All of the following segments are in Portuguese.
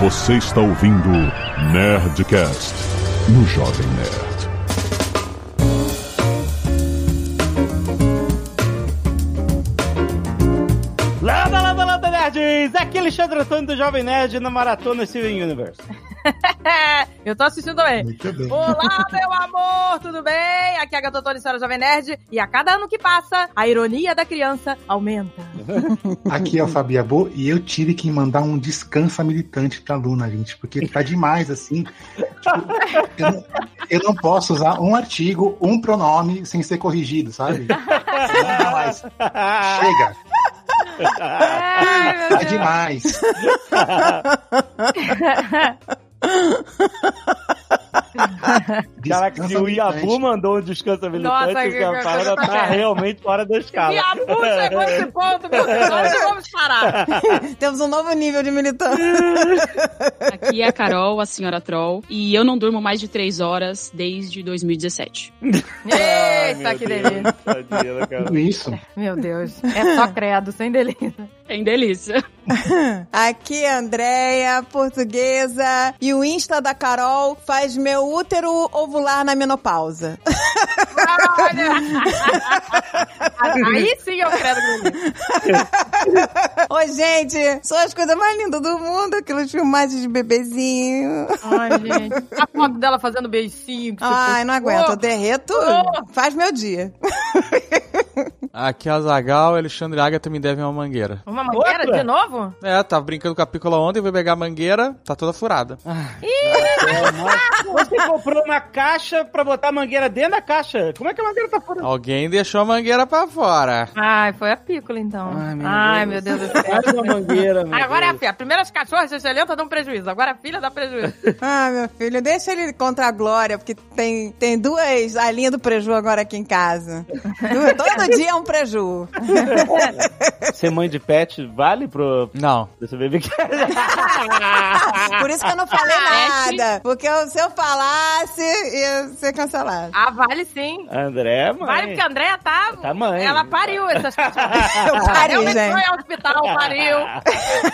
Você está ouvindo Nerdcast no Jovem Nerd. Landa, landa, landa, nerds! Aqui é Alexandre Antônio do Jovem Nerd na Maratona Steven Universe. eu tô assistindo também. Muito bem. Olá, meu amor, tudo bem? Aqui é a Gatotone Senhora Jovem Nerd. E a cada ano que passa, a ironia da criança aumenta. Aqui é o Fabiabu e eu tive que mandar um descansa militante pra Luna, gente, porque tá demais assim. Tipo, eu, não, eu não posso usar um artigo, um pronome sem ser corrigido, sabe? Não mais. Chega, Ai, meu tá demais. Caraca, se o Iabu militante. mandou um descanso militante, Nossa, que- a parada que- tá realmente fora da escala. E a Bu chegou nesse ponto, meu Deus. Onde vamos parar? Temos um novo nível de militância. Aqui é a Carol, a senhora Troll, e eu não durmo mais de três horas desde 2017. Eita, que delícia. Tadinha, isso. Meu Deus. É só credo, sem delícia. Tem delícia. Aqui é a Andréia, portuguesa, e o Insta da Carol faz meu útero ovular na menopausa. Olha. Aí sim eu credo que delícia. Oi, gente, são as coisas mais lindas do mundo, aquelas filmagens de bebezinho. Ai, gente. A foto dela fazendo beicinho. Ai, não aguento, eu postou. derreto, Oh. faz meu dia. Aqui é a Zagal, Alexandre Agatha me deve uma mangueira. Uma mangueira Outra? de novo? É, tava brincando com a pícola ontem, fui pegar a mangueira, tá toda furada. Você comprou uma caixa pra botar a mangueira dentro da caixa. Como é que a mangueira tá fora? Alguém deixou a mangueira pra fora. Ai, foi a pícola então. Ai, meu Ai, meu Deus do céu. Uma mangueira, meu Agora é a Deus. filha. Primeiro as cachorras excelentes dão prejuízo. Agora a filha dá prejuízo. Ah, meu filho, deixa ele contra a Glória, porque tem, tem duas alinhas do preju agora aqui em casa. Todo dia é um preju. Ser mãe de pet vale pro... Não. Ver que... Por isso que eu não falei nada. Porque eu- se eu falasse, ia ser cancelado. Ah, vale sim. André, mãe. Vale porque a Andréia tá. Tá mãe. Ela pariu essas cachorras. Eu pari, Realmente foi gente. ao hospital, pariu.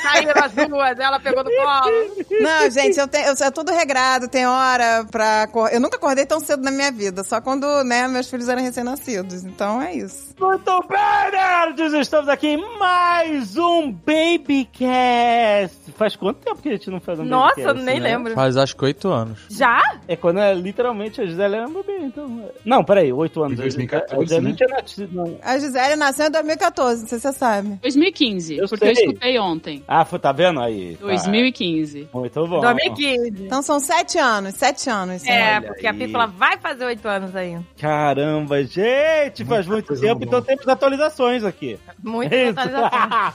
Caíram as duas, ela pegou no colo. Não, gente, eu tenho, eu sou tudo regrado, tem hora pra. Eu nunca acordei tão cedo na minha vida, só quando, né, meus filhos eram recém-nascidos. Então é isso. Muito bem, nerds! Estamos aqui em mais um Babycast. Faz quanto tempo que a gente não faz um Nossa, Babycast, nem né? lembro. Faz acho que oito anos. Já? É quando é, literalmente a Gisele era um bebê, então... Não, peraí, oito anos. Em 2014, A Gisele né? não tinha nascido, não. A Gisele nasceu em 2014, não sei se você sabe. 2015, Eu porque eu escutei ontem. Ah, foi, tá vendo aí? Tá. 2015. Muito bom. 2015. Então são sete anos, sete anos. É, Olha porque a aí. Pícola vai fazer oito anos aí. Caramba, gente, faz muito coisa tempo, então temos atualizações aqui. Muita Isso. atualização.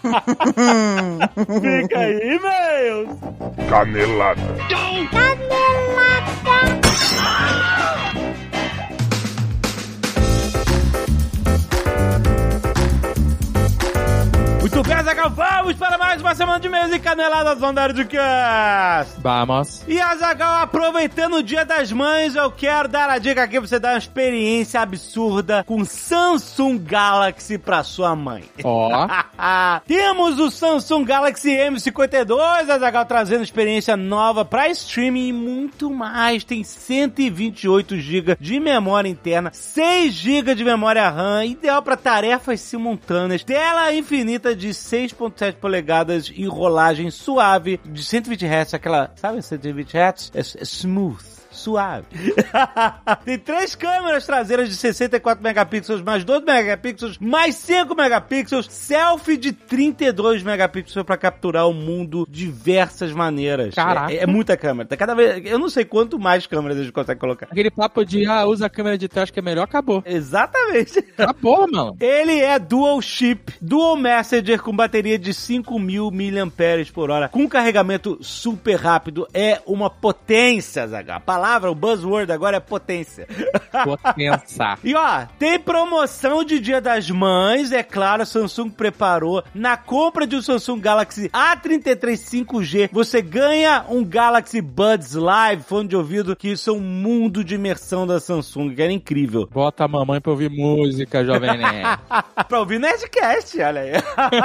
Fica aí, meus. Canelada. Muito bem, Azaghal, vamos para mais uma semana de mesa e caneladas do Nerdcast. Vamos. E Azagal, aproveitando o Dia das Mães, eu quero dar a dica aqui pra você dar uma experiência absurda com Samsung Galaxy pra sua mãe. Ó. Temos o Samsung Galaxy M52, Azagal trazendo experiência nova pra streaming e muito mais. Tem 128 GB de memória interna, 6 GB de memória RAM, ideal pra tarefas simultâneas, tela infinita de 6.7 polegadas e rolagem suave de 120 Hz, aquela, sabe 120 Hz? É, é smooth. Suave. Tem três câmeras traseiras de 64 megapixels, mais 12 megapixels, mais 5 megapixels, selfie de 32 megapixels pra capturar o mundo de diversas maneiras. Caraca. É, é muita câmera. Tá Cada vez, eu não sei quanto mais câmeras a gente consegue colocar. Aquele papo de, ah, usa a câmera de trás que é melhor, acabou. Exatamente. Acabou, mano. Ele é dual chip, dual messenger com bateria de 5000 mAh por hora, com carregamento super rápido. É uma potência, Zaga. A palavra palavra, o buzzword agora é potência. Pensar. E ó, tem promoção de Dia das Mães, é claro, a Samsung preparou. Na compra de um Samsung Galaxy A33 5G, você ganha um Galaxy Buds Live, fone de ouvido, que isso é um mundo de imersão da Samsung, que era incrível. Bota a mamãe pra ouvir música, jovem nerd. pra ouvir Nerdcast, olha aí.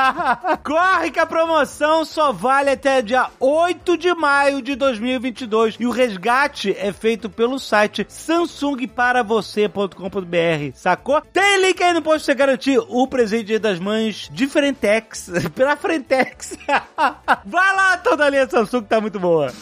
Corre que a promoção só vale até dia 8 de maio de 2022 e o resgate é feito pelo site samsungparavocê.com.br, sacou? Tem link aí no post pra você garantir o presente das Mães de Frentex, pela Frentex. Vai lá, toda a linha Samsung tá muito boa.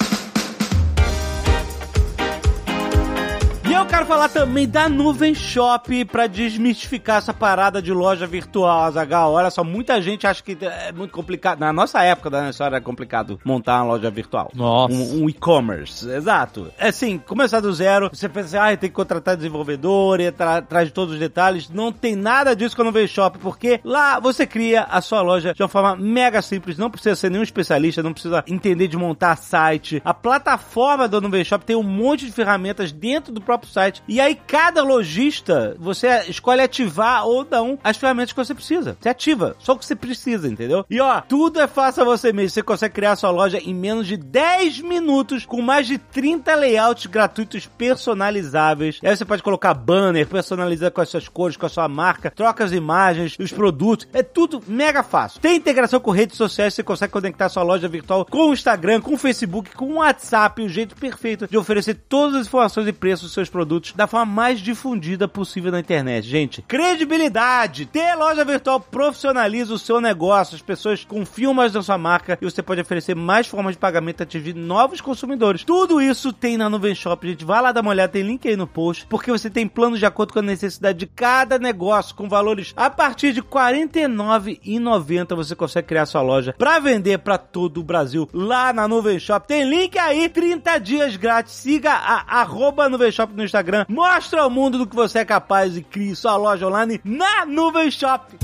Eu quero falar também da Nuvem Shop pra desmistificar essa parada de loja virtual, Azagal. Olha só, muita gente acha que é muito complicado. Na nossa época da história era complicado montar uma loja virtual. Nossa. Um, um e-commerce, exato. É assim, começar do zero, você pensa, ah, tem que contratar desenvolvedor e atrás de todos os detalhes. Não tem nada disso com a Nuvem Shop, porque lá você cria a sua loja de uma forma mega simples, não precisa ser nenhum especialista, não precisa entender de montar site. A plataforma da Nuvem Shop tem um monte de ferramentas dentro do próprio site. E aí, cada lojista, você escolhe ativar ou não as ferramentas que você precisa. Você ativa, só o que você precisa, entendeu? E ó, tudo é fácil a você mesmo. Você consegue criar sua loja em menos de 10 minutos, com mais de 30 layouts gratuitos personalizáveis. E aí você pode colocar banner, personalizar com as suas cores, com a sua marca, troca as imagens, os produtos. É tudo mega fácil. Tem integração com redes sociais, você consegue conectar sua loja virtual com o Instagram, com o Facebook, com o WhatsApp, o jeito perfeito de oferecer todas as informações e preços dos seus produtos da forma mais difundida possível na internet. Gente, credibilidade! Ter loja virtual profissionaliza o seu negócio, as pessoas confiam mais na sua marca e você pode oferecer mais formas de pagamento e atingir novos consumidores. Tudo isso tem na Nuvem Shop, gente. Vai lá dar uma olhada, tem link aí no post, porque você tem planos de acordo com a necessidade de cada negócio, com valores a partir de R$ 49,90 você consegue criar sua loja para vender para todo o Brasil lá na Nuvem Shop. Tem link aí, 30 dias grátis. Siga a arroba Nuvem Shop no Instagram. Mostra ao mundo do que você é capaz e crie sua loja online na Nuvem Shop.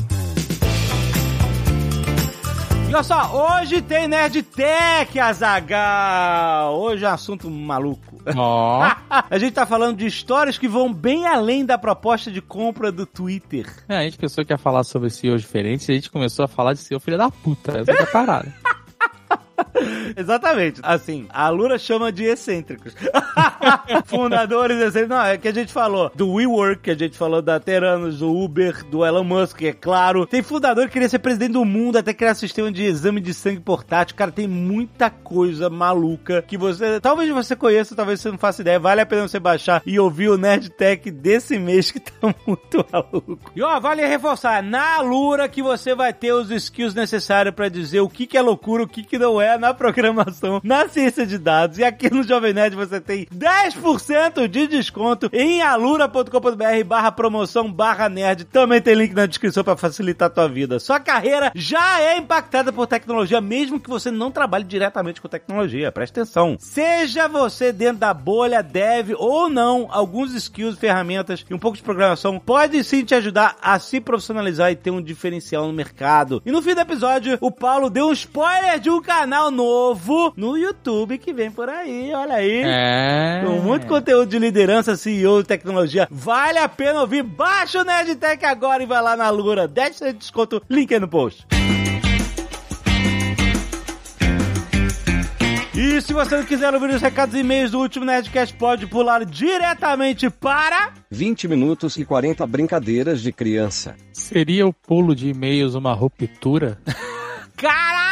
E olha só, hoje tem Nerd Tech, Azagal. Hoje é um assunto maluco. Ó. a gente tá falando de histórias que vão bem além da proposta de compra do Twitter. É, a gente pensou que ia falar sobre CEOs diferentes e a gente começou a falar de CEO filho da puta. Essa é a parada. Exatamente. Assim, a Lura chama de excêntricos. Fundadores excêntricos. Não, é que a gente falou do WeWork, que a gente falou da Teranos, do Uber, do Elon Musk, é claro. Tem fundador que queria ser presidente do mundo, até criar sistema de exame de sangue portátil. Cara, tem muita coisa maluca que você. Talvez você conheça, talvez você não faça ideia. Vale a pena você baixar e ouvir o Nerd Tech desse mês que tá muito maluco. E ó, vale reforçar, na Lura que você vai ter os skills necessários para dizer o que, que é loucura, o que, que não é na programação, na ciência de dados. E aqui no Jovem Nerd você tem 10% de desconto em alura.com.br barra promoção barra nerd. Também tem link na descrição para facilitar a tua vida. Sua carreira já é impactada por tecnologia, mesmo que você não trabalhe diretamente com tecnologia. Presta atenção. Seja você dentro da bolha, deve ou não, alguns skills, ferramentas e um pouco de programação pode sim te ajudar a se profissionalizar e ter um diferencial no mercado. E no fim do episódio, o Paulo deu um spoiler de um canal novo no YouTube que vem por aí. Olha aí. É. Com muito conteúdo de liderança, CEO, tecnologia. Vale a pena ouvir. Baixa o Nerdtech agora e vai lá na Lura. 10% de desconto. Link aí no post. E se você não quiser ouvir os recados e e-mails do último Nerdcast, pode pular diretamente para... 20 minutos e 40 brincadeiras de criança. Seria o pulo de e-mails uma ruptura? Caraca,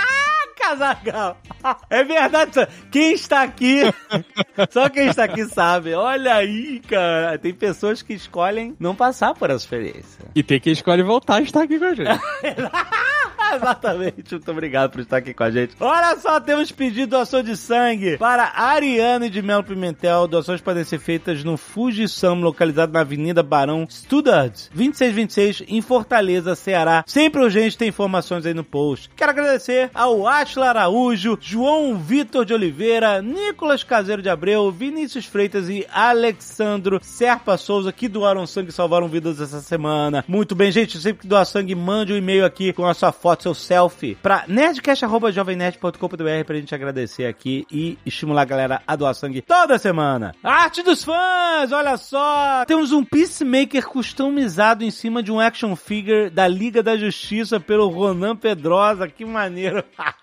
Zagal! É verdade, quem está aqui, só quem está aqui sabe. Olha aí, cara, tem pessoas que escolhem não passar por essa experiência. E tem quem escolhe voltar e estar aqui com a gente. Exatamente, muito obrigado por estar aquk com a gente. Olha só, temos pedido doação de sangue para Ariane de Melo Pimentel. Doações podem ser feitas no Fujisam, localizado na Avenida Barão Studart, 2626, em Fortaleza, Ceará. Sempre urgente, tem informações aí no post. Quero agradecer ao Ashla Araújo, João Vitor de Oliveira, Nicolas Caseiro de Abreu, Vinícius Freitas e Alexandro Serpa Souza, que doaram sangue e salvaram vidas essa semana. Muito bem, gente. Sempre que doar sangue, mande um e-mail aqui com a sua foto foto, seu selfie, pra nerdcast.jovemnerd.com.br pra gente agradecer aqui e estimular a galera a doar sangue toda semana. Arte dos fãs, olha só! Temos um Peacemaker customizado em cima de um action figure da Liga da Justiça pelo Ronan Pedrosa, que maneiro.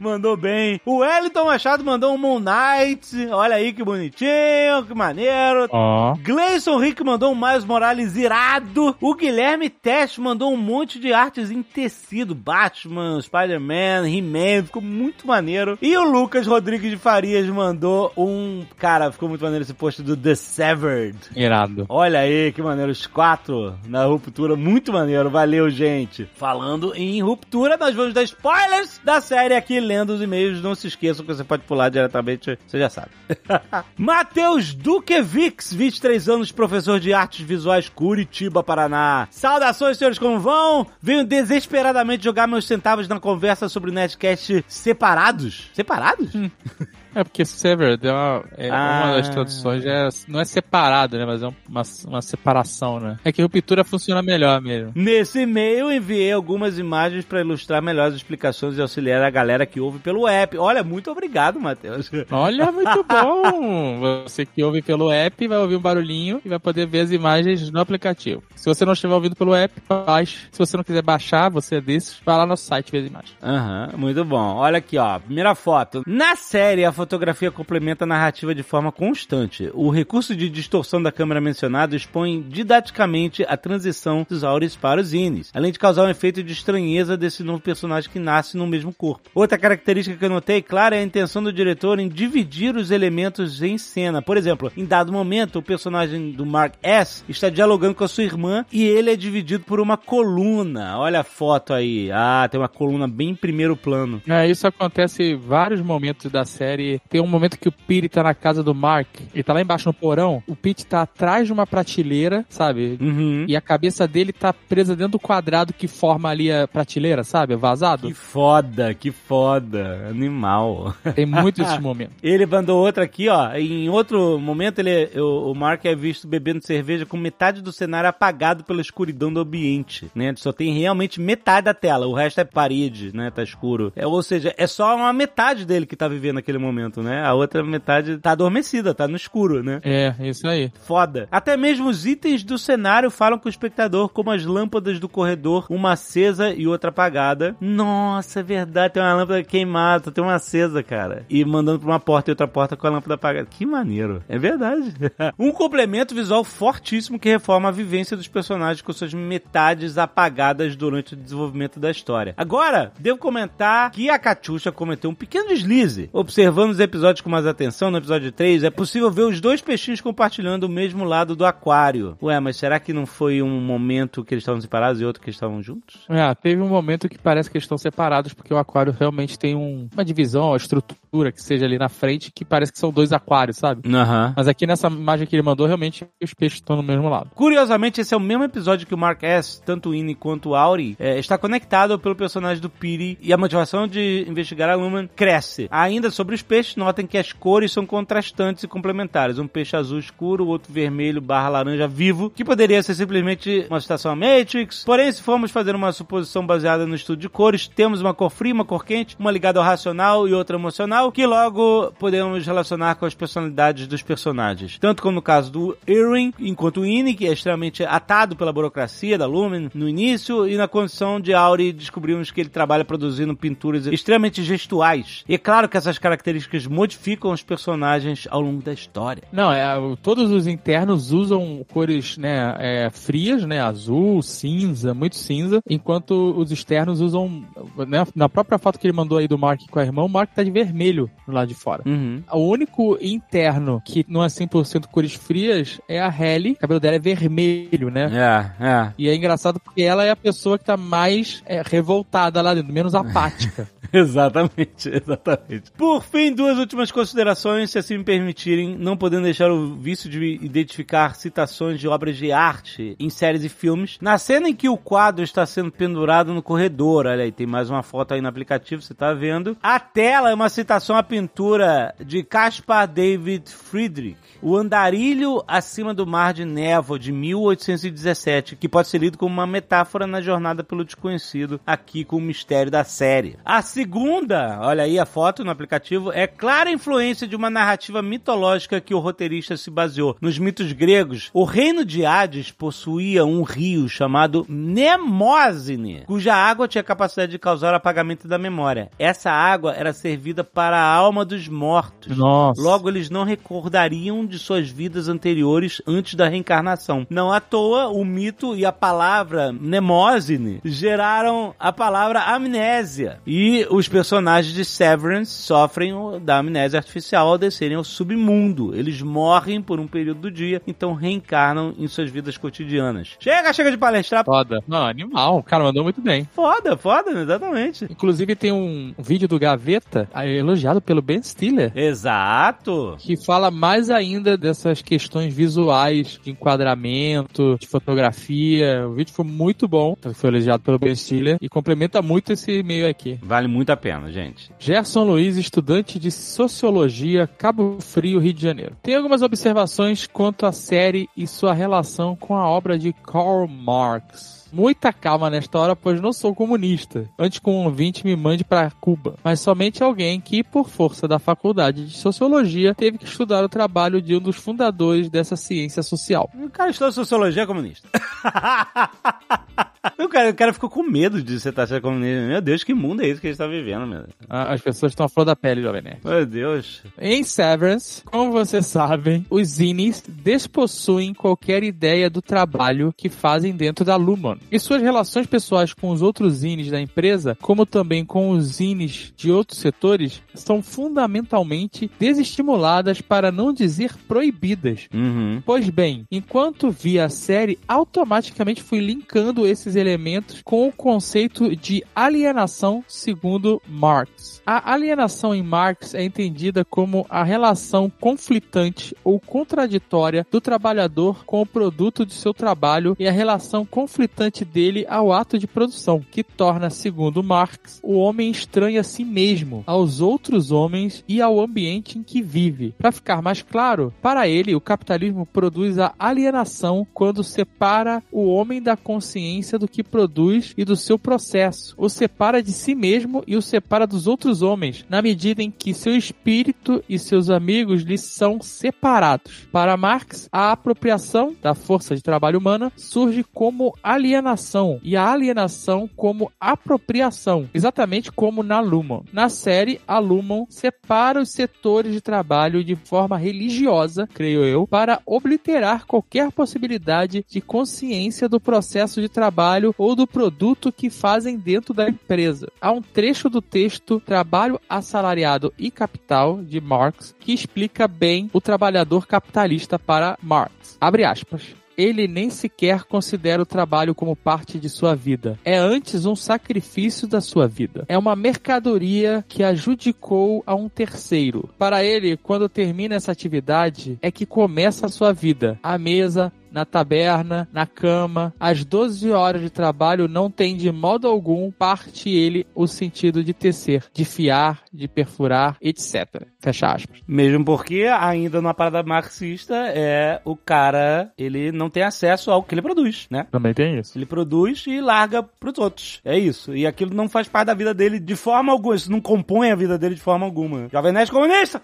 mandou bem. O Wellington Machado mandou um Moon Knight, olha aí que bonitinho, que maneiro. Ó. Gleison Rick mandou um Miles Morales irado. O Guilherme Teste mandou um monte de artes em tecido. Batman, Spider-Man, He-Man. Ficou muito maneiro. E o Lucas Rodrigues de Farias mandou um... Cara, ficou muito maneiro esse post do The Severed. Irado. Olha aí, que maneiro. Os quatro na ruptura. Muito maneiro. Valeu, gente. Falando em ruptura, nós vamos dar spoilers da série aqui, lendo os e-mails. Não se esqueçam que você pode pular diretamente, você já sabe. Matheus Duquevix, 23 anos, professor de artes visuais, Curitiba, Paraná. Saudações, senhores, como vão? Venho desesperadamente jogar meus centavos na conversa sobre o Nerdcast separados. Separados? É porque severed é uma, é Ah. uma das traduções, é, não é separado, né? Mas é uma, uma separação, né? É que ruptura funciona melhor mesmo. Nesse e-mail, enviei algumas imagens para ilustrar melhor as explicações e auxiliar a galera que ouve pelo app. Olha, muito obrigado, Matheus. Olha, muito bom! Você que ouve pelo app vai ouvir um barulhinho e vai poder ver as imagens no aplicativo. Se você não estiver ouvindo pelo app, baixe. Se você não quiser baixar, você é desses, vai lá no site ver as imagens. Aham, muito bom. Olha aqui, ó. Primeira foto. Na série, a fotografia complementa a narrativa de forma constante. O recurso de distorção da câmera mencionado expõe didaticamente a transição dos Auris para os Inis, além de causar um efeito de estranheza desse novo personagem que nasce no mesmo corpo. Outra característica que eu notei, claro, é a intenção do diretor em dividir os elementos em cena. Por exemplo, em dado momento, o personagem do Mark S está dialogando com a sua irmã e ele é dividido por uma coluna. Olha a foto aí. Ah, tem uma coluna bem em primeiro plano. É, isso acontece em vários momentos da série. Tem um momento que o Pete tá na casa do Mark, ele tá lá embaixo no porão, o Pete tá atrás de uma prateleira, sabe? Uhum. E a cabeça dele tá presa dentro do quadrado que forma ali a prateleira, sabe? Vazado. Que foda, que foda. Animal. Tem muito esse momento. Ele mandou outra aqui, ó. Em outro momento, ele, o, o Mark é visto bebendo cerveja com metade do cenário apagado pela escuridão do ambiente, né? Só tem realmente metade da tela, o resto é parede, né? Tá escuro. É, ou seja, é só uma metade dele que tá vivendo naquele momento, né? A outra metade tá adormecida, tá no escuro, né? É, isso aí. Foda. Até mesmo os itens do cenário falam com o espectador, como as lâmpadas do corredor, uma acesa e outra apagada. Nossa, é verdade, tem uma lâmpada queimada, tem uma acesa, cara. E mandando pra uma porta e outra porta com a lâmpada apagada. Que maneiro. É verdade. um complemento visual fortíssimo que reforma a vivência dos personagens com suas metades apagadas durante o desenvolvimento da história. Agora, devo comentar que a Catiuxa cometeu um pequeno deslize. Observando os episódios com mais atenção, no episódio 3, é possível ver os dois peixinhos compartilhando o mesmo lado do aquário. Ué, mas será que não foi um momento que eles estavam separados e outro que estavam juntos? É, teve um momento que parece que eles estão separados, porque o aquário realmente tem um- uma divisão, uma estrutura que seja ali na frente, que parece que são dois aquários, sabe? Aham. Mas aqui nessa imagem que ele mandou, realmente os peixes estão no mesmo lado. Curiosamente, esse é o mesmo episódio que o Mark S., tanto o Innie quanto o Auri, é, está conectado pelo personagem do Piri e a motivação de investigar a Lumen cresce. Ainda sobre os peixes, notem que as cores são contrastantes e complementares. Um peixe azul escuro, outro vermelho barra laranja vivo, que poderia ser simplesmente uma citação a Matrix. Porém, se formos fazer uma suposição baseada no estudo de cores, temos uma cor fria, uma cor quente, uma ligada ao racional e outra emocional, que logo podemos relacionar com as personalidades dos personagens. Tanto como no caso do Irwin, enquanto o Innie, que é extremamente atado pela burocracia da Lumen no início, e na condição de Auri descobrimos que ele trabalha produzindo pinturas extremamente gestuais. E é claro que essas características modificam os personagens ao longo da história. Não, é, todos os internos usam cores né, é, frias, né? Azul, cinza, muito cinza, enquanto os externos usam. Né, na própria foto que ele mandou aí do Mark com a irmã, o Mark tá de vermelho no lado de fora. Uhum. O único interno que não é 100% cores frias é a Halle. O cabelo dela é vermelho, né? É, é. E é engraçado porque ela é a pessoa que tá mais é, revoltada lá dentro, menos apática. Exatamente, exatamente. Por fim, duas últimas considerações, se assim me permitirem, não podendo deixar o vício de identificar citações de obras de arte em séries e filmes. Na cena em que o quadro está sendo pendurado no corredor, olha aí, tem mais uma foto aí no aplicativo, você tá vendo. A tela é uma citação à pintura de Caspar David Friedrich, O Andarilho Acima do Mar de Névoa, de 1817, que pode ser lido como uma metáfora na jornada pelo desconhecido, aqui com o mistério da série. A segunda, olha aí a foto no aplicativo, é clara influência de uma narrativa mitológica que o roteirista se baseou. Nos mitos gregos, o reino de Hades possuía um rio chamado Nemósine, cuja água tinha capacidade de causar apagamento da memória. Essa água era servida para a alma dos mortos. Nossa. Logo, eles não recordariam de suas vidas anteriores antes da reencarnação. Não à toa, o mito e a palavra Nemósine geraram a palavra amnésia. E os personagens de Severance sofrem da amnésia artificial ao descerem ao submundo. Eles morrem por um período do dia, então reencarnam em suas vidas cotidianas. Chega, chega de palestrar. Foda. Não, animal. O cara mandou muito bem. Foda, foda, exatamente. Inclusive tem um vídeo do Gaveta ah, elogiado pelo Ben Stiller. Exato. Que fala mais ainda dessas questões visuais, de enquadramento, de fotografia. O vídeo foi muito bom, foi elogiado pelo Ben Stiller e complementa muito esse meio aqui. Vale muito a pena, gente. Gerson Luiz, estudante de Sociologia, Cabo Frio, Rio de Janeiro. Tem algumas observações quanto à série e sua relação com a obra de Karl Marx. Muita calma nesta hora, pois não sou comunista. Antes que um ouvinte me mande para Cuba. Mas somente alguém que, por força da faculdade de Sociologia, teve que estudar o trabalho de um dos fundadores dessa ciência social. O cara estuda sociologia comunista. o, cara, o cara ficou com medo de você estar sendo comunista. Meu Deus, que mundo é esse que a gente tá vivendo, meu? Ah, As pessoas estão à flor da pele, Jovem Nerd. Meu Deus. Em Severance, como vocês sabem, os zines despossuem qualquer ideia do trabalho que fazem dentro da Lumon. E suas relações pessoais com os outros zines da empresa, como também com os zines de outros setores, são fundamentalmente desestimuladas para não dizer proibidas. Uhum. Pois bem, enquanto vi a série, automaticamente fui linkando esses elementos com o conceito de alienação segundo Marx. A alienação em Marx é entendida como a relação conflitante ou contraditória do trabalhador com o produto de seu trabalho e a relação conflitante dele ao ato de produção, que torna, segundo Marx, o homem estranho a si mesmo, aos outros homens e ao ambiente em que vive. Para ficar mais claro, para ele, o capitalismo produz a alienação quando separa o homem da consciência do que produz e do seu processo, o separa de si mesmo e o separa dos outros homens, na medida em que seu espírito e seus amigos lhe são separados. Para Marx, a apropriação da força de trabalho humana surge como alienação e a alienação como apropriação, exatamente como na Lumon. Na série, a Lumon separa os setores de trabalho de forma religiosa, creio eu, para obliterar qualquer possibilidade de consciência do processo de trabalho ou do produto que fazem dentro da empresa. Há um trecho do texto Trabalho Assalariado e Capital, de Marx, que explica bem o trabalhador capitalista para Marx. Abre aspas ele nem sequer considera o trabalho como parte de sua vida. É antes um sacrifício da sua vida. É uma mercadoria que adjudicou a um terceiro. Para ele, quando termina essa atividade, é que começa a sua vida. A mesa, na taberna, na cama. As 12 horas de trabalho não tem de modo algum parte ele o sentido de tecer, de fiar, de perfurar, etc. Fecha aspas. Mesmo porque, ainda na parada marxista, é o cara, ele não tem acesso ao que ele produz, né? Também tem isso. Ele produz e larga pros outros. É isso. E aquilo não faz parte da vida dele de forma alguma. Isso não compõe a vida dele de forma alguma. Jovem Nerd Comunista!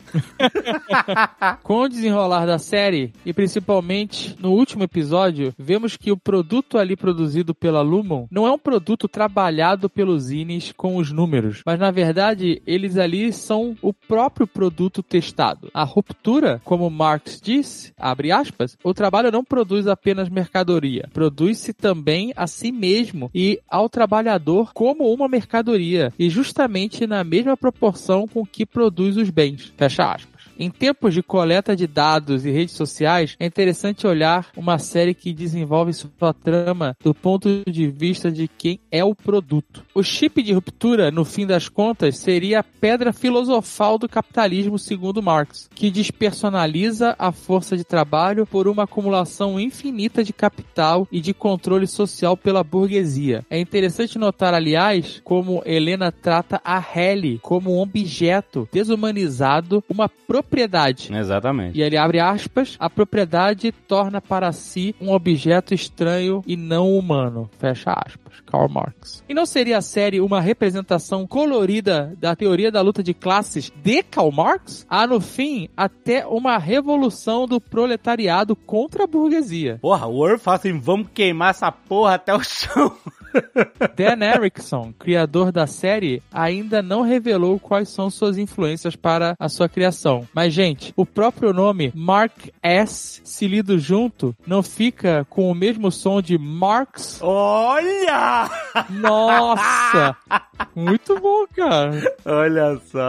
Com o desenrolar da série, e principalmente no último episódio, vemos que o produto ali produzido pela Lumon não é um produto trabalhado pelos zines com os números, mas na verdade eles ali são o próprio produto testado. A ruptura, como Marx disse, abre aspas, o trabalho não produz apenas mercadoria, produz-se também a si mesmo e ao trabalhador como uma mercadoria, e justamente na mesma proporção com que produz os bens. Fecha aspas. Em tempos de coleta de dados e redes sociais, é interessante olhar uma série que desenvolve sua trama do ponto de vista de quem é o produto. O chip de ruptura, no fim das contas, seria a pedra filosofal do capitalismo, segundo Marx, que despersonaliza a força de trabalho por uma acumulação infinita de capital e de controle social pela burguesia. É interessante notar, aliás, como Helena trata a Helly como um objeto desumanizado, uma propriedade. Exatamente. E ele abre aspas, a propriedade torna para si um objeto estranho e não humano. Fecha aspas. Karl Marx. E não seria a série uma representação colorida da teoria da luta de classes de Karl Marx? Há no fim até uma revolução do proletariado contra a burguesia. Porra, o Orr fala assim, vamos queimar essa porra até o chão. Dan Erickson, criador da série, ainda não revelou quais são suas influências para a sua criação. Mas, gente, o próprio nome Mark S, se lido junto, não fica com o mesmo som de Marx? Olha! Nossa! Muito bom, cara. Olha só.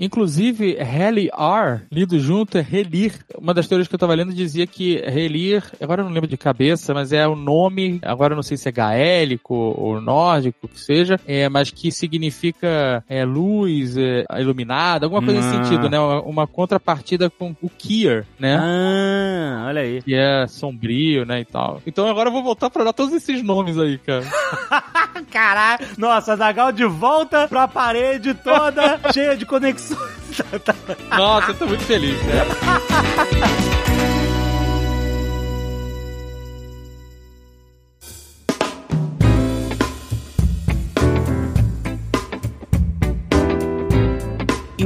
Inclusive, Helly R, lido junto, é relir. Uma das teorias que eu tava lendo dizia que relir, agora eu não lembro de cabeça, mas é o nome, agora eu não sei se é gaélico ou nórdico, que seja, é, mas que significa é, luz, é, iluminada, alguma coisa nesse Ah. sentido, né? Uma, uma contrapartida com o Kier, né? Ah, olha aí. Que é sombrio, né, e tal. Então agora eu vou voltar pra dar todos esses nomes aí, cara. Caralho. Nossa, Zagal de volta pra parede toda cheia de conexões. Nossa, eu tô muito feliz, né?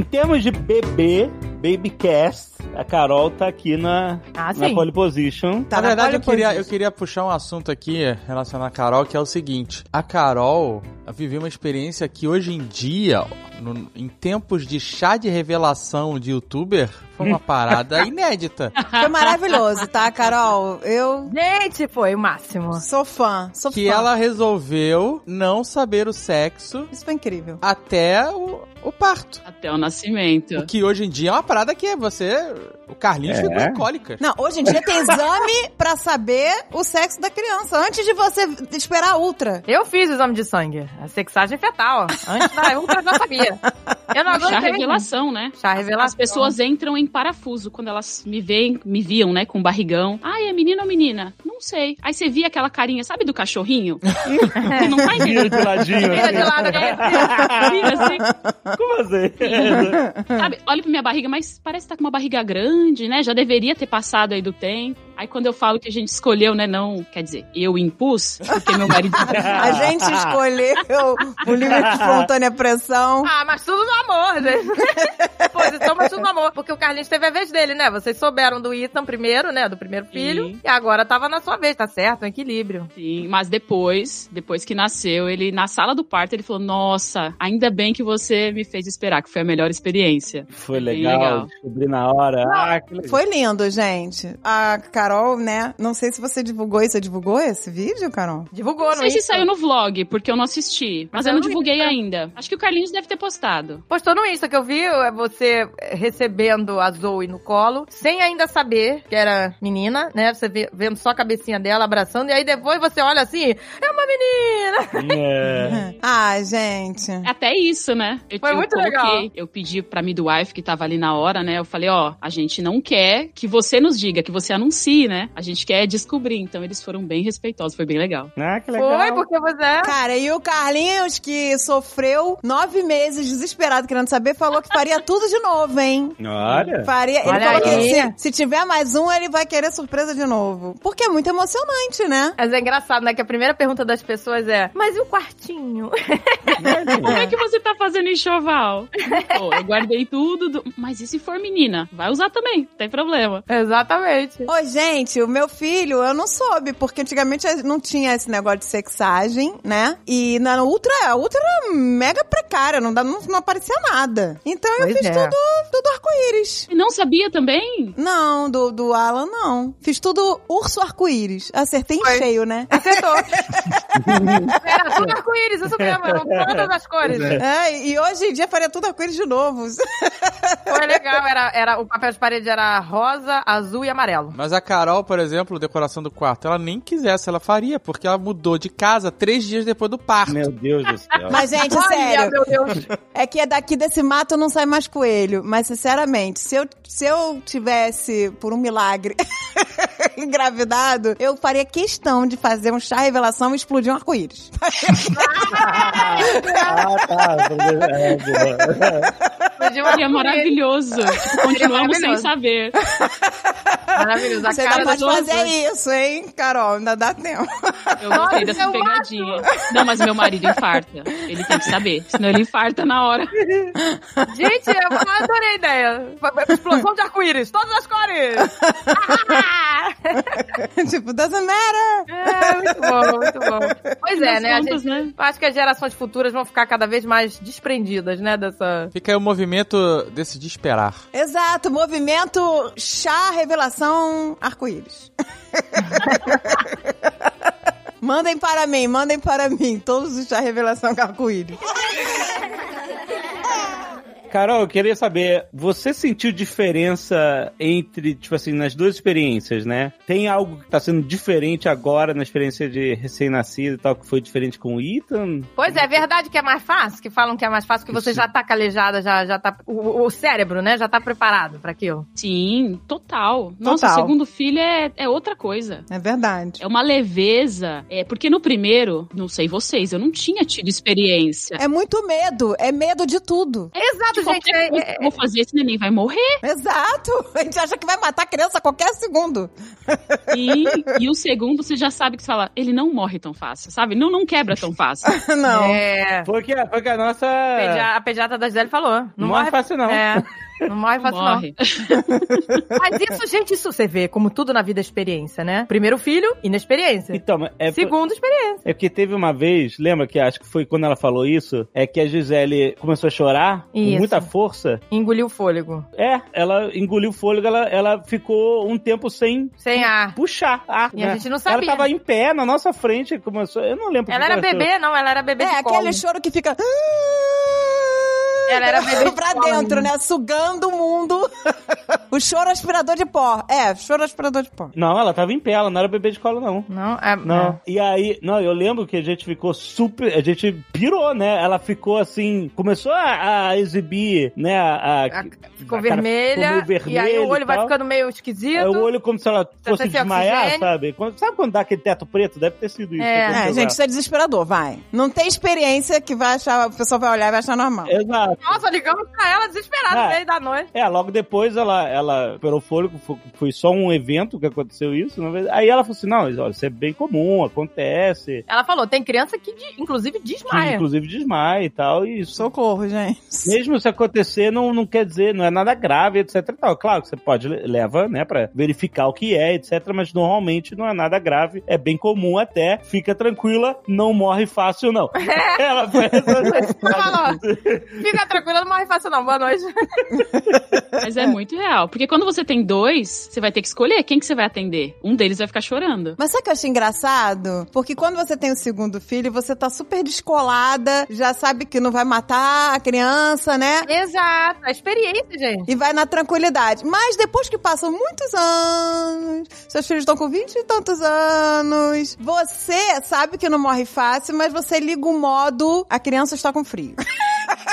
termos de bebê, Babycast, a Carol tá aqui na, Ah, na pole position. Tá na verdade, pole eu queria, eu queria puxar um assunto aqui relacionado à Carol, que é o seguinte. A Carol viveu uma experiência que hoje em dia, no- em tempos de chá de revelação de youtuber, foi uma parada inédita. Foi maravilhoso, tá, Carol? Eu Gente, foi o máximo. sou fã, sou Que fã. ela resolveu não saber o sexo Isso foi incrível. até o, o parto. Até o nascimento. O que hoje em dia é uma parada que é você. O Carlinhos ficou em cólicas. Não, hoje em dia tem exame pra saber o sexo da criança, antes de você esperar a ultra. Eu fiz o exame de sangue. A sexagem fetal. Antes da ultra eu já sabia. Eu não Chá aguentei. revelação, né? Chá revelação. As pessoas entram em parafuso quando elas me veem, me viam, né, com barrigão. Ai, é menino ou menina? Não sei. Aí você via aquela carinha, sabe do cachorrinho? não tá Vira entendendo. de ladinho. Vira de lado, É, vira assim, Como assim? sabe? Olha pra minha barriga, mas parece que tá com uma barriga grande, né? Já deveria ter passado aí do tempo. Aí quando eu falo que a gente escolheu, né, não, quer dizer, eu impus, porque meu marido... A gente escolheu o livro de espontânea pressão. Ah, mas tudo no amor, gente. Posição, mas tudo no amor. Porque o Carlinhos teve a vez dele, né? Vocês souberam do Ethan primeiro, né? Do primeiro filho. Sim. E agora tava na sua vez, tá certo? Um equilíbrio. Sim, mas depois, depois que nasceu, ele, na sala do parto, ele falou, nossa, ainda bem que você me fez esperar, que foi a melhor experiência. Foi legal, legal. descobri na hora. ah, que legal. Foi lindo, gente. A Carol, né? Não sei se você divulgou isso. Você divulgou esse vídeo, Carol? Divulgou, Não não sei se saiu no vlog, porque eu não assisti. Mas Mas é eu não no divulguei Insta. ainda. Acho que o Carlinhos deve ter postado. Postou no Insta que eu vi é você recebendo a Zoe no colo, sem ainda saber que era menina, né? Você vê- vendo só a cabecinha dela abraçando, e aí depois você olha assim, é uma menina! É. Ah, gente. Até isso, né? Eu, Foi eu muito coloquei, legal. Eu pedi pra midwife que tava ali na hora, né? Eu falei, ó, a gente não quer que você nos diga, que você anuncie, né? A gente quer descobrir. Então eles foram bem respeitosos, foi bem legal. Ah, que legal. Foi, porque você... Cara, e o Carlinhos, que sofreu nove meses desesperado querendo saber, falou que faria tudo de novo, hein? Olha. Faria. Ele Olha falou que aí. se, se tiver mais um, ele vai querer surpresa de novo. Porque é muito emocionante, né? Mas é engraçado, né? Que a primeira pergunta das pessoas é, mas e o quartinho? Como é que você tá fazendo enxoval? Pô, eu guardei tudo. do- Mas e se for menina? Vai usar também, não tem problema. Exatamente. Ô, gente, o meu filho, eu não soube, porque antigamente não tinha esse negócio de sexagem, né? E na Ultra, a Ultra era mega precária, não, dá, não, não aparecia nada. Então eu Pois fiz é. tudo, tudo arco-íris. E não sabia também? Não, do, do Alan, não. Fiz tudo urso arco-íris. Acertei em Foi. cheio, né? Acertou. Era tudo arco-íris, isso mesmo, eram todas as cores. É. É, e hoje em dia faria tudo arco-íris de novo. Foi legal, era, era, o papel de parede era rosa, azul e amarelo. Mas a Carol, por exemplo, decoração do quarto, ela nem quisesse, ela faria, porque ela mudou de casa três dias depois do parto. Meu Deus do céu. Mas, gente, Olha, sério. meu Deus. É que daqui desse mato não sai mais coelho. Mas, sinceramente, se eu, se eu tivesse, por um milagre, engravidado, eu faria questão de fazer um chá revelação e explodir um arco-íris. Ah, tá. É, boa. Podia E é maravilhoso. Continuamos sem maravilhoso. saber. Maravilhoso. A Você ainda pode fazer isso, hein, Carol? Ainda dá tempo. Eu gostei dessa pegadinha. Não, mas meu marido infarta. Ele tem que saber. Senão ele infarta na hora. Gente, eu adorei a ideia. Explosão de arco-íris, todas as cores. tipo, doesn't matter. É, muito bom, muito bom. Pois é, né? A contas, gente, né? Acho que as gerações futuras vão ficar cada vez mais desprendidas, né, dessa... Fica aí o movimento desse de esperar. Exato, movimento chá revelação arco-íris. mandem para mim, mandem para mim todos os chá revelação arco-íris. Carol, eu queria saber, você sentiu diferença entre, tipo assim, nas duas experiências, né? Tem algo que tá sendo diferente agora na experiência de recém-nascido e tal, que foi diferente com o Ethan? Pois é, é verdade que é mais fácil? Que falam que é mais fácil, que você já tá calejada, já, já tá... O, o cérebro, né, já tá preparado pra aquilo. Sim, total. Nossa, Total. o segundo filho é, é outra coisa. É verdade. É uma leveza. É, porque no primeiro, não sei vocês, eu não tinha tido experiência. É muito medo, é medo de tudo. Exato, gente. qualquer É, é- que eu vou fazer, esse neném vai morrer. Exato. A gente acha que vai matar a criança a qualquer segundo. E, e o segundo, você já sabe que você fala, ele não morre tão fácil, sabe? Não, não quebra tão fácil. Não. é... Foi que, foi que a nossa... Pedia- A pediatra da Gisele falou. Não morre fácil, não. É, não morre fácil, não. morre. Mas isso, gente, isso você vê, como tudo na vida é experiência, né? Primeiro filho, inexperiência. Então, é, Segundo, experiência. é porque teve uma vez, lembra que acho que foi quando ela falou isso, é que a Gisele começou a chorar com Isso. muita força. Engoliu o fôlego. É, ela engoliu o fôlego, ela, ela ficou um tempo sem Sem ar. puxar ar. E a né? gente não sabia. Ela tava em pé na nossa frente, começou. Eu não lembro. Ela era chorou. bebê, não, ela era bebê É, de aquele colo. choro que fica. Ela era bebê pra dentro, né? Sugando o mundo. o choro aspirador de pó. É, choro aspirador de pó. Não, ela tava em pé, ela não era bebê de colo, não. Não, é, Não. E aí, não, eu lembro que a gente ficou super. A gente pirou, né? Ela ficou assim. Começou a, a exibir, né? A, a- ficou vermelha, ficou meio e aí o vermelho olho vai ficando meio esquisito. É, o olho como se ela fosse desmaiar, oxigênio. sabe? Quando- sabe quando dá aquele teto preto? Deve ter sido isso. É. É, gente, isso é desesperador, vai. Não tem experiência que vai achar, o pessoal vai olhar e vai achar normal. Exato. Nossa, ligamos pra ela desesperada Ah. no meio da noite. É, logo depois ela, ela operou o fôlego, foi, só um evento que aconteceu isso. Aí ela falou assim: não, olha, isso é bem comum, acontece. Ela falou, tem criança que, de- inclusive, Que, desmaia. inclusive desmaia e tal. E isso, Socorro, gente. mesmo se acontecer, não, não quer dizer, não é nada grave, etc. e tal. Claro que você pode le- leva, né, pra verificar o que é, etc. Mas normalmente não é nada grave, é bem comum até. Fica tranquila, não morre fácil, não. Ela foi Ela falou, fica tranquila, não morre fácil não, boa noite. Mas é muito real. Porque quando você tem dois, você vai ter que escolher quem que você vai atender. Um deles vai ficar chorando. Mas sabe o que eu achei engraçado? Porque quando você tem o segundo filho, você tá super descolada, já sabe que não vai matar a criança, né? Exato, a experiência, gente. E vai na tranquilidade. Mas depois que passam muitos anos, seus filhos estão com 20 e tantos anos, você sabe que não morre fácil, mas você liga o modo a criança está com frio.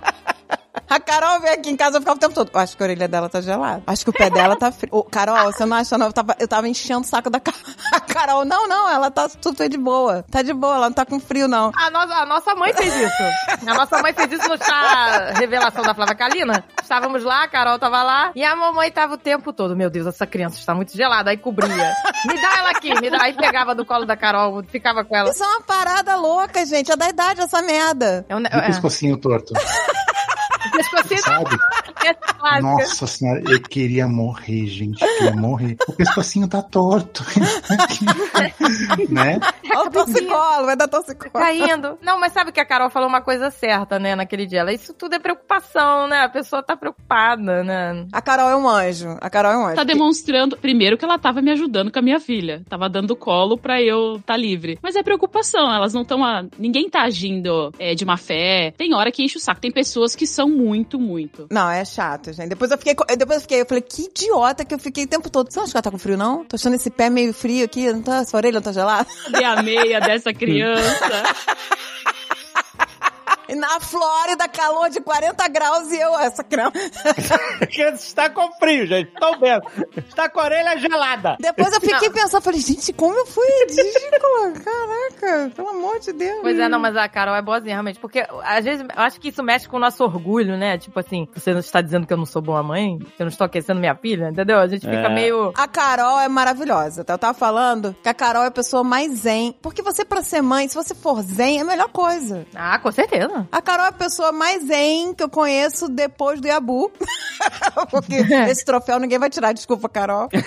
A Carol veio aqui em casa e ficava o tempo todo. Acho que a orelha dela tá gelada. Acho que o pé dela tá frio. Ô, Carol, você não acha não? Eu tava, eu tava enchendo o saco da Ca- a Carol. Não, não, ela tá super de boa. Tá de boa, ela não tá com frio, não. A nossa, a nossa mãe fez isso. A nossa mãe fez isso no chá revelação da Flávia Kalina. Estávamos lá, a Carol tava lá, e a mamãe tava o tempo todo. Meu Deus, essa criança está muito gelada. Aí cobria. Me dá ela aqui, me dá. Aí pegava do colo da Carol, ficava com ela. Isso é uma parada louca, gente. É da idade essa merda. É um, E o é, pescocinho torto, pescocinho sabe? Nossa senhora, eu queria morrer, gente. Eu queria morrer. O pescocinho tá torto. né? Ó, o torcicolo, vai dar torcicolo. Caindo. Não, mas sabe que a Carol falou uma coisa certa, né, naquele dia. Ela, isso tudo é preocupação, né? A pessoa tá preocupada, né? A Carol é um anjo. A Carol é um anjo. Tá demonstrando, primeiro, que ela tava me ajudando com a minha filha. Tava dando colo pra eu estar tá livre. Mas é preocupação, elas não estão. A... Ninguém tá agindo é, de má fé. Tem hora que enche o saco. Tem pessoas que são muito, muito. Não, é chato, gente. Depois eu fiquei, depois eu fiquei, eu falei, que idiota que eu fiquei o tempo todo. Você não acha que ela tá com frio, não? Tô achando esse pé meio frio aqui, não tá, sua orelha não tá gelada? Cadê a meia dessa criança? E na Flórida, calor de 40 graus e eu, essa criança. Está com frio, gente. Tô vendo. Está com a orelha gelada. Depois eu fiquei pensando, falei, gente, como eu fui ridícula. Caraca, pelo amor de Deus. Pois é, não, mas a Carol é boazinha, realmente. Porque, às vezes, eu acho que isso mexe com o nosso orgulho, né? Tipo assim, você não está dizendo que eu não sou boa mãe? Que eu não estou aquecendo minha filha, entendeu? A gente fica É. meio... A Carol é maravilhosa, tá? Eu tava falando que a Carol é a pessoa mais zen. Porque você, pra ser mãe, se você for zen, é a melhor coisa. Ah, com certeza. A Carol é a pessoa mais zen que eu conheço depois do Yabu. Porque esse troféu ninguém vai tirar, desculpa, Carol.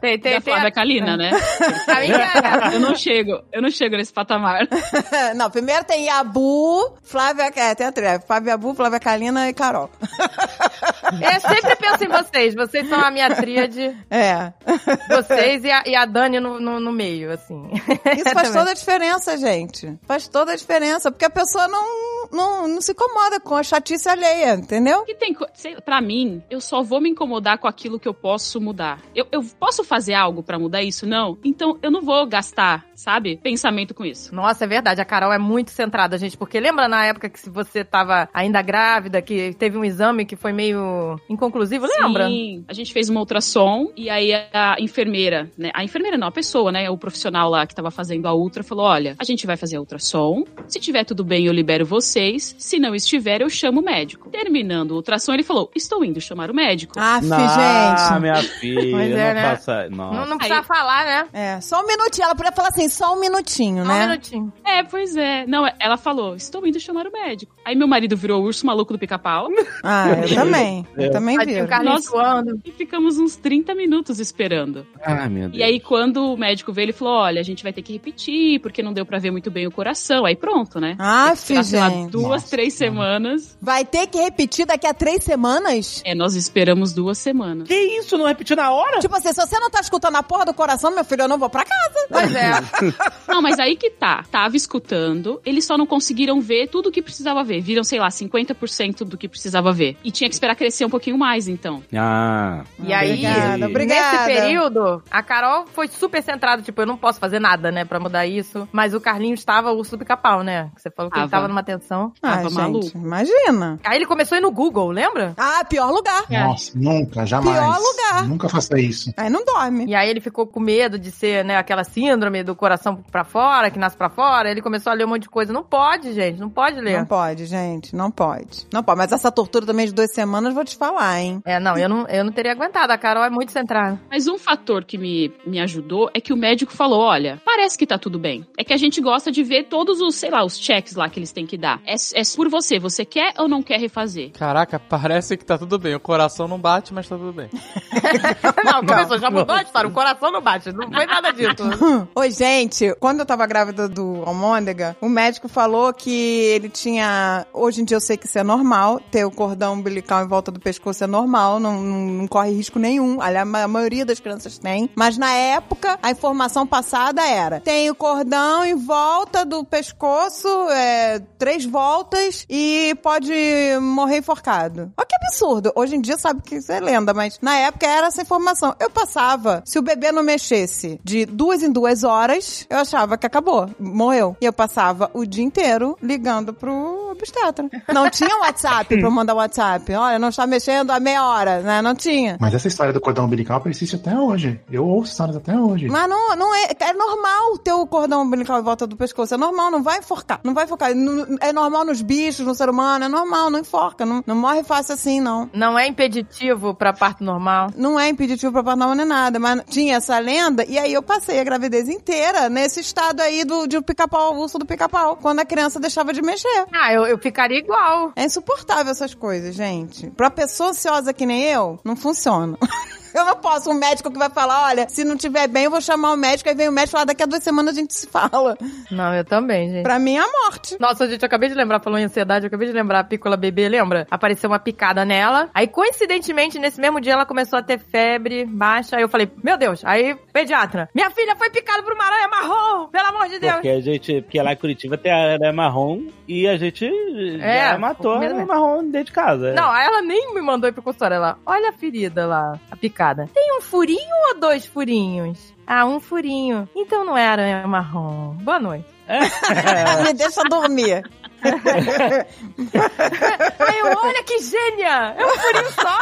Tem, tem, Da tem Flávia Kalina, né? a minha... Eu não chego, eu não chego nesse patamar. Não, primeiro tem Yabu, Flávia, é, tem a trilha, Flávia Yabu, Flávia Kalina e Carol. Eu sempre penso em vocês. Vocês são a minha tríade. É. Vocês e a, e a Dani no, no, no meio, assim. Isso faz toda a diferença, gente. Faz toda a diferença, porque a pessoa não, não, não se incomoda com a chatice alheia, entendeu? que tem, pra mim, eu só vou me incomodar com aquilo que eu posso mudar. Eu, eu posso fazer algo pra mudar isso? Não. Então eu não vou gastar, sabe, pensamento com isso. Nossa, é verdade. A Carol é muito centrada, gente. Porque lembra na época que se você tava ainda grávida, que teve um exame que foi meio inconclusivo? Lembra? Sim, a gente fez uma ultrassom e aí a enfermeira, né? A enfermeira não, a pessoa, né? O profissional lá que tava fazendo a ultra falou: olha, a gente vai fazer a ultrassom. Se tiver tudo bem, eu libero vocês. Se não estiver, eu chamo o médico. Terminando o ultrassom, ele falou: estou indo chamar o médico. Ah, Não, gente. minha filha, Pois é, não né? faça... Não, não precisa Aí- falar, né? É, só um minutinho. Ela podia falar assim, só um minutinho, Só né? um minutinho. É, pois é. Não, ela falou: estou indo chamar o médico. Aí meu marido virou o urso maluco do pica-pau Ah, eu também. Eu também vi. Nossa. suando. e ficamos uns 30 minutos esperando. Ai, meu Deus. E aí, quando o médico veio, ele falou: olha, a gente vai ter que repetir, porque não deu pra ver muito bem o coração. Aí pronto, né? Ah, gente. duas, Nossa, três mano. semanas. Vai ter que repetir daqui a três semanas? É, nós esperamos duas semanas. Que isso? Não repetiu na hora? Tipo assim, se você não tá escutando a porra do coração, meu filho, eu não vou pra casa. Pois é. Não, mas aí que tá. Tava escutando, eles só não conseguiram ver tudo o que precisava ver. Viram, sei lá, 50% do que precisava ver. E tinha que esperar crescer um pouquinho mais, então. Ah. E aí, Obrigada, obrigada. nesse período, a Carol foi super centrada, tipo, eu não posso fazer nada, né, pra mudar isso. Mas o Carlinhos tava o do pica-pau, né? Você falou que ele Tava. tava numa tensão. Ah, Tava gente, maluco. imagina. Aí ele começou a ir no Google, lembra? Ah, pior lugar. Nossa, nunca, jamais. Pior lugar. Nunca faça isso. Aí não dorme. E aí ele ficou com medo de ser, né, aquela síndrome do coração pra fora, que nasce pra fora. Ele começou a ler um monte de coisa. Não pode, gente, não pode ler. Não pode, gente. Não pode. Não pode. Mas essa tortura também de duas semanas, vou te falar, hein? É, não, eu não, eu não teria aguentado. A Carol é muito centrada. Mas um fator que me, me ajudou é que o médico falou: olha, parece que tá tudo bem. É que a gente gosta de ver todos os, sei lá, os checks lá que eles têm que dar. É, é por você. Você quer ou não quer refazer? Caraca, parece que tá tudo bem. O coração não bate, mas tá tudo bem. Não, começou, já mudou a história. O coração não bate. Não foi nada disso. Oi, gente, quando eu tava grávida do Almôndega, o médico falou que ele tinha. Hoje em dia eu sei que isso é normal, ter o cordão umbilical em volta do pescoço é normal, não, não, não corre risco nenhum. Aliás, a maioria das crianças tem. Mas na época, a informação passada era: tem o cordão em volta do pescoço, é, três voltas, e pode morrer enforcado. Olha que absurdo. Hoje em dia sabe que isso é lenda, mas na época era essa informação. Eu passava, se o bebê não mexesse de duas em duas horas, eu achava que acabou, morreu. E eu passava o dia inteiro ligando pro obstetra. Não tinha WhatsApp pra eu mandar WhatsApp. Olha, não está mexendo há meia hora, né? Não tinha. Mas essa história do cordão umbilical persiste até hoje. Eu ouço histórias até hoje. Mas não, não é. É normal ter o cordão umbilical em volta do pescoço. É normal, não vai enforcar. Não vai enforcar. É normal nos bichos, no ser humano, é normal, não enforca, não, não morre fácil assim, não. Não é impeditivo pra parto normal. Não é impeditivo pra parto normal nem nada, mas tinha essa lenda, e aí eu passei a gravidez inteira nesse estado aí do, de pica-pau, avulso do pica-pau, quando a criança deixava de mexer. Ah, eu, eu ficaria igual. É insuportável essas coisas, gente. Pra pessoa ansiosa que nem eu, não funciona. Eu não posso, um médico que vai falar, olha, se não tiver bem, eu vou chamar o médico, aí vem o médico falar, daqui a duas semanas a gente se fala. Não, eu também, gente. Pra mim é a morte. Nossa, gente, eu acabei de lembrar, falou em ansiedade, eu acabei de lembrar, a Pícola bebê, lembra? Apareceu uma picada nela, aí coincidentemente, nesse mesmo dia, ela começou a ter febre baixa, aí eu falei, meu Deus, aí, pediatra, minha filha foi picada por uma aranha marrom, pelo amor de Deus. Porque a gente, porque lá em Curitiba tem a aranha marrom e a gente É, já matou a aranha marrom dentro de casa. Não, aí ela nem me mandou ir pro consultório. Ela, olha a ferida lá, a picada. Tem um furinho ou dois furinhos? Ah, um furinho. Então não é aranha marrom. Boa noite. Me deixa dormir. Aí eu, olha que gênia! É um furinho só.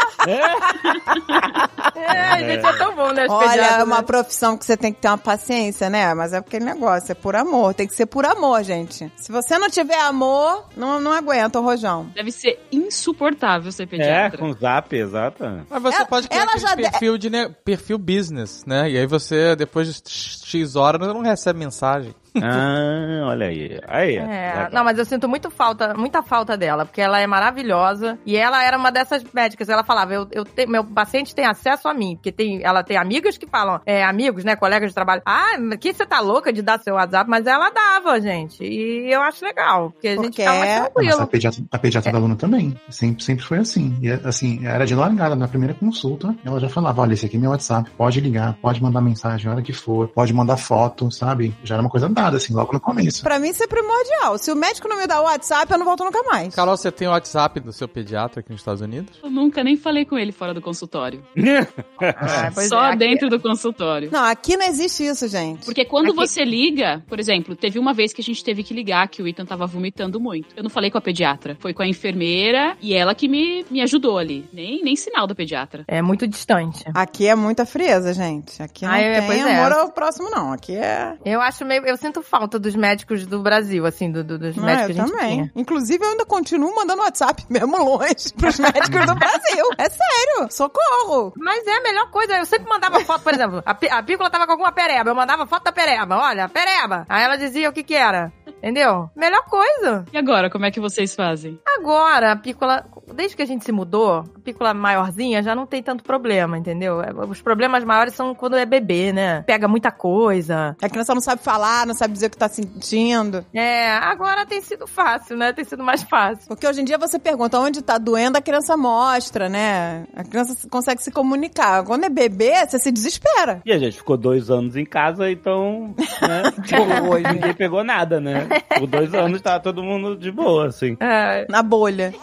É, gente, é tão bom, né? Olha, é uma né? profissão que você tem que ter uma paciência, né? Mas é aquele negócio, é por amor. Tem que ser por amor, gente. Se você não tiver amor, não, não aguenta o rojão. Deve ser insuportável ser É, pediatra. com zap, exato. Mas você Ela- pode criar já de- perfil de ne- perfil business, né? E aí você, depois de X horas, não recebe mensagem. Ah, olha aí. Aí. É, não, mas eu sinto muito falta, muita falta dela, porque ela é maravilhosa e ela era uma dessas médicas. Ela falava, eu, eu te- meu paciente tem acesso a mim, porque tem, ela tem amigas que falam, é, amigos, né, colegas de trabalho. Ah, que você tá louca de dar seu WhatsApp, mas ela dava, gente. E eu acho legal, porque a gente Porque fica mais é- Mas a tranquilo. pediatra, a pediatra da aluna também. Sempre, sempre foi assim. E assim, era de largada. Na primeira consulta, ela já falava: olha, esse aqui é meu WhatsApp, pode ligar, pode mandar mensagem a hora que for, pode mandar foto, sabe? Já era uma coisa dada, assim, logo no começo. Pra mim isso é primordial. Se o médico não me dá o WhatsApp, eu não volto nunca mais. Carol, você tem o WhatsApp do seu pediatra aqui nos Estados Unidos? Eu nunca nem falei com ele fora do consultório. Ah, pois Só é, aqui- dentro do consultório. Não, aqui não existe isso, gente. Porque quando Aqui- você liga, por exemplo, teve uma vez que a gente teve que ligar que o Ethan tava vomitando muito. Eu não falei com a pediatra, foi com a enfermeira e ela que me, me ajudou ali. Nem, nem sinal da pediatra. É muito distante. Aqui é muita frieza, gente. Aqui não Ah, é, tem é. amor ao próximo, não. Aqui é. Eu acho meio. Eu sinto falta dos médicos do Brasil, assim, do, do- dos Ah, médicos eu que a gente também. tinha. Inclusive, eu ainda continuo mandando WhatsApp, mesmo longe, pros médicos do Brasil. É sério. Socorro. Mas é a melhor coisa. Eu sempre mandava foto, por exemplo, a, a Pícola tava com alguma pereba. Eu mandava foto da pereba. Olha, pereba. Aí ela dizia o que que era. Entendeu? Melhor coisa. E agora, como é que vocês fazem? Agora, a Pícola, desde que a gente se mudou, a Pícola maiorzinha já não tem tanto problema, entendeu? É, Os problemas maiores são quando é bebê, né? Pega muita coisa. A criança não sabe falar, não sabe dizer o que tá sentindo. É, agora tem sido fácil, né? Tem sido mais fácil. Porque hoje em dia você pergunta onde tá doendo, a criança mostra, né? A criança consegue se comunicar. Quando é bebê, você se desespera. E a gente ficou dois anos em casa, então, né? tipo, ninguém pegou nada, né? Por dois anos tá todo mundo de boa, assim. É, Na bolha.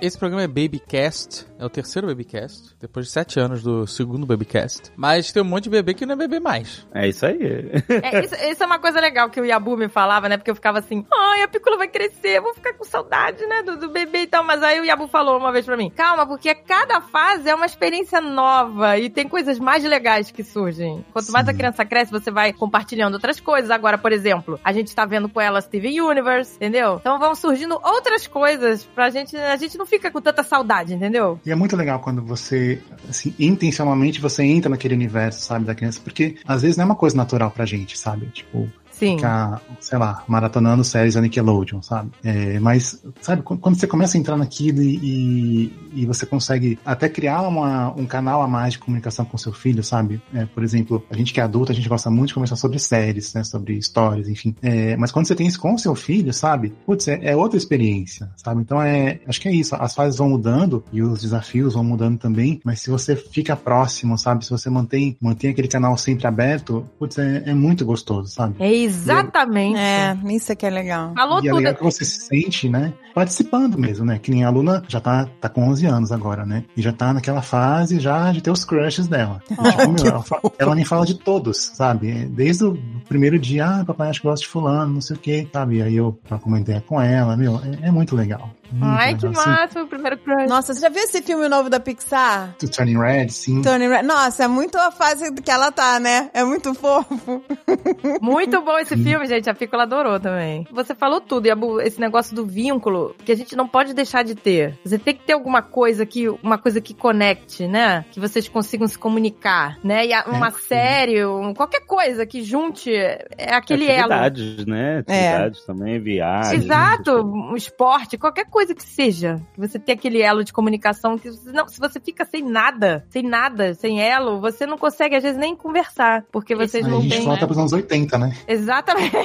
Esse programa é Babycast, é o terceiro Babycast, depois de sete anos do segundo Babycast. Mas tem um monte de bebê que não é bebê mais. É isso aí. É, isso, isso é uma coisa legal que o Yabu me falava, né? Porque eu ficava assim, ai, a Pícola vai crescer, vou ficar com saudade, né, do, do bebê e tal. Mas aí o Yabu falou uma vez pra mim, calma, porque cada fase é uma experiência nova e tem coisas mais legais que surgem. Quanto mais a criança cresce, você vai compartilhando outras coisas. Agora, por exemplo, a gente tá vendo com ela Steven Universe, entendeu? Então vão surgindo outras coisas pra gente, a gente não fica com tanta saudade, entendeu? E é muito legal quando você, assim, intencionalmente você entra naquele universo, sabe, da criança, porque às vezes não é uma coisa natural pra gente, sabe? Tipo, Sim. ficar, sei lá, maratonando séries da Nickelodeon, sabe? É, mas, sabe, qu- quando você começa a entrar naquilo e, e, e você consegue até criar uma, um canal a mais de comunicação com seu filho, sabe? É, por exemplo, a gente que é adulto, a gente gosta muito de conversar sobre séries, né? Sobre histórias, enfim. É, mas quando você tem isso com o seu filho, sabe? Putz, é, é outra experiência, sabe? Então é, acho que é isso. As fases vão mudando e os desafios vão mudando também, mas se você fica próximo, sabe? Se você mantém, mantém aquele canal sempre aberto, putz, é, é muito gostoso, sabe? É exatamente. É, isso é que é legal. Falou E é tudo. legal que você se sente, né? Participando mesmo, né? Que nem a aluna já tá, tá com 11 anos agora, né? E já tá naquela fase já de ter os crushes dela. Tipo, meu, ela, fa- ela me fala de todos, sabe? Desde o primeiro dia, ah, papai, acho que gosta de fulano, não sei o que, sabe? E aí eu troco uma ideia com ela, meu, é, é muito legal. Muito Ai, que. Assim, massa, o primeiro crush. Nossa, você já viu esse filme novo da Pixar? to Turning Red, sim. Tony Red. Nossa, é muito a fase que ela tá, né? É muito fofo. Muito bom esse filme, gente. A Pícola adorou também. Você falou tudo. E esse negócio do vínculo, que a gente não pode deixar de ter. Você tem que ter alguma coisa que, uma coisa que conecte, né? Que vocês consigam se comunicar, né? E a- uma série, um- qualquer coisa que junte é aquele elo. Atividades, né? Atividades também, viagem. Exato, um esporte, qualquer coisa que seja. Que você tem aquele elo de comunicação que você- não, se você fica sem nada, sem nada, sem elo, você não consegue às vezes nem conversar, porque vocês a não gente têm. volta né? pros anos 80, né? Exatamente.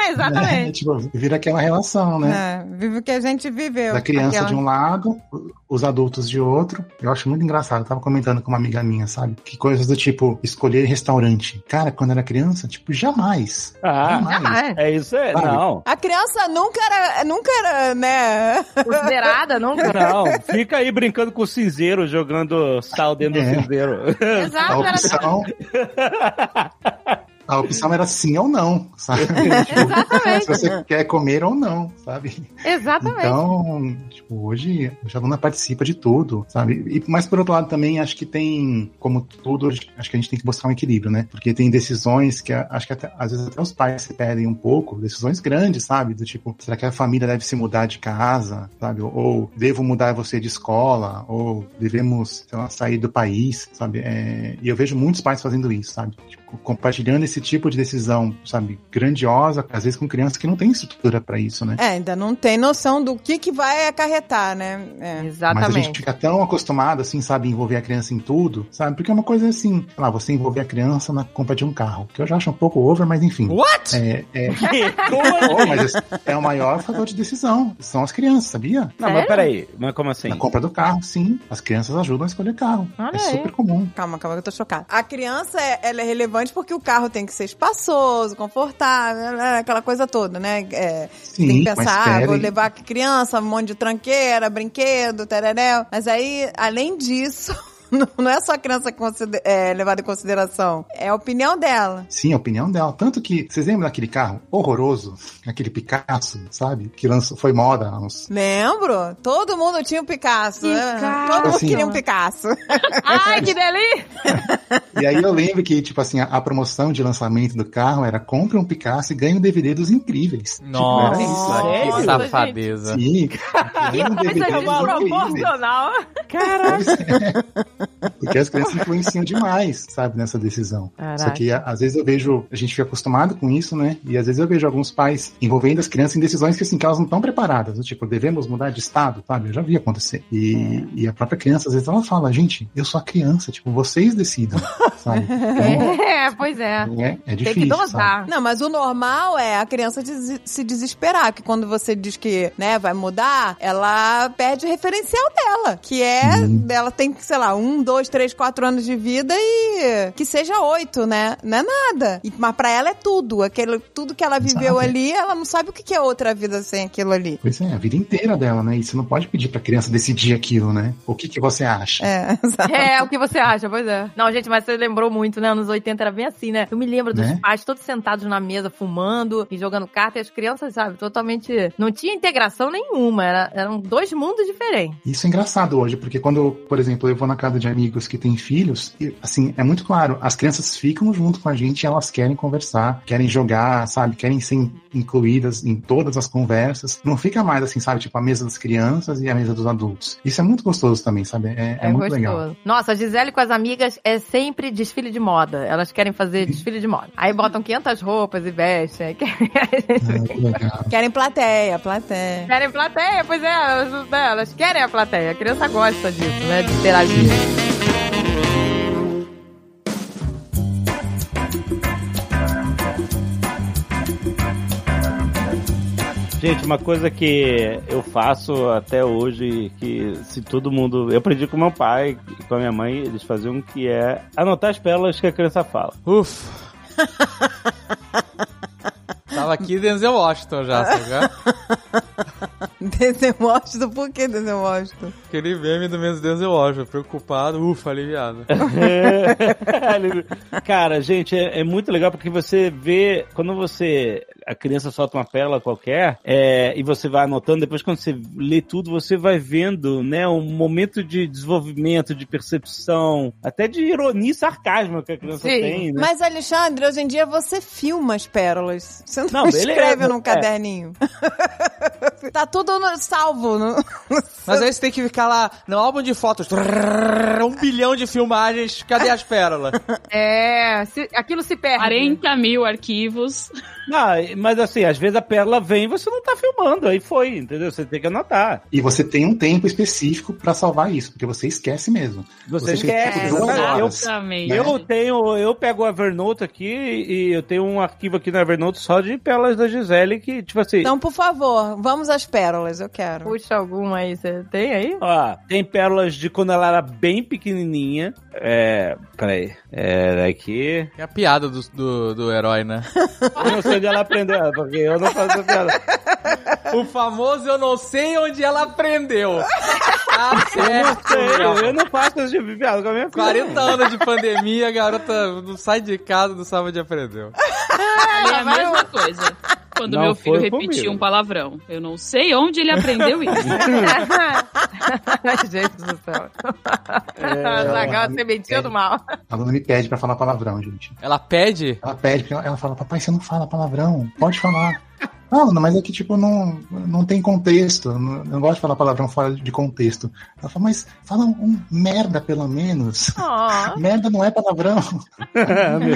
Exatamente. tipo, vira aquela relação, né? É, vive o que a gente viveu. Da criança Aquela- de um lado, os adultos de outro. Eu acho muito engraçado. Eu tava comentando com uma amiga minha, sabe? Que coisas do tipo, escolher restaurante. Cara, quando era criança, tipo, jamais. Ah, jamais. É isso aí. Sabe? Não. A criança nunca era, nunca era, né? Considerada, nunca. Não, fica aí brincando com o cinzeiro, jogando sal dentro É. do cinzeiro. A Exato, era opção. A opção era sim ou não, sabe? Tipo, Exatamente. se você quer comer ou não, sabe? Exatamente. Então, tipo, hoje, a aluna participa de tudo, sabe? E, mas por outro lado também, acho que tem, como tudo, acho que a gente tem que buscar um equilíbrio, né? Porque tem decisões que acho que até, às vezes até os pais se pedem um pouco, decisões grandes, sabe? Do tipo, será que a família deve se mudar de casa, sabe? Ou, ou devo mudar você de escola, ou devemos, lá, sair do país, sabe? É, e eu vejo muitos pais fazendo isso, sabe? Tipo, compartilhando esse tipo de decisão, sabe? Grandiosa, às vezes com crianças que não têm estrutura pra isso, né? É, ainda não tem noção do que, que vai acarretar, né? É. Mas a Exatamente. gente fica tão acostumado, assim, sabe, a envolver a criança em tudo, sabe? Porque é uma coisa assim, sei lá, você envolver a criança na compra de um carro, que eu já acho um pouco over, mas enfim. What? É, é, Como mas é o maior fator de decisão, são as crianças, sabia? Não, mas Sério? peraí, mas como assim? Na compra do carro, sim. As crianças ajudam a escolher carro. Olha é aí. super comum. Calma, calma, que eu tô chocada. A criança, é- ela é relevante porque o carro tem que ser espaçoso, confortável, né, aquela coisa toda, né? É, Sim, tem que pensar, ah, vou levar criança, um monte de tranqueira, brinquedo, tereréu. Mas aí, além disso, não- não é só a criança é, levada em consideração, é a opinião dela. Sim, a opinião dela. Tanto que, vocês lembram daquele carro horroroso? Aquele Picasso, sabe? Que lançou, foi moda há uns Lembro? Todo mundo tinha um Picasso. né? Picasso. Todo mundo Assim, queria um Picasso. Ai, que delícia! E aí eu lembro que, tipo assim, a, a promoção de lançamento do carro era compre um Picasso e ganhe um DVD dos incríveis. Nossa, Tipo, era isso. sério? que safadeza. Sim. um Coisa dos incríveis. desproporcional. É. Porque as crianças influenciam demais, sabe, nessa decisão. Caraca. Só que às vezes eu vejo, a gente fica acostumado com isso, né? E às vezes eu vejo alguns pais envolvendo as crianças em decisões que assim, que elas não estão preparadas. do Tipo, devemos mudar de estado, sabe? Eu já vi acontecer. E, e a própria criança, às vezes, ela fala, gente, eu sou a criança, tipo, vocês decidam, sabe? Então, É, pois é. é, é Tem difícil. que sabe? dosar. Não, mas o normal é a criança des- se desesperar, que quando você diz que, né, vai mudar, ela perde o referencial dela, que é, Sim. ela tem, sei lá, um, dois, três, quatro anos de vida e que seja oito, né? Não é nada. E, mas pra ela é tudo, aquele, tudo que ela viveu Exato. ali, ela não sabe o que que é outra vida sem aquilo ali. Pois é, a vida inteira dela, né? E você não pode pedir pra criança decidir aquilo, né? O que, que você acha? É, exato. É, o que você acha, pois é. Não, gente, mas você lembrou muito, né? Anos 80 era bem assim, né? Eu me lembro dos Né? pais todos sentados na mesa, fumando e jogando carta, e as crianças, sabe, totalmente. Não tinha integração nenhuma. Era, eram dois mundos diferentes. Isso é engraçado hoje, porque quando, por exemplo, eu vou na casa de amigos que têm filhos, e, assim, é muito claro, as crianças ficam junto com a gente e elas querem conversar, querem jogar, sabe? Querem ser incluídas em todas as conversas. Não fica mais assim, sabe? Tipo, a mesa das crianças e a mesa dos adultos. Isso é muito gostoso também, sabe? É, é muito legal. Nossa, a Gisele com as amigas é sempre desfile de moda. Elas querem fazer desfile de moda. Aí botam 500 roupas e vestem. É. Querem plateia, plateia. Querem plateia, pois é, elas, né, elas querem a plateia. A criança gosta disso, né? De interagir. Gente, uma coisa que eu faço até hoje, que se todo mundo. Eu aprendi com meu pai e com a minha mãe, eles faziam que é anotar as pérolas que a criança fala. Ufa. Tava aqui Denzel Washington já, sabe? Desenhosto? Por que desenhosto? Aquele meme do Menos Deus eu acho. Preocupado, ufa, aliviado. Cara, gente, é, é muito legal porque você vê, quando você, a criança solta uma pérola qualquer, é, e você vai anotando, depois quando você lê tudo, você vai vendo, né, um momento de desenvolvimento, de percepção, até de ironia e sarcasmo que a criança Sim, tem, né? Mas, Alexandre, hoje em dia você filma as pérolas. Você não, Não, beleza, escreve num é. caderninho. tá tudo no- salvo. No... Mas aí você tem que ficar lá no álbum de fotos. Um bilhão de filmagens. Cadê as pérolas? É, se- aquilo se perde. 40 mil arquivos. Não, mas assim, às vezes a pérola vem e você não tá filmando, aí foi, entendeu? Você tem que anotar. E você tem um tempo específico pra salvar isso, porque você esquece mesmo. Você, Você esquece. fica duas exatamente. Eu-. Exatamente. Eu tenho, eu pego o Evernote aqui e eu tenho um arquivo aqui no Evernote só de pérolas da Gisele que, tipo assim, Então, por favor, vamos às pérolas, eu quero. Puxa alguma aí, você tem aí? ó, tem pérolas de quando ela era bem pequenininha. É, peraí, era aqui. É a piada do, do, do herói, né? Eu não sei onde ela aprendeu, porque eu não faço piada. O famoso eu não sei onde ela aprendeu. Tá Eu não certo. sei, eu não faço esse tipo de piada com a minha filha. 40 anos de pandemia, a garota não sai de casa, não sabe onde aprendeu. É a mesma coisa. Quando Não meu filho comigo. um palavrão. Eu não sei onde ele aprendeu isso. Gente do céu. É, Zagal, você mentiu do mal. A aluna me pede pra falar palavrão, gente. Ela pede? Ela pede, porque ela, ela fala, papai, você não fala palavrão, pode falar. Não, não, mas é que, tipo, não, não tem contexto. Não, eu não gosto de falar palavrão fora de contexto. Ela fala, mas fala um, um merda, pelo menos. Ó. merda não é palavrão. Meu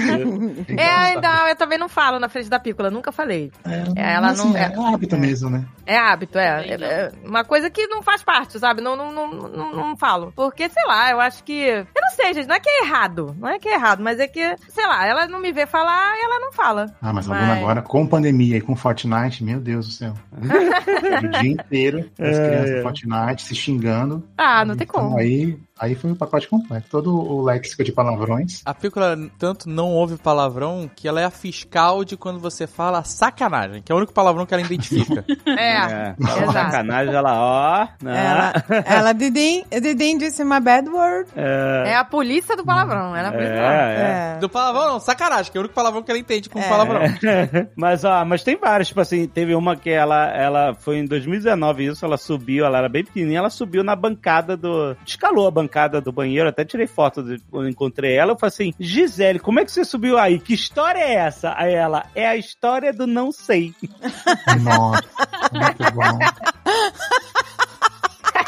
Deus. É, não, eu também não falo na frente da pícola, nunca falei. É, Ela assim, não- é, hábito mesmo, né? É hábito, é. Também não. É uma coisa que não faz parte, sabe? Não, não, não, não, não falo. Porque, sei lá, eu acho que. Eu não sei, gente, não é que é errado. Não é que é errado, mas é que, sei lá, ela não me vê falar e ela não fala. Ah, mas, a Mas- agora, com pandemia e com Fortnite, meu Deus do céu. o dia inteiro, as É, crianças é. Fortnite se xingando. Ah, não tem Então, como. Aí, aí foi o pacote completo. Todo o léxico de palavrões. A Pícola tanto não ouve palavrão que ela é a fiscal de quando você fala sacanagem, que é o único palavrão que ela identifica. É. É, Exato. sacanagem, ela, ó. né? Ela, ela Didin disse uma bad word. É, É a polícia do palavrão. Ela é a polícia do palavrão. é, é. Do palavrão não, sacanagem, que é o único palavrão que ela entende com É. palavrão. mas, ó, mas tem vários, tipo assim, teve uma que ela, ela foi em 2019 isso, ela subiu, ela era bem pequenininha, ela subiu na bancada do, escalou a bancada do banheiro, até tirei foto de quando encontrei ela, eu falei assim, Gisele, como é que você subiu aí? Que história é essa? Aí ela, é a história do não sei. Nossa, muito bom.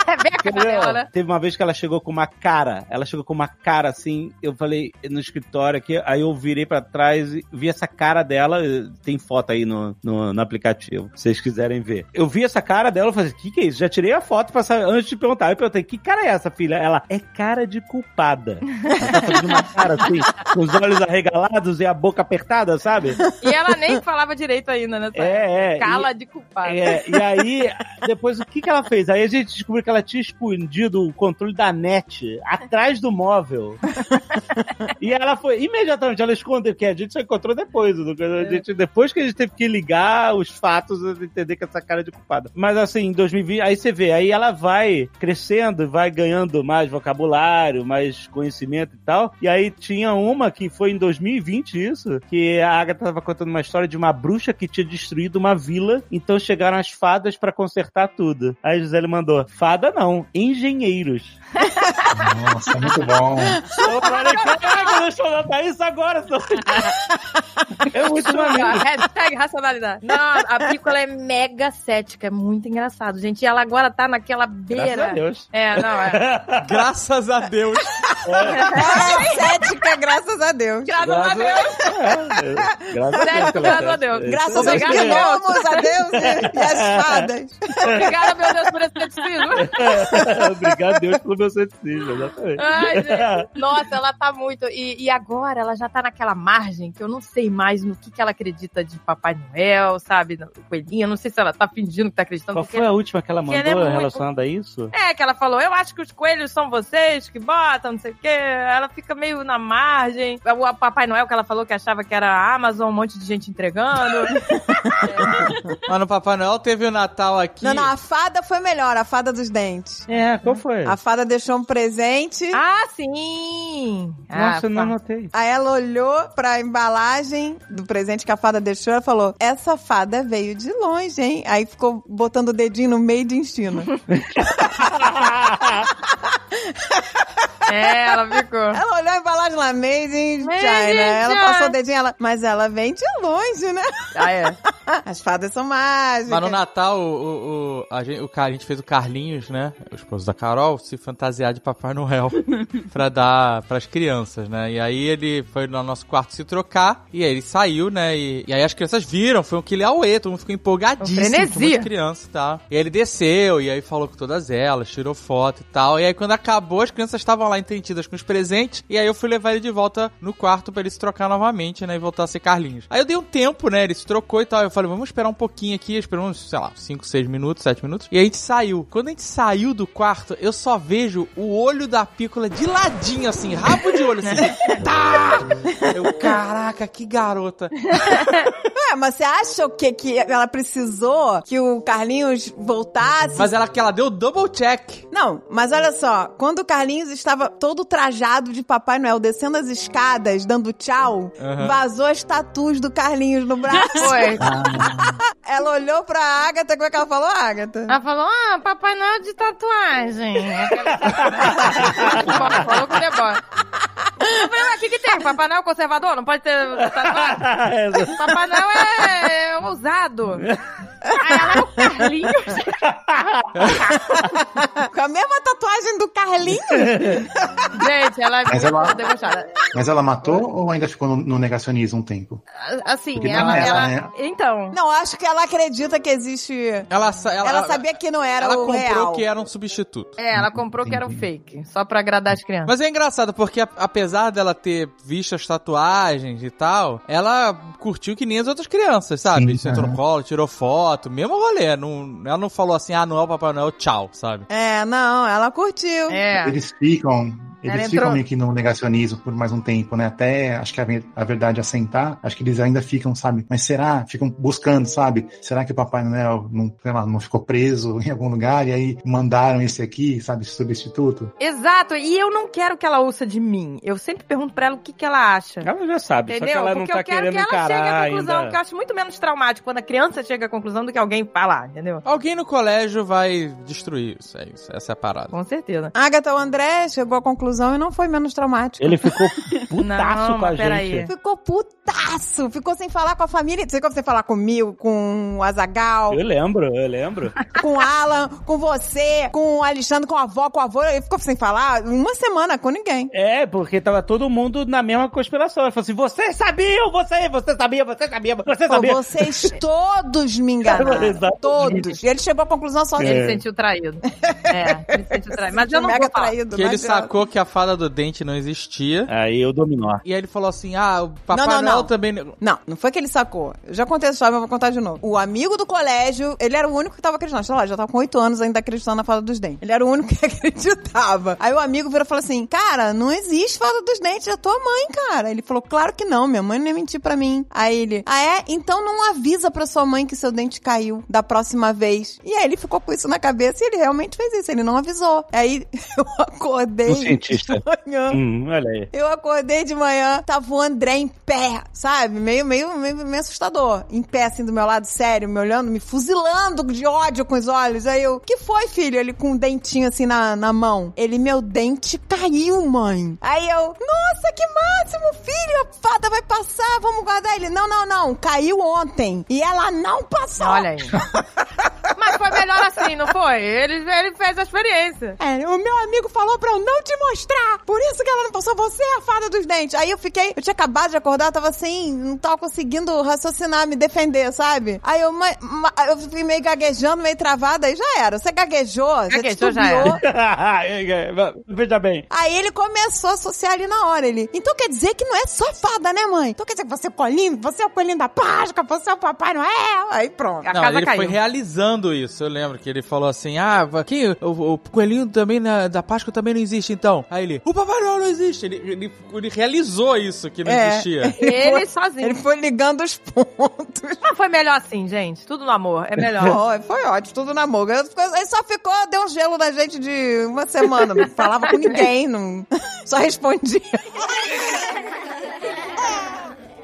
É bem a dela, né? Teve uma vez que ela chegou com uma cara, ela chegou com uma cara assim, eu falei no escritório aqui, aí eu virei pra trás e vi essa cara dela, tem foto aí no, no, no aplicativo, se vocês quiserem ver. Eu vi essa cara dela, eu falei, que que é isso? Já tirei a foto pra saber, antes de perguntar. Eu perguntei, que cara é essa, filha? Ela, é cara de culpada. Ela tá fazendo uma cara assim, com os olhos arregalados e a boca apertada, sabe? E ela nem falava direito ainda, né? É, é. Cala de culpado. É, e aí, depois o que, que ela fez? Aí a gente descobriu que ela tinha escondido o controle da net atrás do móvel. e ela foi, imediatamente, ela escondeu, que a gente só encontrou depois. A gente, depois que a gente teve que ligar os fatos, entender que essa cara é de culpada. Mas assim, em 2020, aí você vê, aí ela vai crescendo, vai ganhando mais vocabulário, mais conhecimento e tal. E aí tinha uma que foi em 2020 isso, que a Agatha tava contando uma história de uma bruxa que tinha destruído uma vila, então chegaram as fadas pra consertar tudo. Aí a Gisele mandou, fada não, engenheiros. Nossa, muito bom. Eu falei, caraca, deixa eu anotar isso agora. senão- É muito maneiro. Hashtag racionalidade. Não, a Pícola é mega cética, é muito engraçado, gente. E ela agora tá naquela Graças a beira. Deus. É, não, é. Graças a Deus. Ela é cética, graças a Deus. Graças a Deus. É, graças a Deus. Pela graças a. Deus. É Graças aos gnomos, a Deus e, e as fadas. Obrigada, meu Deus, por esse ceticismo. Obrigado, Deus, pelo meu ceticismo, exatamente. Ai. Nossa, ela tá muito. E, e agora ela já tá naquela margem que eu não sei mais no que, que ela acredita de Papai Noel, sabe? Eu não sei se ela tá fingindo que tá acreditando. Qual foi a última que ela mandou ela é muito- relacionada a isso? É, que ela falou, eu acho que os coelhos são vocês que botam, não sei o quê. Ela fica meio na margem. O Papai Noel que ela falou que achava que era a Amazon, um monte de gente entregando. Mas no Papai Noel teve o Natal aqui. Não, não, a fada foi melhor, a fada dos dentes. É, qual foi? A fada deixou um presente. ah, sim! Nossa, ah, eu não pá. notei. Aí ela olhou pra embalagem do presente que a fada deixou e falou: Essa fada veio de longe, hein? Aí ficou botando o dedinho no meio de China. É, ela ficou. ela olhou a embalagem lá, Made in Made China. in ela China. passou o dedinho, ela, mas ela vem de longe, né? Ah, é. As fadas são mágicas. Mas no Natal, o, o, o- a, gente, o, a gente fez o Carlinhos, né? O esposo da Carol, se fantasiar de Papai Noel pra dar pras crianças, né? E aí ele foi no nosso quarto se trocar, e aí ele saiu, né? E, e aí as crianças viram, foi um quilauê, todo mundo ficou empolgadíssimo com as crianças tal. E aí ele desceu, e aí falou com todas elas, tirou foto e tal. E aí quando acabou, as crianças estavam lá entretidas com os presentes, e aí eu fui levar ele de volta no quarto pra ele se trocar novamente, né? E voltar a ser Carlinhos. Aí eu dei um tempo, né? Ele se trocou e tal. Eu falei, vamos esperar um pouquinho aqui. Esperamos, sei lá, 5, 6 minutos, 7 minutos. E a gente saiu. Quando a gente saiu do quarto, eu só vejo o olho da pícola de ladinho, assim, rabo de olho, assim. tá! Eu, caraca, que garota. Ué, mas você acha o quê? Que ela precisou que o Carlinhos voltasse? Mas ela que ela deu double check. Não, mas olha só, quando o Carlinhos estava todo trajado de Papai Noel descendo as escadas, dando tchau, Aham. vazou as tatuas do Carlinhos no braço. Foi. ela olhou pra Agatha, como é que ela falou, Agatha? Ela falou, ah, Papai Noel de tatuagem. Aquela- falou com o deboche. O que que tem? Papai Noel conservador? Não pode ter tatuagem? Papai Noel é, é ousado. Aí ela é o Carlinhos. Com a mesma tatuagem do Carlinhos? Gente, ela é Mas ela- debochada. Mas ela matou ou ainda ficou no, no negacionismo um tempo? Assim, Porque ela, não é ela, ela- né? Então, Não, acho que ela acredita que existe... Ela, sa- ela, Ela, sabia que não era ela o comprou real. que era um substituto. é, ela comprou que era um fake. Só pra agradar as crianças. Mas é engraçado, porque apesar dela ter visto as tatuagens e tal, ela curtiu que nem as outras crianças, sabe? Sim, Sentou no colo, tirou foto, mesmo rolê. Não, ela não falou assim, ah, Noel, Papai Noel, tchau, sabe? É, não, ela curtiu. É. Eles ficam. Eles entrou. ficam meio que no negacionismo por mais um tempo, né? Até acho que a, a verdade assentar, acho que eles ainda ficam, sabe? Mas será? Ficam buscando, sabe? Será que o Papai Noel não, sei lá, não ficou preso em algum lugar e aí mandaram esse aqui, sabe? Esse substituto? Exato, e eu não quero que ela ouça de mim. Eu sempre pergunto pra ela o que, que ela acha. Ela já sabe, só que Entendeu? ela não Porque tá eu quero querendo que ela chegue à conclusão, ainda. que eu acho muito menos traumático quando a criança chega à conclusão do que alguém falar, entendeu? Alguém no colégio vai destruir isso, é isso. Essa é a parada. Com certeza. Agatha, o André chegou à conclusão e não foi menos traumático. Ele ficou putaço Não, com a gente. Ficou putaço, ficou sem falar com a família, ficou sem falar comigo, com o Azagal, Eu lembro, eu lembro. com o Alan, com você, com o Alexandre, com a avó, com o avô. Ele ficou sem falar uma semana com ninguém. É, porque tava todo mundo na mesma conspiração. Ele falou assim: vocês sabiam, você, você sabia, você sabia, você Pô, sabia. vocês todos me enganaram. Todos. E ele chegou à conclusão só Ele É. dele. se sentiu traído. É, ele se sentiu traído. Mas eu não mega vou falar. traído. Que ele sacou que a fada do dente não existia. Aí eu dominó. E aí ele falou assim, ah, o Papai Não, não, Noel não. também... Não, não foi que ele sacou. Eu já contei essa história, mas eu vou contar de novo. O amigo do colégio, ele era o único que tava acreditando. Sei lá, já tava com oito anos ainda acreditando na fada dos dentes. Ele era o único que acreditava. Aí o amigo virou e falou assim: Cara, não existe fada dos dentes, é tua mãe, cara. Ele falou: Claro que não, minha mãe não ia mentir pra mim. Aí ele: Ah, é? Então não avisa pra sua mãe que seu dente caiu da próxima vez. E aí ele ficou com isso na cabeça e ele realmente fez isso. Ele não avisou. Aí eu acordei. Cientista. de manhã. Hum, olha aí. Eu acordei de manhã, tava o André em pé, sabe? Meio, meio, meio, meio assustador. Em pé, assim, do meu lado, sério, me olhando, me fuzilando de ódio com os olhos. Aí eu, que foi, filho? Ele com um dentinho assim na, na mão. Ele, meu dente caiu, mãe. Aí eu, nossa, que máximo, filho, a fada vai passar, vamos guardar ele. Não, não, não, caiu ontem. E ela não passou. Olha aí. Mas foi melhor assim, não foi? Ele, ele fez a experiência. É, o meu amigo falou pra eu não te mostrar. Por isso que ela não passou. Você é a fada dos dentes. Aí eu fiquei, eu tinha acabado de acordar, eu tava assim, não tava conseguindo raciocinar, me defender, sabe? Aí eu, ma- ma- eu fui meio gaguejando, meio travada, aí já era. Você gaguejou, você Gaguejou, já. Veja bem. Aí ele começou a associar ali na hora. Ele, então quer dizer que não é só fada, né, mãe? Então quer dizer que você é o colinho, você é o colinho da Páscoa, você é o Papai Noel. Aí pronto. A não, casa ele caiu. foi realizando isso. Eu lembro que ele falou assim, ah, quem, o, o coelhinho também na- da Páscoa também não existe, então. Aí ele, o Papai Noel não existe. Ele, ele, ele realizou isso, que não É. existia. Ele sozinho. Ele foi ligando os pontos. Mas foi melhor assim, gente. Tudo no amor. É melhor. Foi, foi ótimo, tudo namoro. Eu- Ele só ficou, deu um gelo na gente de uma semana. Não falava com ninguém, não, só respondia.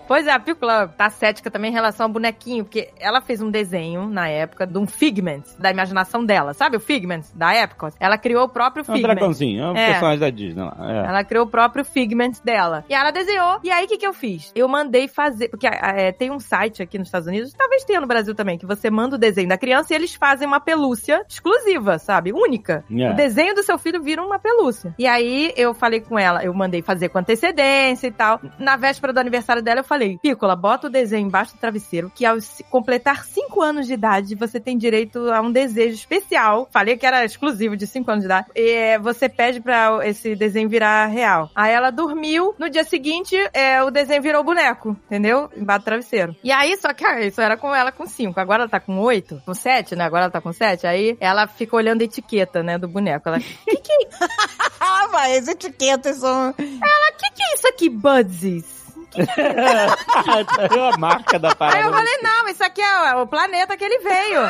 Pois é, a Pícola tá cética também em relação ao bonequinho, porque ela fez um desenho na época de um Figment, da imaginação dela. Sabe o Figment da época? Ela criou o próprio É um Figment. dragãozinho, é um É. personagem da Disney lá. É. Ela criou o próprio Figment dela. E ela desenhou. E aí, o que, que eu fiz? Eu mandei fazer. Porque é, tem um site aqui nos Estados Unidos, talvez tenha no Brasil também, que você manda o desenho da criança e eles fazem uma pelúcia exclusiva, sabe? Única. É. O desenho do seu filho vira uma pelúcia. E aí, eu falei com ela, eu mandei fazer com antecedência e tal. Na véspera do aniversário dela, eu falei: Pícola, bota o desenho embaixo do travesseiro, que ao completar 5 anos de idade, você tem direito a um desejo especial. Falei que era exclusivo de 5 anos de idade. E é, você pede pra esse desenho virar real. Aí ela dormiu, no dia seguinte, é, o desenho virou boneco, entendeu? Embaixo do travesseiro. E aí, só que ah, isso era com ela com 5. Agora ela tá com 8, com 7, né? Agora ela tá com 7. Aí ela fica olhando a etiqueta, né, do boneco. Ela, que que, Ah, vai, as etiquetas são. que que é isso aqui, Budsies? é a marca da parada. Aí eu falei, não, isso aqui é o planeta que ele veio.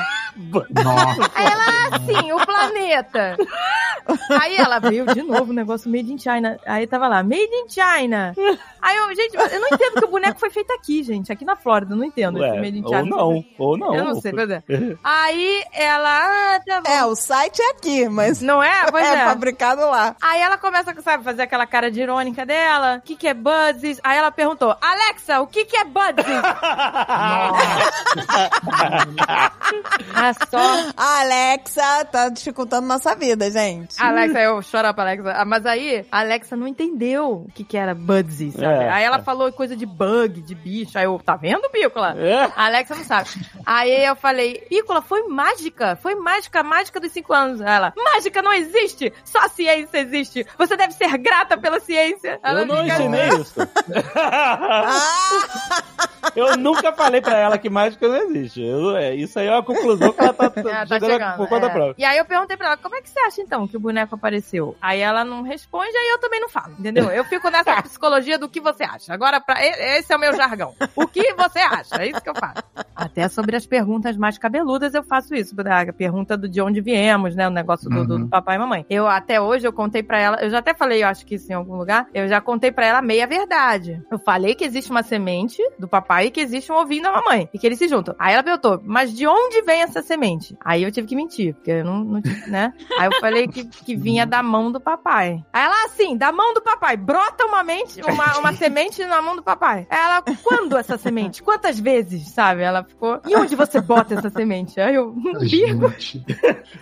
Nossa. Aí ela, assim, o planeta. Aí ela veio de novo, o negócio Made in China. Aí tava lá, Made in China. Aí eu, gente, eu não entendo que o boneco foi feito aqui, gente. Aqui na Flórida, não entendo. Ué, Made in China. ou não, ou não. Eu não sei, pois é. Aí ela, ah, tá bom. É, o site é aqui, mas Não é? Pois é, é. fabricado lá. Aí ela começa, sabe, fazer aquela cara de irônica dela. O que que é Buds? Aí ela perguntou, Alexa, o que que é Buds? ah, só. A Alexa tá dificultando nossa vida, gente. Alexa, eu choro pra Alexa. Ah, Mas aí, a Alexa não entendeu o que que era Budsy, sabe? É. aí ela falou coisa de bug, de bicho. Aí eu, tá vendo, Pícola? É? A Alexa não sabe. Aí eu falei, Pícola, foi mágica. Foi mágica, mágica dos cinco anos. Ela, mágica não existe. Só a ciência existe. Você deve ser grata pela ciência. Ela Eu não fica- ensinei isso. Eu nunca falei pra ela que mágica não existe. Eu- é, isso aí é uma conclusão que ela tá, Ah, tá chegando, por conta é. própria. E aí eu perguntei pra ela, como é que você acha então que o boneco apareceu? Aí ela não responde, aí eu também não falo, entendeu? Eu fico nessa psicologia do que você acha. Agora, pra, esse é o meu jargão. O que você acha? É isso que eu faço. Até sobre as perguntas mais cabeludas eu faço isso. A pergunta do de onde viemos, né? O negócio do, do- do papai e mamãe. Eu até hoje eu contei pra ela, eu já até falei, eu acho que isso em algum lugar, eu já contei pra ela meia verdade. Eu falei que existe uma semente do papai e que existe um ovinho da mamãe. E que eles se juntam. Aí ela perguntou, mas de onde vem essa semente? Aí eu tive que mentir, porque eu não, não tive, né? Aí eu falei que, que vinha da mão do papai. Aí ela, assim, da mão do papai, brota uma, mente, uma, uma semente na mão do papai. Aí ela, quando essa semente? Quantas vezes, sabe? Ela ficou, e onde você bota essa semente? Aí eu, não digo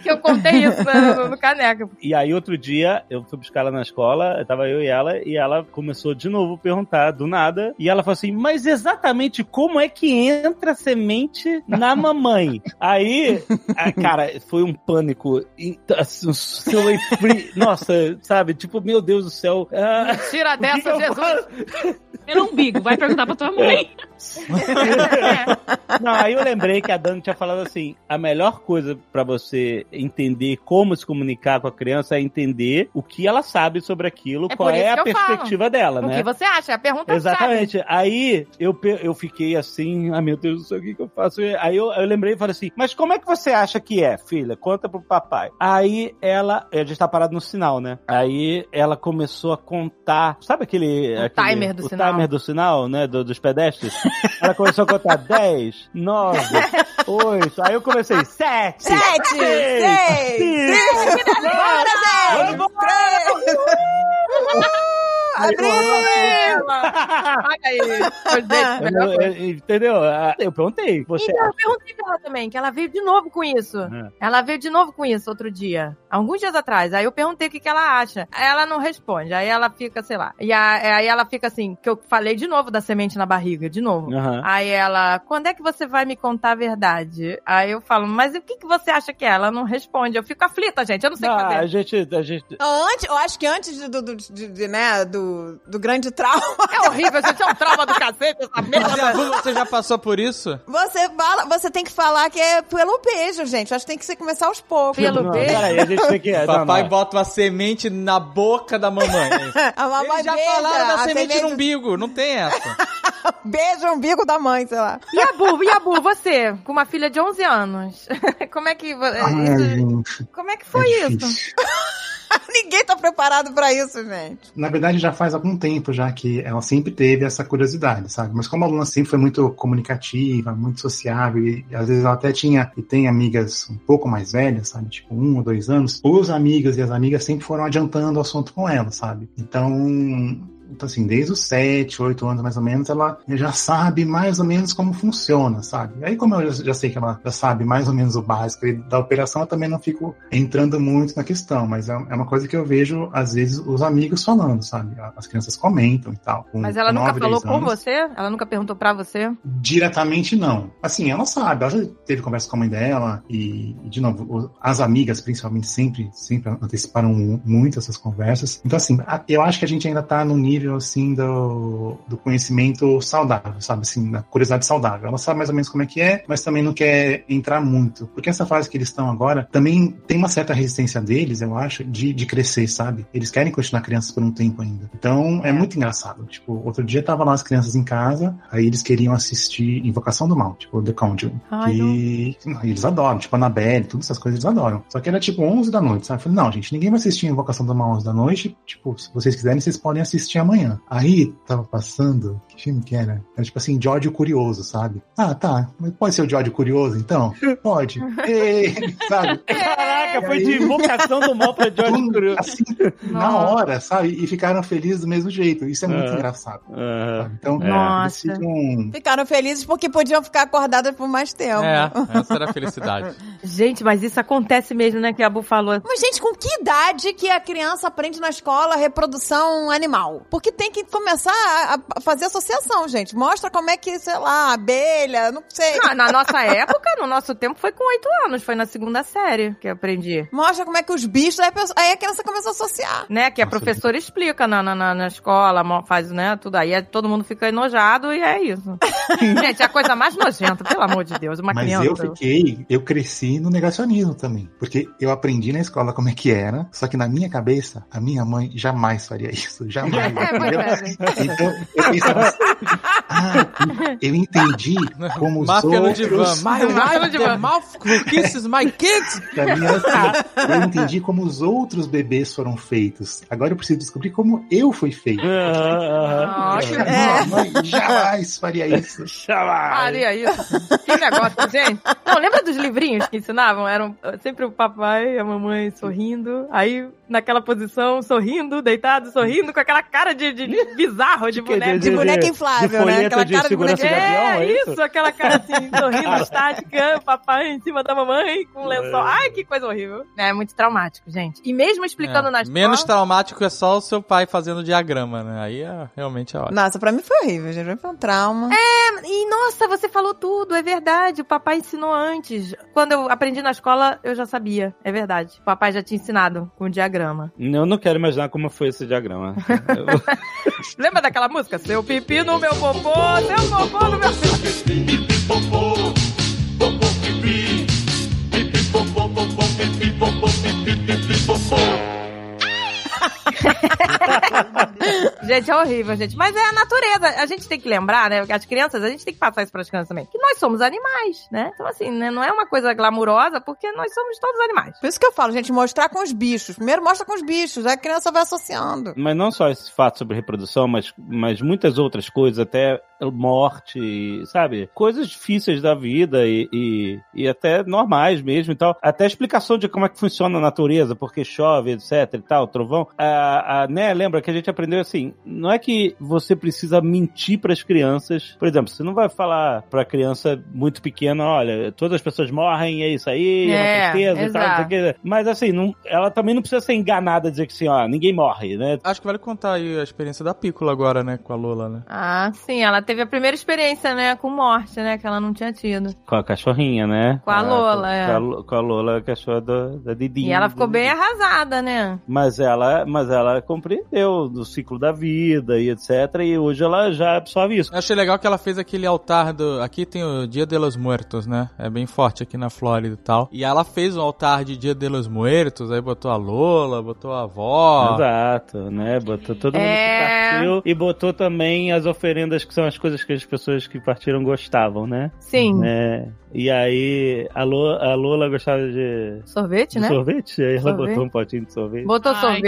que eu contei isso no, no caneca. E aí, outro dia, eu fui buscar ela na escola, tava eu e ela, e ela começou de novo a perguntar, do nada, e ela falou assim, mas exatamente como é que entra a semente na mamãe? aí, cara, foi um pânico, assim, nossa, sabe, tipo, meu Deus do céu. ah, Tira dessa, Jesus. Pelo umbigo, vai perguntar pra tua mãe. Não, aí eu lembrei que a Dani tinha falado assim: a melhor coisa pra você entender como se comunicar com a criança é entender o que ela sabe sobre aquilo, É qual é a eu falo. perspectiva dela, O né? que você acha? A pergunta Exatamente. Aí eu, eu fiquei assim, ah meu Deus do céu, o que, que eu faço? Aí eu, eu lembrei e falei assim, mas como é que você acha que é, filha? Conta pro papai. Aí ela, a gente tá parado no sinal, né? Aí ela começou a contar, sabe aquele... O aquele- timer do o sinal. timer do sinal, né? do- dos pedestres. Ela começou a contar 10, 9, 8. Aí eu comecei 7, 7, 6, 5, 5, 5, 5, 5, Abril! Entendeu? Ah, eu perguntei. Você então, eu perguntei pra ela também, que ela veio de novo com isso. Uhum. Ela veio de novo com isso outro dia. Alguns dias atrás. Aí eu perguntei o que, que ela acha. Ela não responde. Aí ela fica, sei lá. E aí ela fica assim, que eu falei de novo da semente na barriga, de novo. Uhum. Aí ela, quando é que você vai me contar a verdade? Aí eu falo, mas o que, que você acha que é? Ela não responde. Eu fico aflita, gente. Eu não sei o que ah, fazer. A gente, a gente... Antes, eu acho que antes do, do, do né, do do, do grande trauma. É horrível, você tinha um trauma do cacete, essa merda. Você já passou por isso? Você fala, você tem que falar que é pelo beijo, gente. Acho que tem que começar aos poucos. Pelo Não, beijo. peraí, a gente tem que... não, Papai não. bota uma semente na boca da mamãe. A mamãe Eles já beija, falaram da a semente no umbigo, não tem essa. Beija o umbigo da mãe, sei lá. Yabu, Yabu, você, com uma filha de 11 anos, como é que... Ai, isso- gente. como é que foi é isso? Ninguém tá preparado pra isso, gente. Na verdade, já faz algum tempo já que ela sempre teve essa curiosidade, sabe? Mas como a Luna sempre foi muito comunicativa, muito sociável, e às vezes ela até tinha e tem amigas um pouco mais velhas, sabe? Tipo, um ou dois anos, os amigos e as amigas sempre foram adiantando o assunto com ela, sabe? Então. Então, assim, desde os sete, oito anos mais ou menos, ela já sabe mais ou menos como funciona, sabe? Aí, como eu já, já sei que ela já sabe mais ou menos o básico da operação, eu também não fico entrando muito na questão, mas é, é uma coisa que eu vejo, às vezes, os amigos falando, sabe? As crianças comentam e tal. Mas ela com nunca nove, falou com você? Ela nunca perguntou pra você? Diretamente não. Assim, ela sabe, ela já teve conversa com a mãe dela e, de novo, as amigas, principalmente, sempre, sempre anteciparam mu- muito essas conversas. Então, assim, eu acho que a gente ainda tá no nível, assim, do, do conhecimento saudável, sabe? Assim, da curiosidade saudável. Ela sabe mais ou menos como é que é, mas também não quer entrar muito. Porque essa fase que eles estão agora, também tem uma certa resistência deles, eu acho, de, de crescer, sabe? Eles querem continuar crianças por um tempo ainda. Então, é muito engraçado. Tipo, outro dia tava lá as crianças em casa, aí eles queriam assistir Invocação do Mal, tipo, The Conjuring. Ai, e não, eles adoram, tipo, Annabelle, todas essas coisas eles adoram. Só que era tipo 11 da noite, sabe? Eu falei, não, gente, ninguém vai assistir Invocação do Mal 11 da noite. Tipo, se vocês quiserem, vocês podem assistir amanhã. Aí, tava passando, que filme que era? Era tipo assim, de ódio curioso, sabe? Ah, tá, mas pode ser o de ódio curioso, então? Pode. Ei, sabe? Caraca, foi de invocação do mal pra George Tudo, Curioso. assim, na hora, sabe? E ficaram felizes do mesmo jeito. Isso é muito É. engraçado. Então, Nossa. eles ficam Ficaram felizes porque podiam ficar acordadas por mais tempo. É, essa era a felicidade. Gente, mas isso acontece mesmo, né? Que a Bu falou. Mas, gente, com que idade que a criança aprende na escola reprodução animal? Porque tem que começar a, a fazer associação, gente. Mostra como é que, sei lá, abelha, não sei. Na nossa época, no nosso tempo, foi com oito anos. Foi na segunda série que eu aprendi. Mostra como é que os bichos, aí a, pessoa- aí a criança começa a associar. Né? Que a Nossa, professora explica na, na, na- escola, faz, né, tudo aí. Aí Todo mundo fica enojado e é isso. Gente, é a coisa mais nojenta, pelo amor de Deus. Uma Mas criança. eu fiquei, eu cresci no negacionismo também. Porque eu aprendi na escola como é que era, só que na minha cabeça, a minha mãe jamais faria isso. Jamais. É, pois é. Então, eu pensava assim, ah, eu entendi como os Máfia no outros... divã. My divã. the mouth kisses my kids. Pra mim assim, eu entendi como os outros bebês foram feitos. Agora eu preciso descobrir como eu fui feito. Ah, que Minha mãe jamais faria isso. Chamar. Faria isso. Que negócio, gente. Não, lembra dos livrinhos que ensinavam? Eram sempre o papai e a mamãe sorrindo. Aí, naquela posição, sorrindo, deitado, sorrindo, com aquela cara de, de, de bizarro, de boneco. De boneca inflável, de né? Aquela cara de boneca. É, é isso? isso, aquela cara assim, sorrindo, estática, papai em cima da mamãe, com lençol. É. Ai, que coisa horrível. É muito traumático, gente. E mesmo explicando É, na escola... Menos traumático é só o seu pai fazendo diagrama, né? Aí é, realmente é ótimo. Nossa, pra mim foi horrível, gente. Foi um trauma. E nossa, você falou tudo, é verdade. O papai ensinou antes. Quando eu aprendi na escola, eu já sabia. É verdade. O papai já tinha ensinado com o diagrama. Eu não quero imaginar como foi esse diagrama. Eu- Lembra daquela música? Seu pipi no meu popô, seu popô no meu pipi. Gente, é horrível, gente. Mas é a natureza. A gente tem que lembrar, né? As crianças, a gente tem que passar isso para as crianças também. Que nós somos animais, né? Então, assim, né? não é uma coisa glamurosa, porque nós somos todos animais. Por isso que eu falo, gente, mostrar com os bichos. Primeiro mostra com os bichos, aí a criança vai associando. Mas não só esse fato sobre reprodução, mas, mas muitas outras coisas, até morte, sabe? Coisas difíceis da vida e, e, e até normais mesmo e tal. Até a explicação de como é que funciona a natureza, porque chove, etc e tal, trovão. A, a, né, lembra que a gente aprendeu assim, não é que você precisa mentir para as crianças. Por exemplo, você não vai falar para criança muito pequena, olha, todas as pessoas morrem, é isso aí, é, É, uma tristeza e tal, não sei o quê. Mas assim, não, ela também não precisa ser enganada dizer que assim, ó, ninguém morre, né? Acho que vale contar aí a experiência da Pícola agora, né? Com a Lola, né? Ah, sim, ela teve a primeira experiência, né, com morte, né, que ela não tinha tido. Com a cachorrinha, né? Com a Lola, com, é. Com a, com a Lola, a cachorra do- da Didi. E ela ficou bem arrasada, né? Mas ela, mas ela compreendeu do ciclo da vida e etc. E hoje ela já absorve isso. Eu achei legal que ela fez aquele altar do. Aqui tem o Dia de los Muertos, né? É bem forte aqui na Flórida e tal. E ela fez um altar de Dia de los Muertos, aí botou a Lola, botou a avó. Exato, né? Botou todo mundo É. que partiu e botou também as oferendas que são as coisas que as pessoas que partiram gostavam, né? Sim. É, e aí a Lola, a Lola gostava de, Sorvete, de né? sorvete, aí ela Sorvete. botou um potinho de sorvete. Botou Ai, que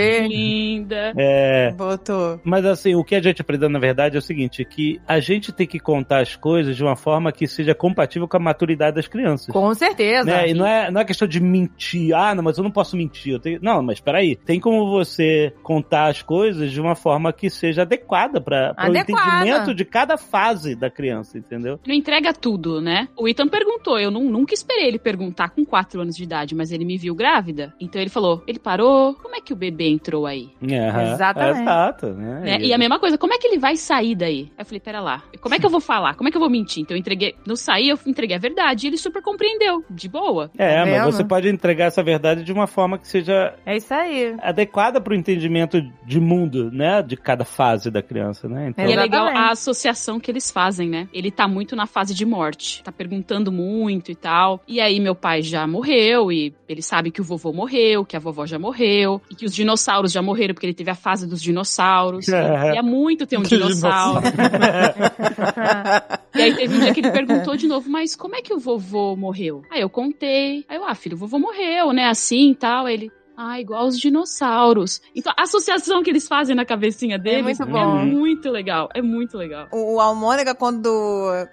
linda. É, Botou. mas assim, o que a gente aprendeu na verdade é o seguinte, que a gente tem que contar as coisas de uma forma que seja compatível com a maturidade das crianças. Com certeza. Né? E não é, não é questão de mentir. Ah, não, mas eu não posso mentir. Eu tenho... Não, mas peraí. Tem como você contar as coisas de uma forma que seja adequada para o entendimento de cada fase da criança, entendeu? Não entrega tudo, né? O Ethan perguntou, eu não- nunca esperei ele perguntar com 4 anos de idade, mas ele me viu grávida. Então ele falou, ele parou, como é que o bebê entrou aí? É, Exatamente. Exato, né? Né? E a mesma coisa, como é que ele vai sair daí? Aí eu falei, pera lá, como é que eu vou falar? Como é que eu vou mentir? Então eu entreguei, não saí, eu entreguei a verdade. E ele super compreendeu, de boa. É, Tá mas vendo? você pode entregar essa verdade de uma forma que seja É isso aí. adequada para o entendimento de mundo, né? De cada fase da criança, né? Então, E é legal a associação que eles fazem, né? Ele tá muito na fase de morte, tá perguntando muito e tal. E aí meu pai já morreu e ele sabe que o vovô morreu, que a vovó já morreu e que os dinossauros já morreram porque ele teve a fase dos dinossauros. É. E é muito ter um dinossauro. E aí teve um dia que ele perguntou de novo, mas como é que o vovô morreu? Aí eu contei. Aí eu, ah, filho, o vovô morreu, né? Assim e tal. Aí ele. Ah, igual os dinossauros. Então, a associação que eles fazem na cabecinha deles muito bom. é muito legal. É muito legal. O, o Almônega, quando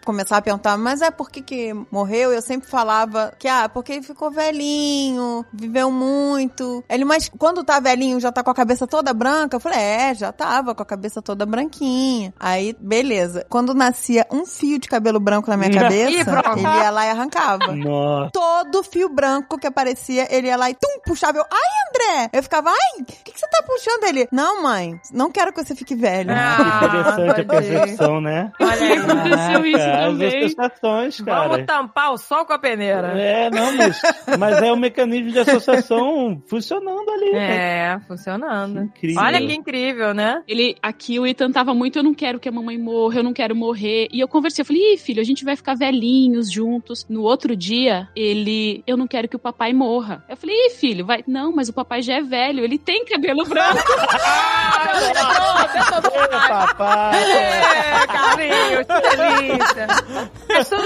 começava a perguntar, mas é por que, que morreu? Eu sempre falava que, ah, porque ele ficou velhinho, viveu muito. Ele, mas quando tá velhinho, já tá com a cabeça toda branca? Eu falei, é, já tava com a cabeça toda branquinha. Aí, beleza. Quando nascia um fio de cabelo branco na minha cabeça, ele ia lá e arrancava. Nossa. Todo fio branco que aparecia, ele ia lá e tum, puxava. Eu, ai, André! Eu ficava, ai, o que, que você tá puxando ele? Não, mãe, não quero que você fique velho. Ah, Interessante a percepção, né? Olha aí. Aconteceu isso também. As associações, cara. Vamos tampar o sol com a peneira. É, não, mas, mas é o mecanismo de associação funcionando ali. cara. É, funcionando. Incrível. Olha que incrível, né? Ele, aqui o Ethan tava muito, eu não quero que a mamãe morra, eu não quero morrer. E eu conversei, eu falei, ih, filho, a gente vai ficar velhinhos juntos. No outro dia, ele, eu não quero que o papai morra. Eu falei, ih, filho, vai. Não, mas o papai já é velho, ele tem cabelo branco. Ô, papai! É, Carlinhos, que delícia. É tudo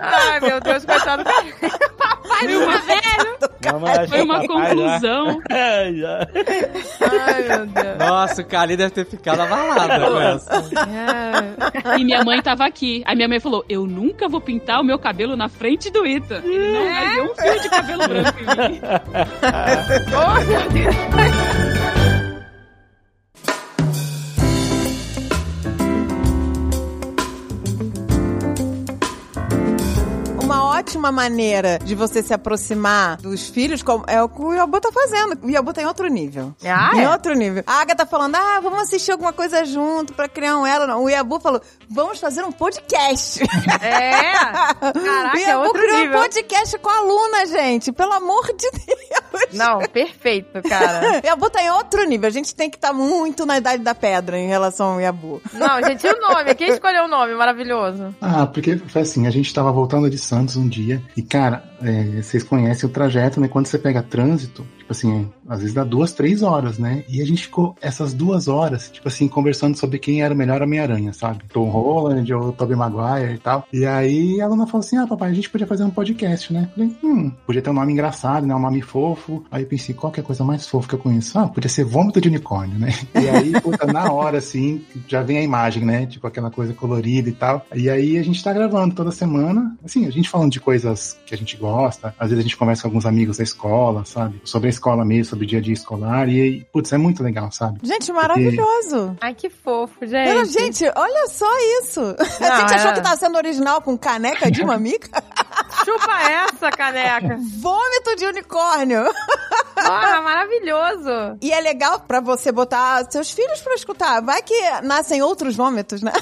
Ai, meu Deus, coitado do. Papai Foi uma, Vamos lá, foi uma conclusão. É. Ai, meu Deus. Nossa, o Kali deve ter ficado abalada com essa. É. E minha mãe tava aqui. Aí minha mãe falou: Eu nunca vou pintar o meu cabelo na frente do Ethan. Ele não vai ver um fio de cabelo branco em mim. Oh, meu Deus. Ótima maneira de você se aproximar dos filhos como- é o que o Yabu tá fazendo. O Yabu tá em outro nível. Ah, em é? outro nível. A Agatha falando, ah, vamos assistir alguma coisa junto pra criar um elo. Não. O Yabu falou, vamos fazer um podcast. É. Caraca, o é Yabu outro criou nível. um podcast com a aluna, gente. Pelo amor de Deus. Não, perfeito, cara. Yabu tá em outro nível. A gente tem que estar muito na idade da pedra em relação ao Yabu. Não, gente, e o nome? Quem escolheu o nome? Maravilhoso. Ah, porque foi assim, a gente tava voltando de Santos um dia e, cara, é, vocês conhecem o trajeto, né? Quando você pega trânsito, tipo assim, às vezes dá duas, três horas, né? E a gente ficou essas duas horas, tipo assim, conversando sobre quem era o melhor Homem-Aranha, sabe? Tom Holland ou Tobey Maguire e tal. E aí a Luna falou assim, ah, papai, a gente podia fazer um podcast, né? Falei, hum, podia ter um nome engraçado, né? Um nome fofo. Aí pensei, qual que é a coisa mais fofa que eu conheço? Ah, podia ser vômito de unicórnio, né? E aí, puta, na hora, assim, já vem a imagem, né? Tipo aquela coisa colorida e tal. E aí a gente tá gravando toda semana. Assim, a gente falando de coisas que a gente gosta. Às vezes a gente conversa com alguns amigos da escola, sabe? Sobre a escola mesmo, sobre o dia a dia escolar. E putz, é muito legal, sabe? Gente, maravilhoso. Ai, que fofo, gente. gente, olha só isso. a Não, gente achou que tava sendo original com caneca de mamica. Chupa essa, caneca. Vômito de unicórnio. Porra, maravilhoso. E é legal pra você botar seus filhos pra escutar. Vai que nascem outros vômitos, né?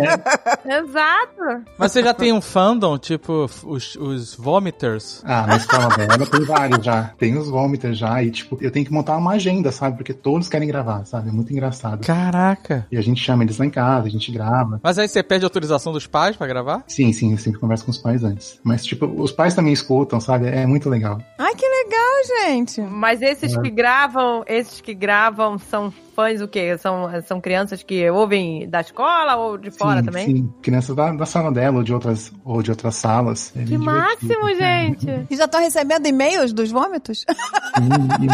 Exato. Mas você já tem um fandom, tipo os, os Vomiters? Ah, na escola dela tem vários já. Tem os vômitos já. E, tipo, eu tenho que montar uma agenda, sabe? Porque todos querem gravar, sabe? É muito engraçado. Caraca. E a gente chama eles lá em casa, a gente grava. Mas aí você pede autorização dos pais pra gravar? Sim, sim, eu sempre converso com os pais antes. Mas, tipo, os pais também escutam, sabe? É muito legal. Ai, que legal, gente. Mas esses É. que gravam, esses que gravam são fãs o quê? São, são crianças que ouvem da escola ou de fora sim, também? Sim, crianças da, da sala dela ou de outras, ou de outras salas. É Que divertido. máximo, gente. E já estão recebendo e-mails dos vômitos? Sim,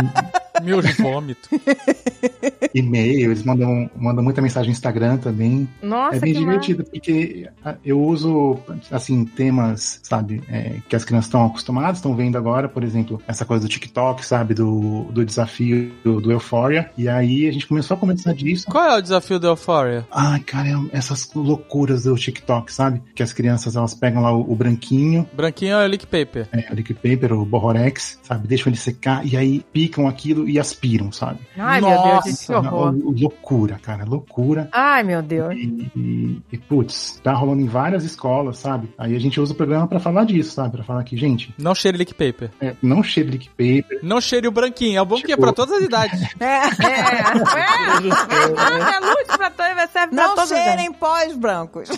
Meus vômitos. E-mail, eles mandam, mandam muita mensagem no Instagram também. Nossa, é bem que divertido, porque ah, eu uso, assim, temas, sabe, é, que as crianças estão acostumadas, estão vendo agora, por exemplo, essa coisa do TikTok, sabe, do, do desafio do, do Euphoria. E aí a gente começou a conversar disso. Qual é o desafio do Euphoria? Ai, cara, é- essas loucuras do TikTok, sabe? Que as crianças, elas pegam lá o, o branquinho, Branquinho é o Lick Paper. é, o liquid paper, o borrorex, sabe? Deixam ele secar e aí picam aquilo e aspiram, sabe? Ai, meu Deus, Nossa, que horror. Lou- Loucura, cara, loucura. Ai, meu Deus. E, e, e, putz, tá rolando em várias escolas, sabe? Aí a gente usa o programa pra falar disso, sabe? Pra falar que, gente, Não cheire Lick Paper. é, não cheire liquid paper. Não cheire o branquinho. É bom que é Tipo- pra todas as idades. É. É, é. Ah, é luz pra todos, serve pra Não todos. cheirem pós brancos.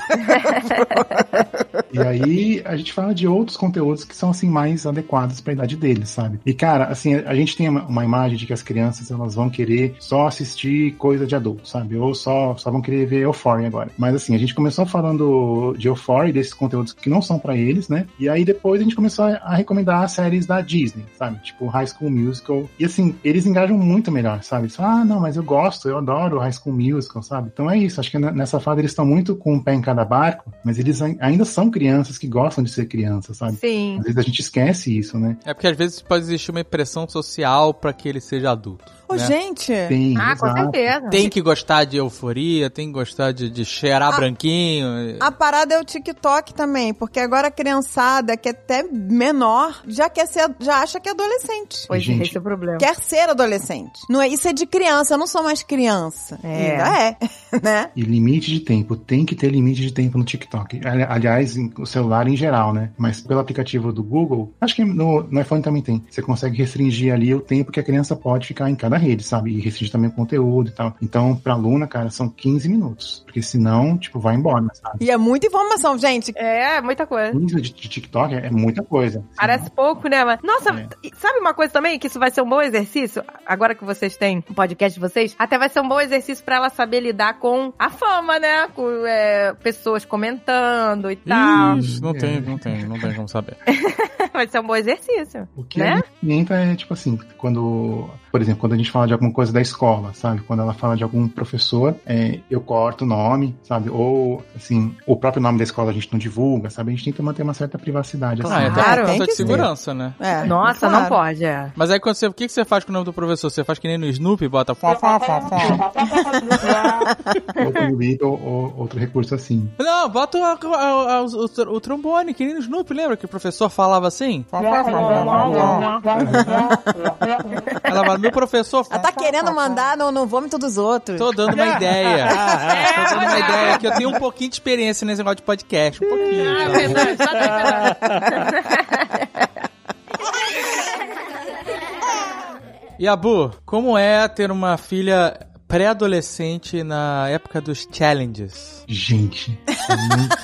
E aí a gente fala de outros conteúdos que são assim mais adequados pra idade deles, sabe? E cara, assim, a gente tem uma, imagem de que as crianças elas vão querer só assistir coisa de adulto, sabe? Ou só só vão querer ver Euphoria agora. Mas assim, a gente começou falando de Euphoria, desses conteúdos que não são pra eles, né? E aí depois a gente começou a, a recomendar séries da Disney, sabe? Tipo High School Musical. E assim, eles engajam muito melhor, sabe? Eles falam, ah, não, mas eu gosto, eu adoro High School Musical, sabe? Então é isso, acho que nessa fase eles estão muito com o pé em cada barco, mas eles ai- ainda são crianças que gostam de ser crianças, sabe? Sim. Às vezes a gente esquece isso, né? É porque às vezes pode existir uma impressão social pra que ele seja adulto. Ô, né? gente. Tem, Ah, com exato. certeza. Tem que gostar de euforia, tem que gostar de, de cheirar Ah. branquinho. A parada é o TikTok também, porque agora a criançada, que é até menor, já quer ser, já acha que é adolescente. Pois é, Gente. esse é o problema. Quer ser adolescente. Não é, isso é de criança, eu não sou mais criança. É. Ainda é, né? E limite de tempo, tem que ter limite de tempo no TikTok. Ali- Aliás, o celular em geral, né? Mas pelo aplicativo do Google, acho que no, no iPhone também tem. Você consegue restringir ali o tempo que a criança pode ficar em cada rede, sabe? E restringir também o conteúdo e tal. Então, pra aluna, cara, são 15 minutos. Porque senão, tipo, vai embora, sabe? E é muita informação, gente. É, muita coisa. 15 de, de TikTok é, é muita coisa. Parece pouco, né? Mas, nossa, É. sabe uma coisa também? Que isso vai ser um bom exercício? Agora que vocês têm um podcast de vocês, até vai ser um bom exercício pra ela saber lidar com a fama, né? Com é, pessoas comentando e tal. Ixi, não tem, não tem, não tem como saber. vai ser um bom exercício. O que Né? a gente comenta é, tipo assim, quando, por exemplo, quando a gente fala de alguma coisa da escola, sabe? Quando ela fala de algum professor, é, eu corto o nome, sabe? Ou, assim, o próprio nome da escola a gente não divulga, sabe? A gente tenta manter uma certa privacidade, Ah, assim. é até Claro, por tem de que ser. segurança, né? É, Nossa, claro. não pode, é. Mas aí quando você, o que, que você faz com o nome do professor? Você faz que nem no Snoopy, bota fó, fó, fó, fó. Outro ou, ou outro recurso assim. Não, bota o, o, o, o- o trombone, que nem no Snoopy, lembra que o professor falava assim? Ela fala, meu professor... Ela tá querendo mandar no, no vômito dos outros. Tô dando uma ideia. Tô dando uma ideia que eu tenho um pouquinho de experiência nesse negócio de podcast. Um pouquinho. Ah, verdade, só tem verdade. E Abu, como é ter uma filha pré-adolescente na época dos challenges? Gente, é, muito-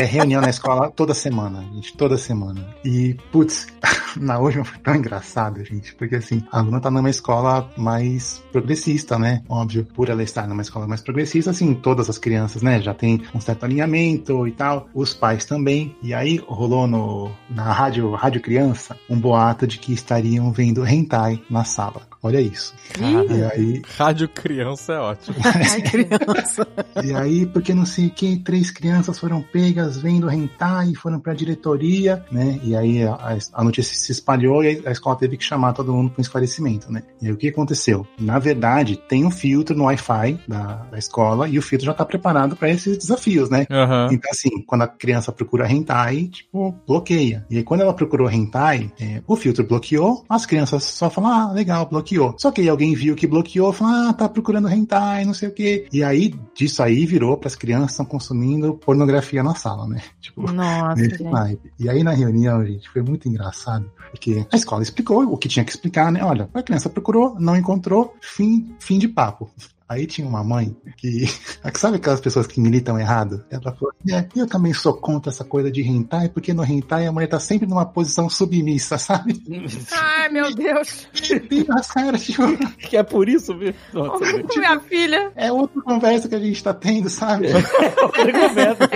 é reunião na escola toda semana, gente, toda semana. E, putz, na última foi tão engraçado, gente, porque assim, a aluna tá numa escola mais progressista, né? Óbvio, por ela estar numa escola mais progressista, assim, todas as crianças, né, já tem um certo alinhamento e tal, os pais também. E aí rolou no, na rádio, rádio criança um boato de que estariam vendo hentai na sala. Olha isso. E aí, Rádio criança é ótimo. Ai, criança. E aí, porque não sei o que, três crianças foram pegas vendo hentai, foram pra diretoria, né? E aí a, a notícia se espalhou e a escola teve que chamar todo mundo para um esclarecimento, né? E aí o que aconteceu? Na verdade, tem um filtro no Wi-Fi da, da escola e o filtro já tá preparado para esses desafios, né? Aham. Então, assim, quando a criança procura hentai, tipo, bloqueia. E aí, quando ela procurou hentai, é, o filtro bloqueou, as crianças só falam, ah, legal, bloqueou. Só que aí alguém viu que bloqueou, falou, ah, tá procurando hentai, não sei o quê. E aí, disso aí virou para as crianças estão consumindo pornografia na sala, né? Tipo, Nossa. E aí, na reunião, gente, foi muito engraçado, porque a escola explicou o que tinha que explicar, né? Olha, a criança procurou, não encontrou, fim, fim de papo. Aí tinha uma mãe que. Sabe aquelas pessoas que militam errado? Ela falou: é, eu também sou contra essa coisa de hentai, porque no hentai a mulher tá sempre numa posição submissa, sabe? Ai, meu Deus. E, sério, tipo, Que é por isso mesmo. Nossa, Minha filha. é outra conversa que a gente tá tendo, sabe? É outra conversa.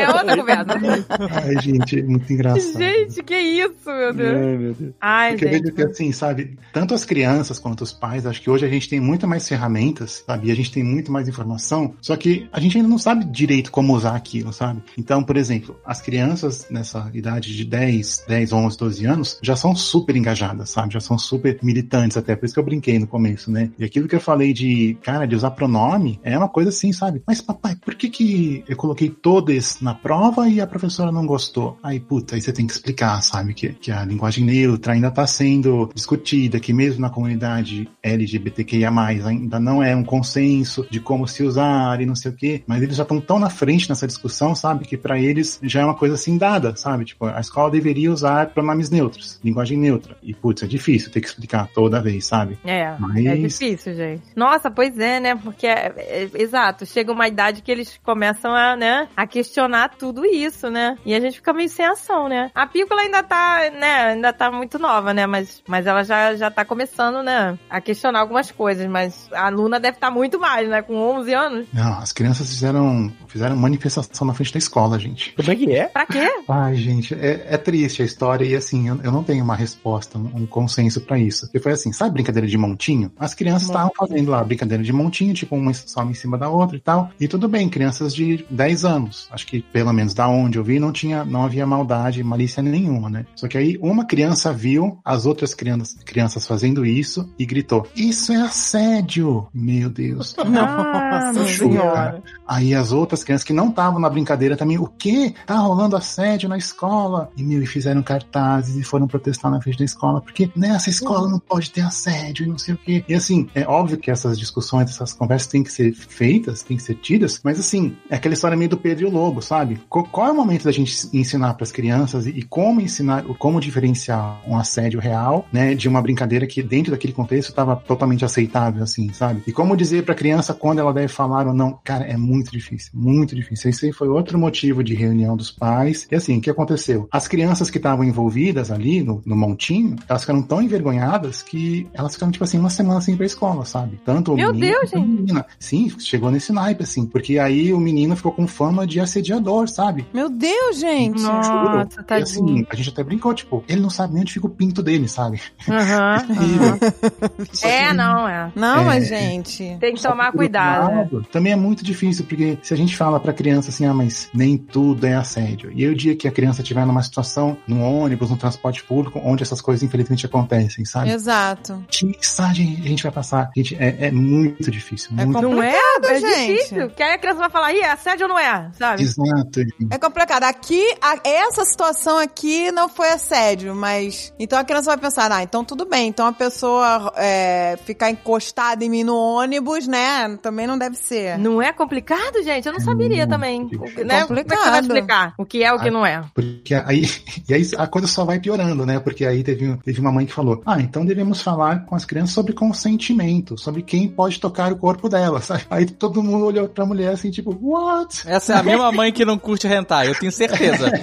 Ai, gente, é muito engraçado. Gente, que isso, meu Deus. Ai, meu Deus. Ai, Porque eu gente. vejo que assim, sabe, tanto as crianças quanto os pais, acho que hoje a gente tem muito mais ferramentas, sabe? E a gente tem muito mais informação, só que a gente ainda não sabe direito como usar aquilo, sabe? Então, por exemplo, as crianças nessa idade de 10, 10, 11, 12 anos já são super engajadas, sabe? Já são super militantes até, por isso que eu brinquei no começo, né? E aquilo que eu falei de, cara, de usar pronome, é uma coisa assim, sabe? Mas papai, por que que eu coloquei todos na prova e a professora não gostou? Aí, puta, aí você tem que explicar, sabe? Que, que a linguagem neutra ainda está sendo discutida, que mesmo na comunidade LGBTQIA+, ainda não é um consenso de como se usar e não sei o quê, mas eles já estão tão na frente nessa discussão, sabe? Que para eles já é uma coisa assim dada, sabe? Tipo, a escola deveria usar pronomes neutros, linguagem neutra. E, putz, é difícil ter que explicar toda vez, sabe? É, Mas- é difícil, gente. Nossa, pois é, né? Porque, é, é, exato, chega uma idade que eles começam a, né, a questionar tudo isso, né? E a gente fica meio sem ação, né? A Pícola ainda tá, né, ainda tá muito nova, né? Mas, mas ela já, já tá começando, né, a questionar algumas coisas. Mas a Luna deve estar muito mais, né? Com 11 anos. Não, as crianças fizeram, fizeram manifestação na frente da escola, gente. Como é que é? Pra quê? Ai, gente, é, é triste a história e assim, eu, eu não tenho uma resposta, um, um consenso pra isso. Porque foi assim, sabe brincadeira de montinho? As crianças estavam fazendo lá brincadeira de montinho, tipo uma sobe em cima da outra e tal. E tudo bem, crianças de 10 anos. Acho que pelo menos da onde eu vi, não tinha, não havia maldade, malícia nenhuma, né? Só que aí uma criança viu as outras crianças, crianças fazendo isso e gritou: Isso é assédio! Meu Deus. Ah, Juro, Deus. cara. Aí as outras crianças que não estavam na brincadeira também, o quê? Tá rolando assédio na escola? E, meu, e fizeram cartazes e foram protestar na frente da escola, porque nessa escola não pode ter assédio e não sei o quê. E assim, é óbvio que essas discussões, essas conversas têm que ser feitas, têm que ser tidas, mas assim, é aquela história meio do Pedro e o Lobo, sabe? Qual, é o momento da gente ensinar para as crianças e, como ensinar, como diferenciar um assédio real, né, de uma brincadeira que dentro daquele contexto estava totalmente aceitável, assim, sabe? E como dizer para a criança quando ela deve falar ou não, cara, é muito difícil, muito difícil. Esse aí foi outro motivo de reunião dos pais. E assim, o que aconteceu? As crianças que estavam envolvidas ali no, no montinho, elas ficaram tão envergonhadas que elas ficaram, tipo assim, uma semana sem ir pra escola, sabe? Tanto o Meu menino Deus, quanto a menina. Sim, chegou nesse naipe, assim, porque aí o menino ficou com fama de assediador, sabe? Meu Deus, gente. Nossa, E tadinho. assim, a gente até brincou, tipo, ele não sabe nem onde fica o pinto dele, sabe? Aham. É, não, é. Não, É. mas, gente. Tem que Só tomar cuidado, né? lado, Também é muito difícil, porque se a gente fala pra criança assim, ah, mas nem tudo é assédio. E aí o dia que a criança estiver numa situação, num ônibus, num transporte público, onde essas coisas infelizmente acontecem, sabe? Exato. Que mensagem a gente vai passar? Gente, é, é muito difícil. É muito Não é? É gente. difícil. Que aí a criança vai falar, ih, é assédio ou não é? Sabe? Exato. É complicado. Aqui, a- essa situação aqui não foi assédio, mas. Então a criança vai pensar, ah, então tudo bem. Então a pessoa é, ficar encostada em mim no ônibus, né? Também não deve ser. Não é complicado, gente? Eu não saberia muito também. difícil. Né? Como é que você vai Complicado. explicar o que é o que não é? Porque aí, e aí a coisa só vai piorando, né? Porque aí teve, teve uma mãe que falou: Ah, então devemos falar com as crianças sobre consentimento, sobre quem pode tocar o corpo delas. Aí todo mundo olhou pra mulher assim, tipo, what? Essa é a mesma mãe que não curte hentai, eu tenho certeza.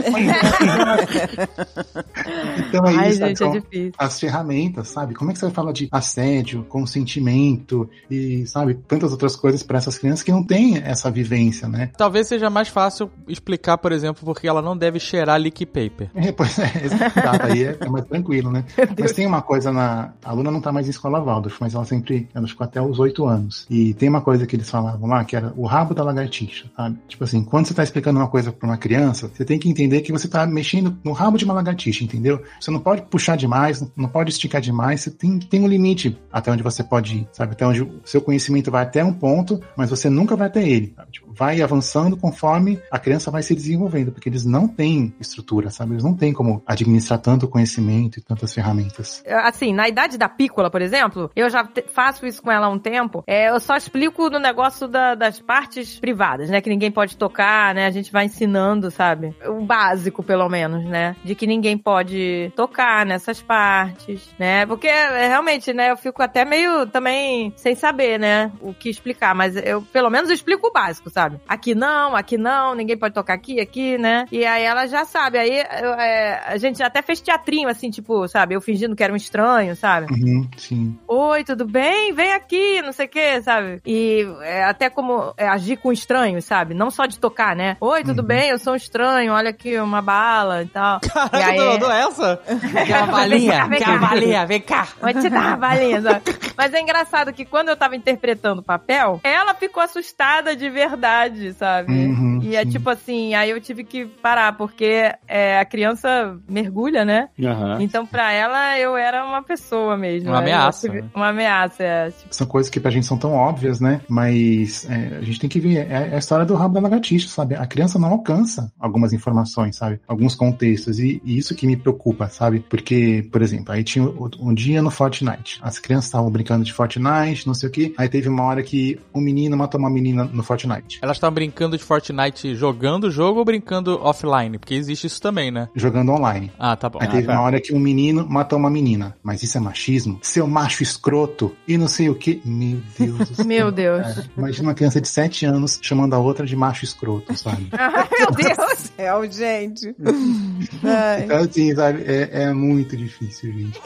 Então é Ai, isso, sabe? gente, é São difícil. as ferramentas, sabe? Como é que você vai falar de assédio, consentimento e, sabe, tantas outras coisas para essas crianças que não têm essa vivência, né? Talvez seja mais fácil explicar, por exemplo, porque ela não deve cheirar leak paper. É, pois é, exato, aí é, é mais tranquilo, né? Mas tem uma coisa na. A Luna não tá mais em escola Waldorf, mas ela sempre. Ela ficou até os oito anos. E tem uma coisa que eles falavam lá, que era o rabo da lagartixa, sabe? Tipo assim, quando você tá explicando uma coisa pra uma criança, você tem que entender que você tá mexendo no rabo de uma lagartixa, entendeu? Você não pode puxar demais, não pode esticar demais, você tem, tem um limite até onde você pode ir, sabe? Até onde o seu conhecimento vai até um ponto, mas você nunca vai até ele. Tipo, vai avançando conforme a criança vai se desenvolvendo, porque eles não têm estrutura, sabe? Eles não têm como administrar tanto conhecimento e tantas ferramentas. Assim, na idade da pícola, por exemplo, eu já faço isso com ela há um tempo. É, eu só explico no negócio da- das partes privadas, né? Que ninguém pode tocar, né? A gente vai ensinando, sabe? O básico, pelo menos, né? De que ninguém pode tocar nessas partes, né? Porque é, realmente, né? Eu fico até meio também sem saber, né? O que explicar, mas eu pelo menos eu explico o básico, sabe? Aqui não, aqui não, ninguém pode tocar aqui, aqui, né? E aí ela já sabe. Aí eu, é, a gente até fez teatrinho, assim, tipo, sabe? Eu fingindo que era um estranho, sabe? Uhum, sim. Oi, tudo bem? Vem aqui, não sei o que, sabe? E é, até como é, agir com estranhos, sabe? Não só de tocar, né? Oi, tudo Uhum. bem? Eu sou um estranho, olha aqui, uma bala e tal. e Caraca, aí, tu mandou essa? Quer uma balinha? Quer uma balinha? Vem cá. Vou te dar uma balinha. sabe? Mas é engraçado que quando eu tava interpretando papel, ela ficou assustada de verdade, sabe? Uhum, e é sim. tipo assim, aí eu tive que parar, porque é, a criança mergulha, né? Aham. Então, pra ela, eu era uma pessoa mesmo. Uma né? ameaça, tive- né? Uma ameaça, é. Tipo, São coisas que pra gente são tão óbvias, né? Mas é, a gente tem que ver. É, é a história do rabo da lagartixa, sabe? A criança não alcança algumas informações, sabe? Alguns contextos. E, e isso que me preocupa, sabe? Porque, por exemplo, aí tinha um dia no Fortnite. As crianças estavam brincando de Fortnite, não sei o quê. Aí teve uma hora que um menino matou uma menina no Fortnite. Elas estavam brincando de Fortnite jogando o jogo ou brincando offline? Porque existe isso também, né? Jogando online. Ah, tá bom. Aí teve tá. uma hora que um menino matou uma menina. Mas isso é machismo? Seu macho escroto e não sei o que. Meu Deus do céu. Meu Deus. cara. Imagina uma criança de 7 anos chamando a outra de macho escroto, sabe? Ai, meu Deus. Céu, gente. Ai. Então, assim, sabe, é, é muito difícil, gente.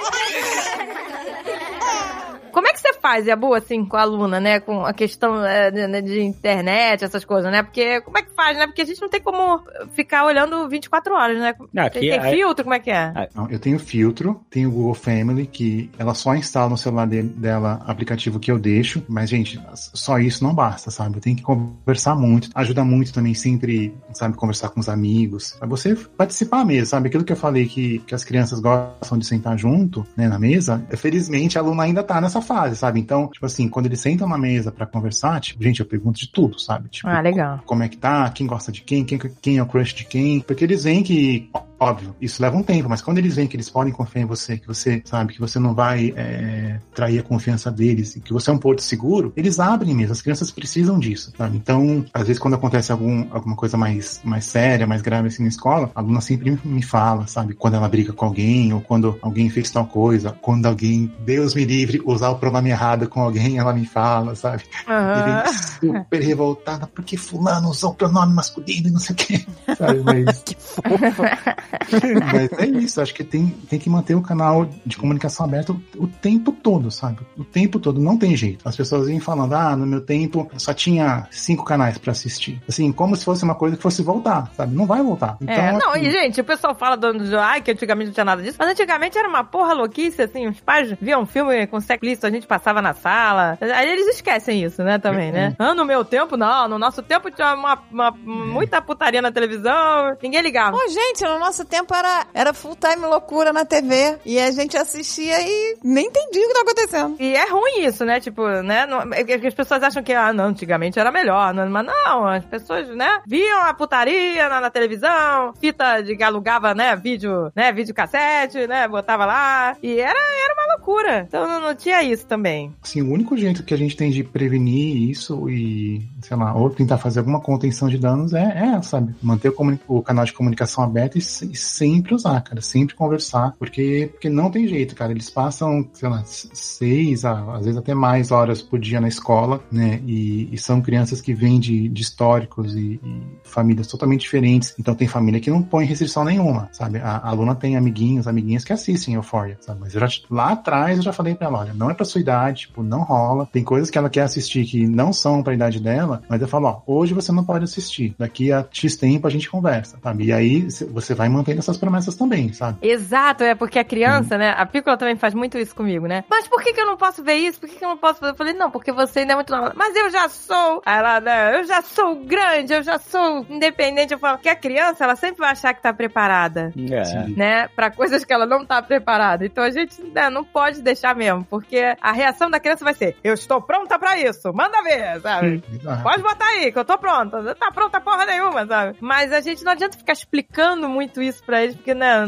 Como é que você faz, Yabu, assim, com a aluna, né? Com a questão é, de, de internet, essas coisas, né? Porque, como é que faz, né? Porque a gente não tem como ficar olhando 24 horas, né? Não, aqui tem, tem é- filtro, como é que é? Não, eu tenho filtro, tenho o Google Family, que ela só instala no celular de- dela aplicativo que eu deixo, mas, gente, só isso não basta, sabe? Eu tenho que conversar muito, ajuda muito também sempre, sabe, conversar com os amigos, pra você participar mesmo, sabe? Aquilo que eu falei que, que as crianças gostam de sentar junto, né, na mesa, felizmente a aluna ainda tá nessa fase, sabe? Então, tipo assim, quando eles sentam na mesa pra conversar, tipo, gente, eu pergunto de tudo, sabe? Tipo, Ah, legal. como é que tá, quem gosta de quem, quem, quem é o crush de quem, porque eles veem que, óbvio, isso leva um tempo, mas quando eles veem que eles podem confiar em você, que você sabe que você não vai é, trair a confiança deles, e que você é um porto seguro, eles abrem mesmo, as crianças precisam disso, sabe? Então, às vezes quando acontece algum, alguma coisa mais, mais séria, mais grave assim na escola, a aluna sempre me- fala, sabe? Quando ela briga com alguém, ou quando alguém fez tal coisa, quando alguém, Deus me livre, usar o pronome errado com alguém, ela me fala, sabe? E Aham. vem super revoltada porque fulano usou o pronome masculino e não sei o quê. Sabe, mas... Que fofa. mas é isso, acho que tem, tem que manter o canal de comunicação aberto o, tempo todo, sabe? O tempo todo, não tem jeito. As pessoas vêm falando, ah, no meu tempo só tinha cinco canais pra assistir. Assim, como se fosse uma coisa que fosse voltar, sabe? Não vai voltar. Então, é, não, assim, e gente, o pessoal fala do, do ai, que antigamente não tinha nada disso, mas antigamente era uma porra louquice, assim, os pais viam um filme com checklist, a gente passava na sala, aí eles esquecem isso, né, também, né? Ah, no meu tempo, não, no nosso tempo tinha uma, uma- muita putaria na televisão, ninguém ligava. Pô, gente, no nosso tempo era, era full time loucura na TV. E a gente assistia e nem entendia o que tá acontecendo. E é ruim isso, né? Tipo, né? Não, é as pessoas acham que, ah, não, antigamente era melhor. Não, mas não, as pessoas, né? Viam a putaria na, na televisão, fita de alugava, né? Vídeo, né? Vídeo cassete, né? Botava lá. E era, era uma loucura. Então não, não tinha isso também. assim, o único jeito que a gente tem de prevenir isso e, sei lá, ou tentar fazer alguma contenção de danos é, é sabe? Manter o, o canal de comunicação aberto e, e sempre usar, cara, sempre conversar, porque, porque não tem jeito, cara. Eles passam, sei lá, seis, às vezes até mais horas por dia na escola, né? E, e são crianças que vêm de, de históricos e, e famílias totalmente diferentes. Então tem família que não põe restrição nenhuma, sabe? A, a aluna tem amiguinhos, amiguinhas que assistem Euphoria, sabe? Mas já, lá atrás eu já falei pra ela, olha, não é pra sua idade, tipo, não rola. Tem coisas que ela quer assistir que não são pra idade dela, mas eu falo, ó, hoje você não pode assistir. Daqui a X tempo a gente conversa, sabe? E aí você vai mantendo essas promessas também, sabe? Exato, é porque a criança, né? A Pícola também faz muito isso comigo, né? Mas por que, que eu não posso ver isso? Por que, que eu não posso fazer? Eu falei, não, porque você ainda é muito nova. Mas eu já sou. Aí ela, né? Eu já sou grande, eu já sou independente. Eu falo que a criança, ela sempre vai achar que tá preparada. É. Né, pra coisas que ela não tá preparada. Então a gente né, não pode deixar mesmo, porque a reação da criança vai ser: Eu estou pronta pra isso, manda ver, sabe? Pode botar aí, que eu tô pronta. Não tá pronta porra nenhuma, sabe? Mas a gente não adianta ficar explicando muito isso pra eles, porque, né,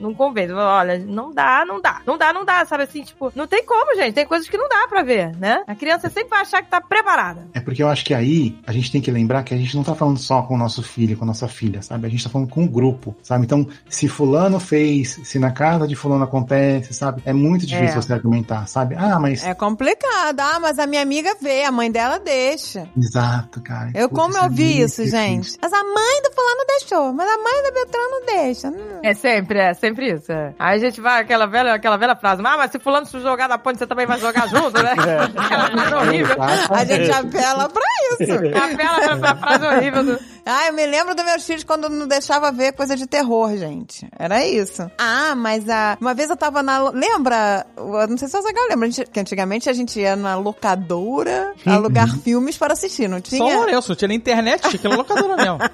não convence. Olha, não dá, não dá. Não dá, não dá, sabe assim? Tipo, não tem como, gente. Tem coisas que não dá pra ver, né? A criança sempre vai achar que tá preparada. É porque eu acho que aí a gente tem que lembrar que a gente não tá falando só com o nosso filho, com a nossa filha, sabe? A gente tá falando com o grupo, sabe? Então, se fulano fez, se na casa de fulano acontece, sabe? É muito difícil É. você argumentar, sabe? Ah, mas... É complicado. Ah, mas a minha amiga vê, a mãe dela deixa. Exato, cara. Eu Putz, como é eu vi muito isso, gente. Mas a mãe do fulano deixou, mas a mãe da Beltrano deixa. Hum. É sempre, é sempre isso. é. Aí a gente vai, aquela velha, aquela velha frase, ah, mas se fulano se jogar da ponte, você também vai jogar junto, né? Aquela frase horrível. A gente apela pra isso. Apela pra essa frase horrível do... Ah, eu me lembro dos meus filhos quando não deixava ver coisa de terror, gente. Era isso. Ah, mas a... uma vez eu tava na. Lembra? Eu não sei se você lembra, que antigamente a gente ia na locadora alugar filmes para assistir, não Só o tinha? Lourenço, não tinha nem internet, tinha aquela locadora mesmo.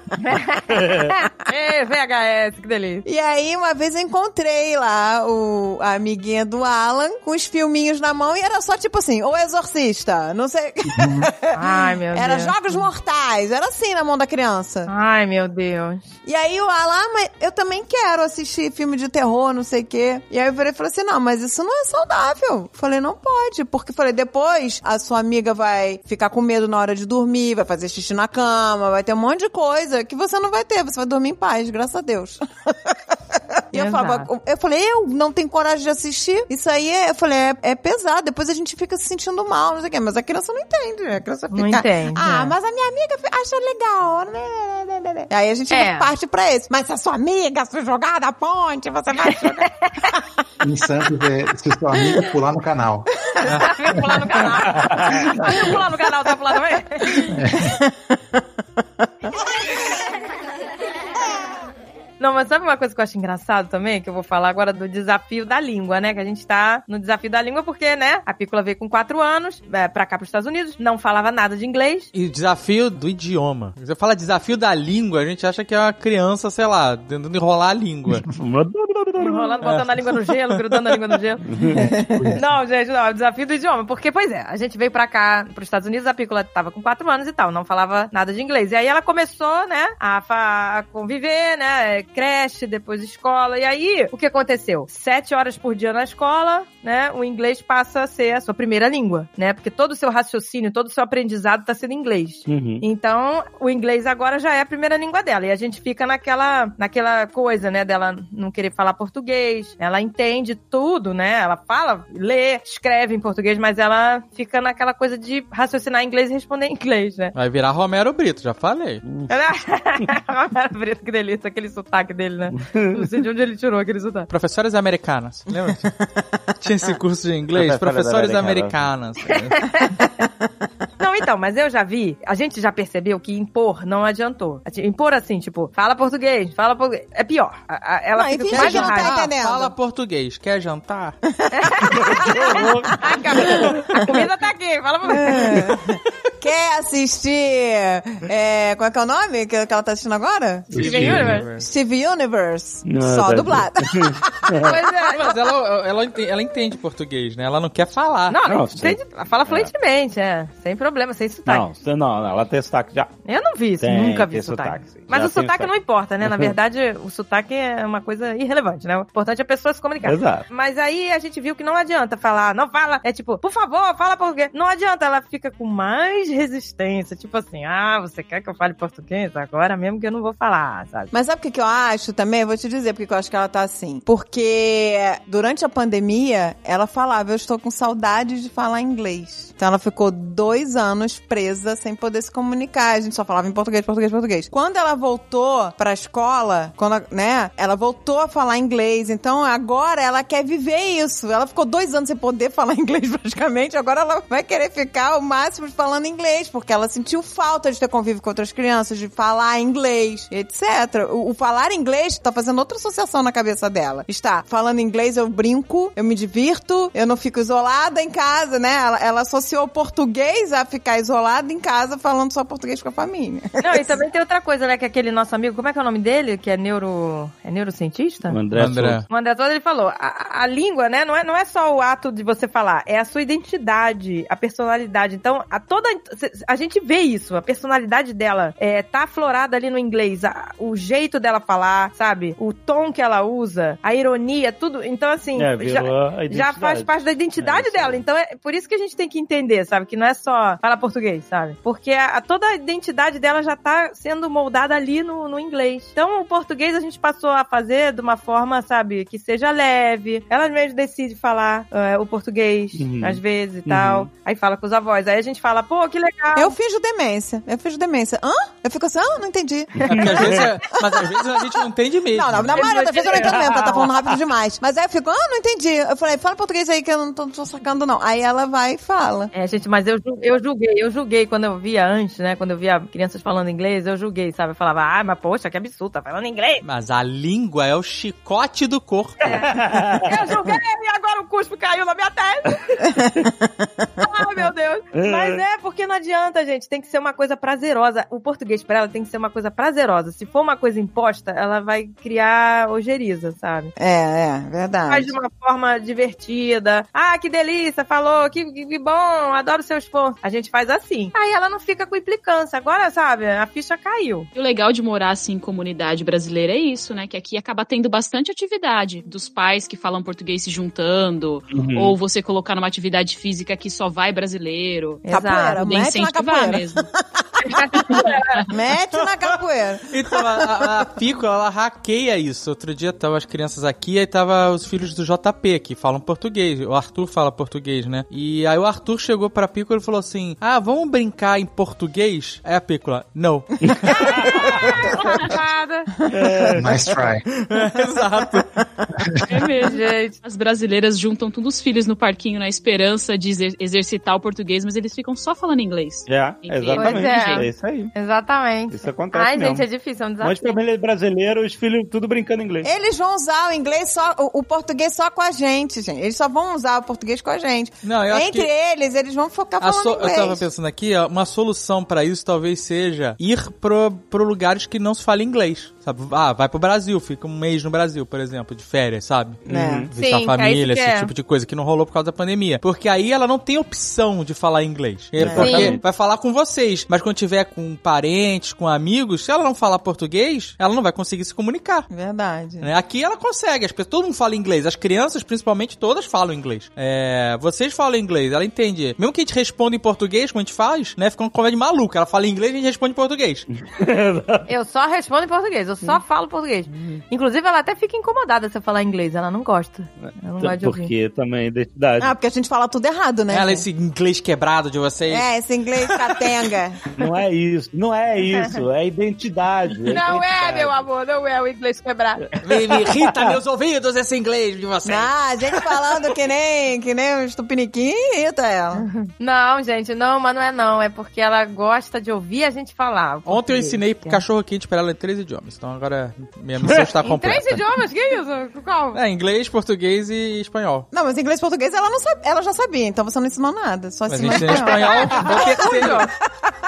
Ei, VHS, que delícia. E aí, uma vez eu encontrei lá o, a amiguinha do Alan com os filminhos na mão e era só tipo assim, o Exorcista, não sei. Ai, meu era Deus. Jogos Mortais, era assim na mão da criança. Ai, meu Deus. E aí o Alan, ah, mas eu também quero assistir filme de terror, não sei o quê. E aí eu virei e falei assim, não, mas isso não é saudável. Falei, não pode, porque falei, depois a sua amiga vai ficar com medo na hora de dormir, vai fazer xixi na cama, vai ter um monte de coisa que você não vai ter, você vai dormir em paz, graças a Deus. E eu, falava, eu falei, eu não tenho coragem de assistir. Isso aí, é, eu falei, é, é pesado. Depois a gente fica se sentindo mal, não sei o quê. Mas a criança não entende. A criança fica. Não entende, Ah, é. mas a minha amiga acha legal. né? Aí a gente É. parte pra esse. Mas se a sua amiga se jogar da ponte, você vai jogar. Em Santos, é, se sua amiga pular no canal. Pular no canal. Pular no canal, vai pular também? Não, mas sabe uma coisa que eu acho engraçado também? Que eu vou falar agora do desafio da língua, né? Que a gente tá no desafio da língua porque, né? A Pícola veio com 4 anos é, pra cá, pros Estados Unidos, não falava nada de inglês. E desafio do idioma. Você fala desafio da língua, a gente acha que é uma criança, sei lá, tentando enrolar a língua. Enrolando, botando a língua no gelo, grudando a língua no gelo. não, gente, não, é o desafio do idioma. Porque, pois é, a gente veio pra cá, pros Estados Unidos, a Pícola tava com 4 anos e tal, não falava nada de inglês. E aí ela começou, né, a, a conviver, né, creche, depois escola. E aí, o que aconteceu? Sete horas por dia na escola, né, o inglês passa a ser a sua primeira língua, né? Porque todo o seu raciocínio, todo o seu aprendizado tá sendo inglês. Uhum. Então, o inglês agora já é a primeira língua dela. E a gente fica naquela, naquela coisa, né, dela não querer falar português. Ela entende tudo, né? Ela fala, lê, escreve em português, mas ela fica naquela coisa de raciocinar em inglês e responder em inglês, né? Vai virar Romero Brito, já falei. Era Brito, que delícia, aquele sotaque dele, né? Não sei de onde ele tirou aquele sotaque. Professores americanas, lembra? Esse curso de inglês? Professores americanas. Não, então, mas eu já vi, a gente já percebeu que impor não adiantou. Impor assim, tipo, fala português, fala português. É pior. A- a- Ela Não, fica mais já não tá raiva. entendendo. Fala português, quer jantar? Ai, a comida tá aqui, fala português. Quer assistir. É, qual é que é o nome que, que ela tá assistindo agora? Steven Universe. Steve Universe. Não, Só tá- dublado. Pois é. Mas ela, ela, ente- ela entende português, né? Ela não quer falar. Não, Não, tem- fala fluentemente, é. Sem problema, sem sotaque. Não, não, não, ela tem sotaque já. Eu não vi isso, Tem, nunca vi sotaque. sotaque. Mas Já o sotaque sotaque. não importa, né? Na verdade, o sotaque é uma coisa irrelevante, né? O importante é a pessoa se comunicar. Exato. Mas aí a gente viu que não adianta falar, não fala, é tipo, por favor, fala português. Não adianta, ela fica com mais resistência. Tipo assim, ah, você quer que eu fale português? Agora mesmo que eu não vou falar, sabe? Mas sabe o que, eu acho também? Eu vou te dizer porque eu acho que ela tá assim. Porque durante a pandemia, ela falava, eu estou com saudade de falar inglês. Então ela ficou dois anos presa sem poder se comunicar. A gente só falava em português, português, português. Quando ela voltou pra escola, quando, né, ela voltou a falar inglês. Então agora ela quer viver isso. Ela ficou dois anos sem poder falar inglês praticamente. Agora ela vai querer ficar o máximo falando inglês, porque ela sentiu falta de ter convívio com outras crianças, de falar inglês, etc. O, o falar inglês tá fazendo outra associação na cabeça dela. Está falando inglês, eu brinco, eu me divirto, eu não fico isolada em casa, né? Ela, ela associou o português a ficar isolada em casa falando só português com a família. Não, e também tem outra coisa, né? Que aquele nosso amigo, como é que é o nome dele? Que é neuro. É neurocientista? O André, André. O André todo ele falou, a, a língua, né, não é, não é só o ato de você falar, é a sua identidade, a personalidade. Então, a toda a gente vê isso, a personalidade dela é, tá aflorada ali no inglês, a- o jeito dela falar, sabe? O tom que ela usa, a ironia, tudo. Então, assim, É, já, já faz parte da identidade É, dela. Então, é por isso que a gente tem que entender, sabe? Que não é só falar português, sabe? Porque a, toda a identidade dela já tá sendo moldada ali no, no inglês. Então, o português a gente passou a fazer de uma forma, sabe, que seja leve. Ela mesmo decide falar é, o português, Uhum. às vezes e tal. Aí fala com os avós. Aí a gente fala, pô, que legal. Eu finjo demência. Eu finjo demência. Hã? Eu fico assim, ah, não entendi. É porque às vezes, é- mas às vezes a gente não entende mesmo. Não, não, na maioria das vezes eu não entendo mesmo, ela tá falando rápido demais. Mas aí eu fico, ah, não entendi. Eu falei, fala português aí que eu não tô, tô sacando, não. Aí ela vai e fala. É, gente, mas eu, eu julguei, eu julguei quando eu via antes, né? Quando eu via crianças falando inglês, eu julguei, sabe? Eu falava, ah, mas poxa, que absurdo, tá falando inglês. Mas a língua é o chicote do corpo. Eu julguei e agora o cuspo caiu na minha testa. Ai, meu Deus. Mas é, porque não adianta, gente. Tem que ser uma coisa prazerosa. O português pra ela tem que ser uma coisa prazerosa. Se for uma coisa imposta, ela vai criar ojeriza, sabe? É, é, Faz verdade. de uma forma divertida. Ah, que delícia, falou, que, que, que bom, adoro seu esforço. A gente faz assim. Aí ela não fica com implicância. Agora, sabe, a ficha caiu. E o legal de morar assim em comunidade brasileira é isso, né? Que aqui acaba tendo bastante atividade dos pais que falam português se juntando, Uhum. ou você colocar numa atividade física que só vai brasileiro. Capoeira, Exato. De mete na capoeira. mesmo. Mete na capoeira. Então, a, a, a Pico, ela hackeia isso. Outro dia tava as crianças aqui, aí tava os filhos do JP, que falam português. O Arthur fala português, né? E aí o Arthur chegou pra Pico e falou assim, ah, vamos brincar em português? Aí a Pícola, não. Safada. Nice try. Exato. É mesmo. Gente. As brasileiras juntam todos os filhos no parquinho na esperança de exer- exercitar o português, mas eles ficam só falando inglês. É, exatamente. Pois é. É isso aí. Exatamente. Isso acontece Ai, mesmo. gente, é difícil, é um desafio. família brasileira, os filhos tudo brincando inglês. Eles vão usar o inglês só, o, o português só com a gente, gente. Eles só vão usar o português com a gente. Não, eu acho Entre que... eles, eles vão focar falando so- eu inglês. tava pensando aqui, ó, uma solução pra isso talvez seja ir pro, pro lugares que não se fala inglês, sabe? Ah, vai pro Brasil, fica um mês no Brasil, por exemplo, de férias, sabe? É. Visitar Sim, a família, é esse é. tipo de coisa que não rolou por causa da pandemia. Porque aí ela não tem opção de falar inglês. É. Porque Sim. vai falar com vocês, mas quando tiver com parentes, com amigos, se ela não falar português, ela não vai conseguir se comunicar. Verdade. né? Aqui ela consegue, as pessoas, todo mundo fala inglês, as crianças principalmente todas falam inglês. É, vocês falam inglês, ela entende. Mesmo que a gente responda em português, como a gente faz, né? Fica uma de maluca. Ela fala inglês e a gente responde em português. Eu só respondo em português, eu só falo português. Inclusive, ela até fica incomodada se eu falar inglês, ela não gosta. Ela não gosta de ouvir. Porque também, identidade. Ah, porque a gente fala tudo errado, né? ela, esse inglês quebrado de vocês. É, esse inglês catenga. Não é isso, não é isso, é identidade. Não é, identidade. meu amor, não é o inglês quebrado. Me, me irrita meus ouvidos esse inglês de vocês. ah, a gente falando que nem, que nem um estupiniquim, irrita ela. Não, gente, não, mas não é não. É porque ela gosta de ouvir a gente falar. Ontem eu ensinei pro cachorro quente pra ela em três idiomas. Então agora minha missão está completa. três idiomas? Que isso? Qual? É, inglês, português e espanhol. Não, mas inglês e português ela, não sabe, ela já sabia, então você não ensinou nada. Só ensinou espanhol, vou terceiro.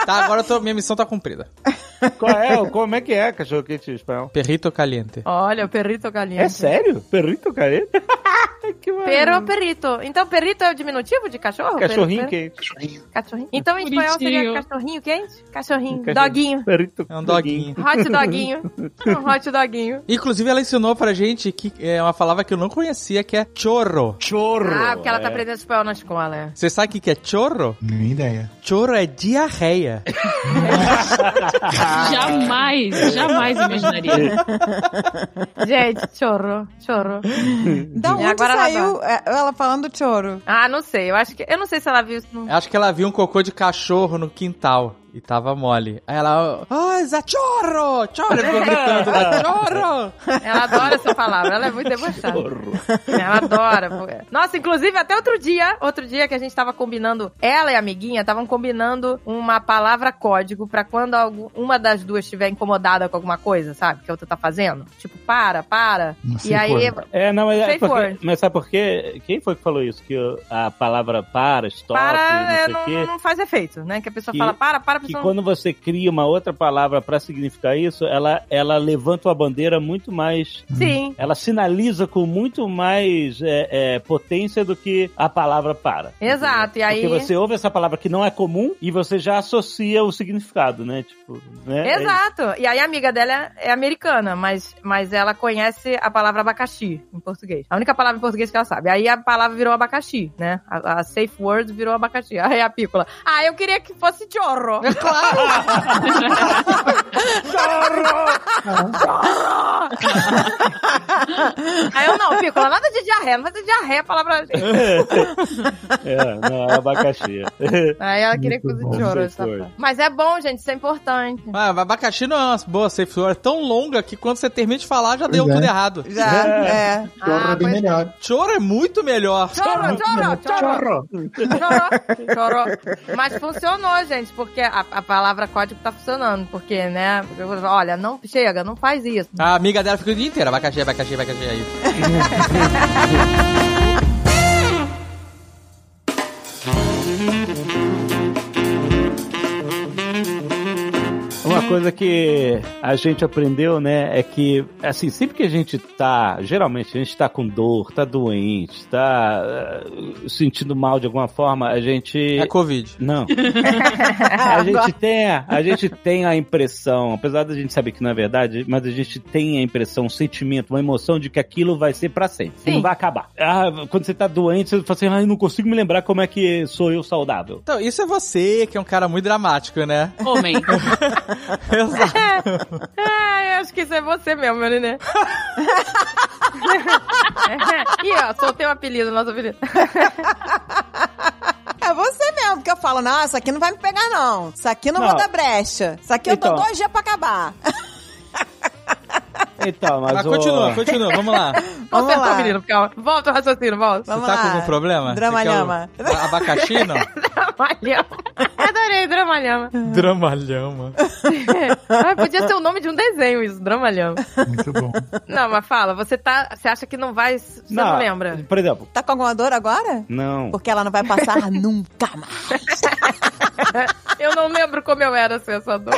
Tá, agora tô- minha missão tá cumprida. Qual é? Como é que é cachorro quente em espanhol? Perrito caliente. Olha, o perrito caliente. É sério? Perrito careta? que. Pero perito. Então, perito é o diminutivo de cachorro? Cachorrinho Pero- quente. Cachorrinho. Cachorrinho. Então, em espanhol seria cachorrinho quente? Cachorrinho. Doguinho. Perito É um doguinho. Hot doguinho. Um hot doguinho. Inclusive, ela ensinou pra gente que é uma palavra que eu não conhecia, que é chorro. Chorro. Ah, porque ela tá é. aprendendo espanhol na escola, é. Você sabe o que que é chorro? Nem ideia. Chorro é diarreia. Jamais, jamais imaginaria. Gente, chorro, chorro. Da onde agora ela saiu é, ela falando choro? Ah, não sei. Eu acho que. Eu não sei se ela viu. Acho que ela viu um cocô de cachorro no quintal. E tava mole. Aí ela, ah, zachorro! Chorro! Ficou gritando, zachorro! Ela adora essa palavra. Ela é muito debochada. Ela adora. Nossa, inclusive, até outro dia, outro dia que a gente tava combinando, ela e a amiguinha estavam combinando uma palavra código pra quando uma das duas estiver incomodada com alguma coisa, sabe? Que a outra tá fazendo. Tipo, para, para. Não E sei aí. por. É, não, mas, é Safe porque, mas sabe por quê? Quem foi que falou isso? Que a palavra para, stop, Para, é, não sei o não, quê. não faz efeito, né? Que a pessoa Que- fala, para, para, Que quando você cria uma outra palavra pra significar isso, ela, ela levanta uma bandeira muito mais. Sim. Ela sinaliza com muito mais é, é, potência do que a palavra para. Exato, e aí- Porque você ouve essa palavra que não é comum e você já associa o significado, né? Tipo, né? É Exato. E aí a amiga dela é americana, mas, mas ela conhece a palavra abacaxi em português. A única palavra em português que ela sabe. Aí a palavra virou abacaxi, né? A, a safe word virou abacaxi. Aí a pícola. Ah, eu queria que fosse chorro. Aí eu não, pícola, nada de diarreia, vai ter diarreia, palavra. É, não, é abacaxi. Aí ela queria que Muito essa word. parte. Mas é bom, gente, isso é importante. Ah, abacaxi não é uma boa safe word, é tão longa que quando você termina de falar já deu é. tudo errado. Já, é. Chorro é bem pois- melhor. Choro é muito melhor. Chorro, chorro, chorro. Chorro. Chorou, chorou. Mas funcionou, gente, porque a, a palavra código tá funcionando. Porque, né? Olha, não chega, não faz isso. A amiga dela fica o dia inteiro, abacaxi, abacaxi, abacaxi, aí. coisa que a gente aprendeu, né, é que, assim, sempre que a gente tá, geralmente, a gente tá com dor, tá doente, tá eh, sentindo mal de alguma forma, a gente... É Covid. Não. a gente tem a, gente tem a impressão, apesar da gente saber que não é verdade, mas a gente tem a impressão, um sentimento, uma emoção de que aquilo vai ser pra sempre, que Sim. não vai acabar. Ah, quando você tá doente, você fala assim, ah, eu não consigo me lembrar como é que sou eu saudável. Então, isso é você, que é um cara muito dramático, né? Homem. Exato. É, eu acho que isso é você mesmo, meu nenê. Ih, ó, soltei o apelido, nosso apelido. É você mesmo, porque eu falo, não, isso aqui não vai me pegar, não. Isso aqui não, Não. vou dar brecha. Isso aqui eu Então. dou dois dias pra acabar. Então, mas, Mas o- continua, continua, vamos lá. Vamos Consertou, lá. menino, calma. Volta o raciocínio, volta. Você Vamos tá lá. com algum problema? Dramalhama. Você quer o- Abacaxi, não? Dramalhama. Adorei, Dramalhama. Dramalhama. Ah, podia ser o nome de um desenho isso, Dramalhama. Muito bom. Não, mas fala, você tá. Você acha que não vai. Você não, lembra? Por exemplo, Tá com alguma dor agora? não. Porque ela não vai passar nunca mais. Eu não lembro como eu era sem essa dor.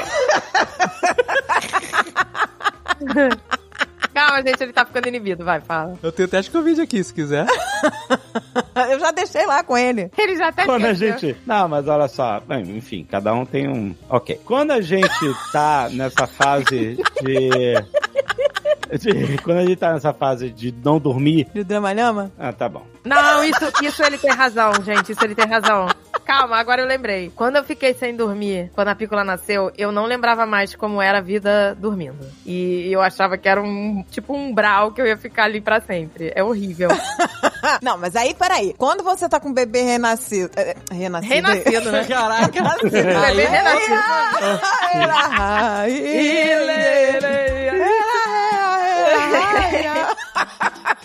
Calma, gente, ele tá ficando inibido. Vai, fala. Eu tenho teste Covid aqui, se quiser. Eu já deixei lá com ele. Ele já até Quando a gente. Não, mas olha só. Bem, Enfim, cada um tem um. Ok. Quando a gente tá nessa fase de. de- Quando a gente tá nessa fase de não dormir. De dramalhama? Ah, tá bom. Não, isso, isso ele tem razão, gente. Isso ele tem razão. Calma, agora eu lembrei. Quando eu fiquei sem dormir, quando a Pícola nasceu, eu não lembrava mais como era a vida dormindo. E eu achava que era um tipo um brau que eu ia ficar ali pra sempre. É horrível. Não, mas aí, peraí. Quando você tá com um bebê renascido... é, Renascido? Renascido, né? Caraca. Bebê Aí, renascido.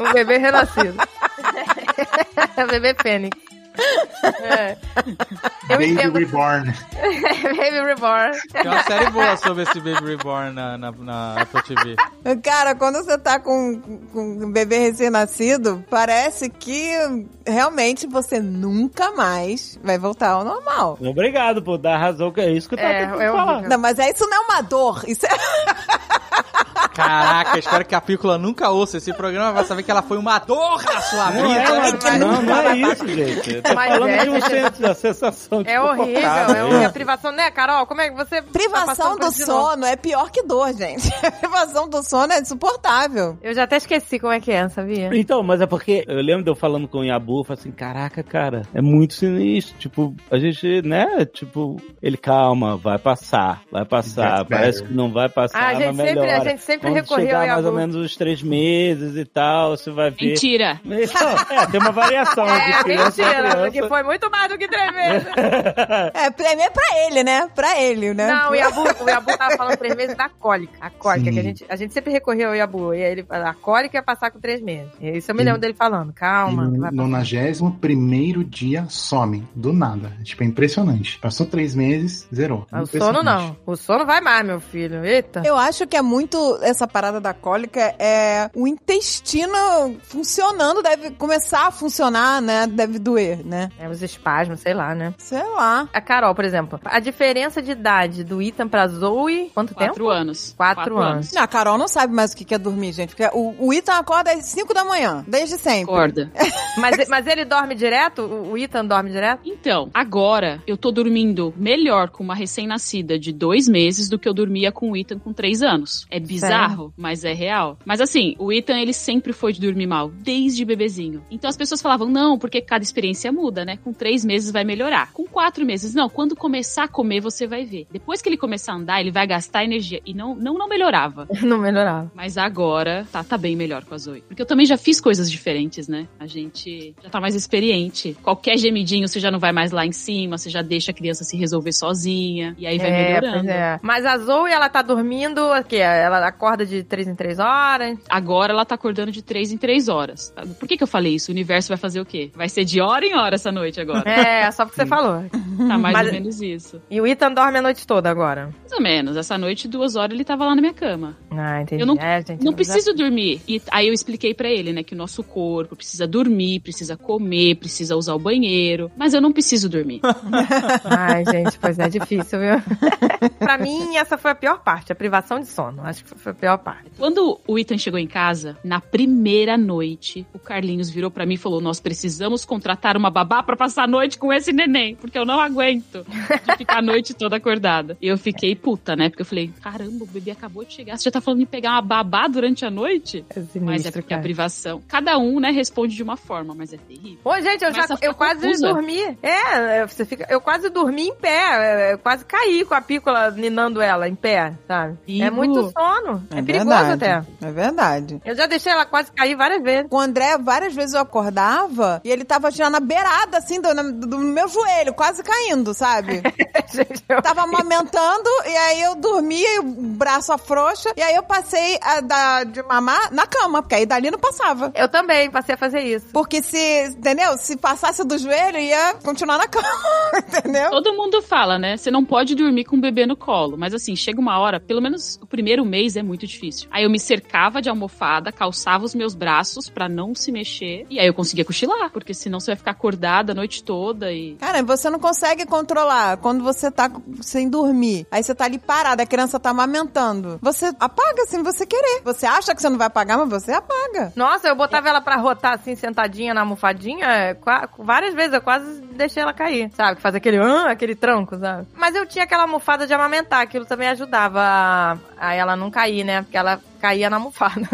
Um bebê renascido. bebê fênix. É. Baby entendo. Reborn. Baby Reborn. tem uma série boa sobre esse Baby Reborn na, na, na Apple TV. Cara, quando você tá com, com um bebê recém-nascido, parece que realmente você nunca mais vai voltar ao normal. Obrigado por dar razão, que é isso que eu tava É, tentando é falar. Não, mas é, isso não é uma dor. Isso é... Caraca, espero que a Pícola nunca ouça esse programa, vai saber que ela foi uma dor na sua Não é, vida. uma- não, não é isso, gente. Eu tô Mas falando é, de um senso da sensação de É horrível, é horrível. A privação, né, Carol? Como é que você. tá Privação por do sono é pior que dor, gente. Privação do sono é insuportável. Eu já até esqueci como é que é, sabia? Então, mas é porque eu lembro de eu falando com o Yabu, eu falei assim, caraca, cara, é muito sinistro. Tipo, a gente, né? Tipo, ele, calma, vai passar, vai passar. Parece que não vai passar, Ah, a gente mas sempre- melhora. a gente sempre Quando recorreu chegar mais ou menos uns três meses e tal, você vai ver. Mentira. Então, é, tem uma variação de É, criança a mentira, porque criança. foi muito mais do que três meses. É, prêmio é pra ele, né? Pra ele, né? Não, o Yabu, o Yabu tava falando três meses da cólica. A cólica, Sim. que a gente, a gente sempre recorreu ao Yabu. E aí ele fala, a cólica ia passar com três meses. E Isso eu me lembro dele falando, E calma. no vai passar. 91 dia some, do nada. Tipo, é impressionante. Passou três meses, zerou. Ah, O sono não. O sono vai mais, meu filho. Eita. Eu acho que é muito essa parada da cólica é o intestino funcionando, deve começar a funcionar, né? Deve doer, né? É os espasmos, sei lá, né? Sei lá. A Carol, por exemplo, a diferença de idade do Ethan pra Zoe, quanto tempo? Quatro anos. Quatro anos. Não, a Carol não sabe mais o que é dormir, gente. Porque o, o Ethan acorda às 5 da manhã, desde sempre. Acorda. Mas, mas ele dorme direto? O o Ethan dorme direto? Então, agora eu tô dormindo melhor com uma recém-nascida de dois meses do que eu dormia com o Ethan com três anos. É bizarro, mas é real. Mas assim, o Ethan, ele sempre foi de dormir mal, desde bebezinho. Então as pessoas falavam, não, porque cada experiência muda, né? Com três meses vai melhorar. Com quatro meses, não, quando começar a comer, você vai ver. Depois que ele começar a andar, ele vai gastar energia. E não, não, não melhorava. Não melhorava. Mas agora tá, tá bem melhor com a Zoe. Porque eu também já fiz coisas diferentes, né? A gente já tá mais experiente. Qualquer gemidinho, você já não vai mais lá em cima, você já deixa a criança se resolver sozinha. E aí vai É, melhorando. é. Mas a Zoe, ela tá dormindo, o quê? Ela acorda de três em três horas. Agora ela tá acordando de três em três horas. Por que que eu falei isso? O universo vai fazer o quê? Vai ser de hora em hora essa noite agora. É, só porque você falou. Tá mais Mas- ou menos isso. E o Ethan dorme a noite toda agora. Mais ou menos. Essa noite, duas horas, ele tava lá na minha cama. Ah, entendi. Eu não- É, gente, Não preciso dormir. E aí eu expliquei pra ele, né, que o nosso corpo precisa dormir, precisa comer, precisa usar o banheiro. Mas eu não preciso dormir. Ai, gente, pois é difícil, viu? pra mim, essa foi a pior parte, a privação de sono. Acho que foi a pior parte. Quando o Ethan chegou em casa, na primeira noite, o Carlinhos virou pra mim e falou: Nós precisamos contratar uma babá pra passar a noite com esse neném, porque eu não aguento de ficar a noite toda acordada. E eu fiquei puta, né? Porque eu falei: Caramba, o bebê acabou de chegar, você já tá falando em pegar uma babá durante a noite? É sinistro, Mas é porque a cara. privação. Cada um, né, responde de uma forma, mas é terrível. Ô, gente, eu Começa já a eu quase confusa. dormi. É, é, você fica, eu quase dormi em pé. Eu quase caí com a pícola ninando ela em pé, sabe? É muito sono. É, perigoso verdade. até. É verdade. Eu já deixei ela quase cair várias vezes. Com o André, várias vezes eu acordava e ele tava tirando a beirada, assim, do, do- do meu joelho, quase caindo, sabe? Gente, eu- Tava amamentando e aí eu dormia e o braço afrouxa. E aí eu passei a dar de mamar na cama, porque aí dali não passava. Eu também passei a fazer isso. Porque se, entendeu? Se passasse do joelho, ia continuar na cama, entendeu? Todo mundo fala, né? Você não pode dormir com o bebê no colo. Mas assim, chega uma hora, pelo menos o primeiro mês é muito difícil. Aí eu me cercava de almofada, calçava os meus braços pra não se mexer. E aí eu conseguia cochilar. Porque senão você vai ficar acordada a noite toda e. Cara, você não consegue controlar quando você tá sem dormir. Aí você tá ali parada, a criança tá amamentando. Você apaga sem você querer. Você acha que você não vai apagar, mas você apaga. Nossa, eu botava ela pra rotar assim, sentadinha na almofadinha. é, várias vezes eu quase deixei ela cair, sabe? Que faz aquele, ah, aquele tranco, sabe? Mas eu tinha aquela almofada de amamentar, aquilo também ajudava a, a ela não cair, né? Porque ela caía na almofada.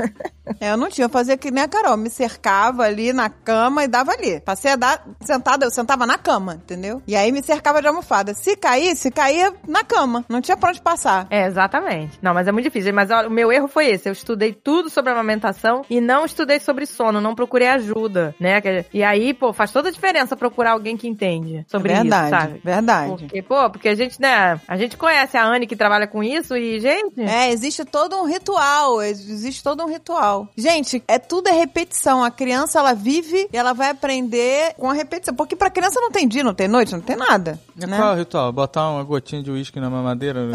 É, eu não tinha, eu fazia que nem a Carol, me cercava ali na cama e dava ali. Passei a dar sentada, eu sentava na cama, entendeu? E aí me cercava de almofada. Se caísse, caía na cama. Não tinha pra onde passar. É, exatamente. Não, mas é muito difícil. Mas ó, o meu erro foi esse. Eu estudei tudo sobre amamentação e não estudei sobre sono. Não procurei ajuda, né? E aí, pô, faz toda a diferença procurar alguém que entende sobre verdade, isso, sabe? verdade. Porque, pô, porque a gente, né? A gente conhece a Anne que trabalha com isso e, gente. É, existe todo um ritual, existe todo um ritual. Gente, é tudo é repetição. A criança, ela vive e ela vai aprender com a repetição. Porque pra criança não tem dia, não tem noite, não tem nada. E Né? Qual é o ritual? Botar uma gotinha de uísque na mamadeira?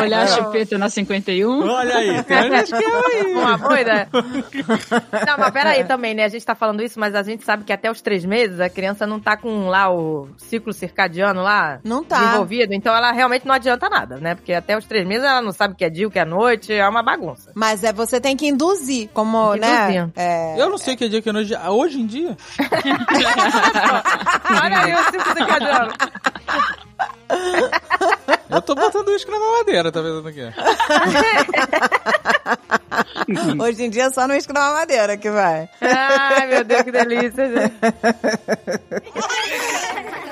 Olhar a chupeta na 51. Olha aí, tem um esquema aí. Uma boa ideia. Não, mas peraí também, né? A gente tá falando isso, mas a gente sabe que até os três meses a criança não tá com lá o ciclo circadiano lá Não tá. desenvolvido. Então ela realmente não adianta nada, né? Porque até os três meses ela não sabe o que é dia, o que é noite. Virar uma bagunça. Mas é você tem que induzir, como, que né? É, Eu não sei que dia que é noite. Hoje em dia? Olha aí o circo do cadeiro. Eu tô botando uísque na mamadeira, tá vendo aqui? Hoje em dia é só no uísque da mamadeira que vai. Ai, meu Deus, que delícia, gente.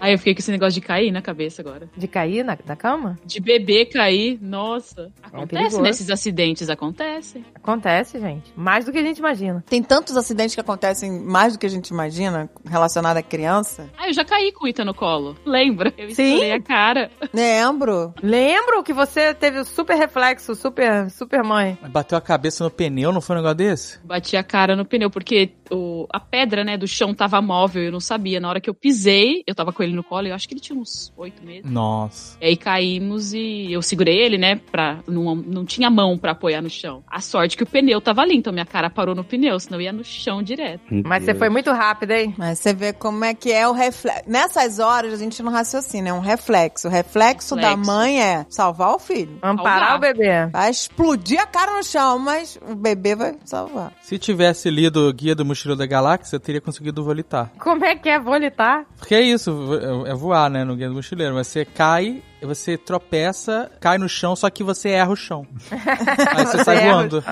Aí eu fiquei com esse negócio de cair na cabeça agora. De cair na, da cama? De bebê cair, nossa. Acontece perigoso. nesses acidentes, acontece. Acontece, gente. Mais do que a gente imagina. Tem tantos acidentes que acontecem mais do que a gente imagina relacionado à criança. Ah, eu já caí com o Ita no colo. Lembra? Eu Sim. a cara. Lembro. Lembro que você teve o super reflexo, super, super mãe. Bateu a cabeça no pneu, não foi um negócio desse? Bati a cara no pneu, porque o, a pedra, né, do chão tava móvel, eu não sabia. Na hora que eu pisei, eu tava com ele no colo, eu acho que ele tinha uns oito meses. Nossa. E aí caímos e eu segurei ele, né, pra, não, não tinha mão pra apoiar no chão. A sorte que o pneu tava ali, então minha cara parou no pneu, senão eu ia no chão direto. Mas você foi muito rápida, hein? Mas você vê como é que é o reflexo. Nessas horas a gente não raciocina, é um reflexo. O reflexo, da Reflexo. mãe é salvar o filho. Amparar o bebê. Vai explodir a cara no chão, mas o bebê vai salvar. Se tivesse lido o Guia do Mochileiro da Galáxia, eu teria conseguido volitar. Como é que é volitar? Porque é isso, vo- é voar, né, no Guia do Mochileiro. Mas você cai, você tropeça, cai no chão, só que você erra o chão. Aí você sai erra o voando.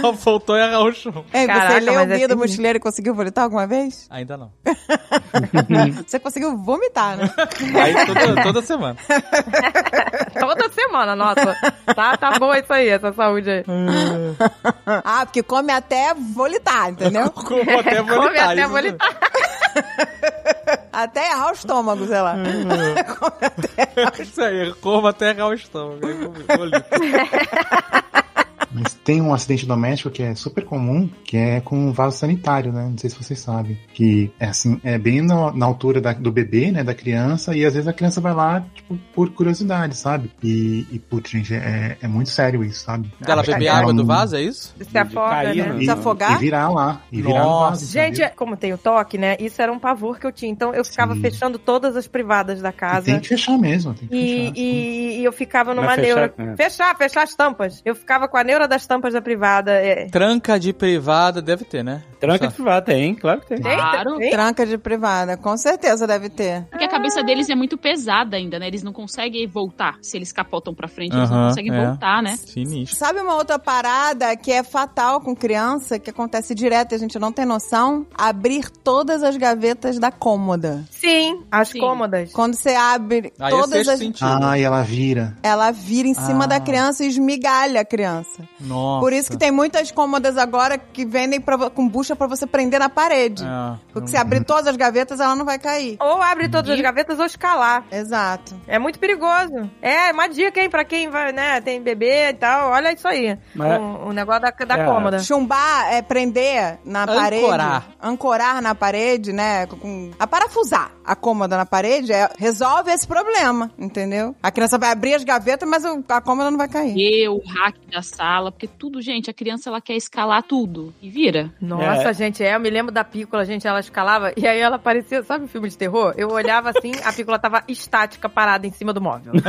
Só faltou errar o chão. Ei, Caraca, você leu o mas é guia do mochileiro e conseguiu vomitar alguma vez? Ainda não. Você conseguiu vomitar, né? Aí toda, toda semana. Toda semana, nossa. Tá, tá boa isso aí, essa saúde aí. ah, porque come até volitar, entendeu? Como até Come até volitar. Até errar o estômago, sei lá. Isso aí, como até errar o estômago. Mas tem um acidente doméstico que é super comum, que é com vaso sanitário, né? Não sei se vocês sabem. Que é assim, é bem no- na altura da- do bebê, né? Da criança, e às vezes a criança vai lá, tipo, por curiosidade, sabe? E, e putz, gente, é, é muito sério isso, sabe? Dela beber É água um- do vaso, é isso? Se afoga, cair, né? E, Se afogar? E virar lá. E virar no vaso. Gente, sabe? como tem o toque, né? Isso era um pavor que eu tinha. Então eu ficava Sim. fechando todas as privadas da E casa. tem que fechar mesmo. Tem que E, fechar. e, e eu ficava numa fechar- neura. é. Fechar, fechar as tampas. Eu ficava com a neura das tampas da privada. É. Tranca de privada, deve ter, né? Tranca de privada, tem, claro que tem. Tem? Claro. Tem? Tranca de privada, com certeza deve ter. Porque a cabeça deles é muito pesada ainda, né? Eles não conseguem voltar. Se eles capotam pra frente, eles Aham, não conseguem é. voltar, né? Sinistro. Sabe uma outra parada que é fatal com criança, que acontece direto e a gente não tem noção? Abrir todas as gavetas da cômoda. Sim, as Sim. cômodas. Quando você abre Aí é todas sexto as. sentido. Ah, e ela vira. Ela vira em cima Ah. da criança e esmigalha a criança. Nossa. Por isso que tem muitas cômodas agora que vendem pra com bucha pra você prender na parede. É. Porque se abrir todas as gavetas, ela não vai cair. Ou abre todas as gavetas ou escalar. Exato. É muito perigoso. É, uma dica, hein, pra quem vai, né, tem bebê e tal. Olha isso aí. Mas- O, o negócio da, da É. cômoda. Chumbar é prender na parede. Ancorar. Ancorar na parede, né? Com, a parafusar a cômoda na parede é, resolve esse problema, entendeu? A criança vai abrir as gavetas, mas a cômoda não vai cair. E o hack da sala, porque tudo, gente, a criança ela quer escalar tudo. E vira. Nossa, É. gente, é, eu me lembro da pícola, gente, ela escalava e aí ela parecia, sabe um filme de terror? Eu olhava assim, a pícola tava estática, parada em cima do móvel.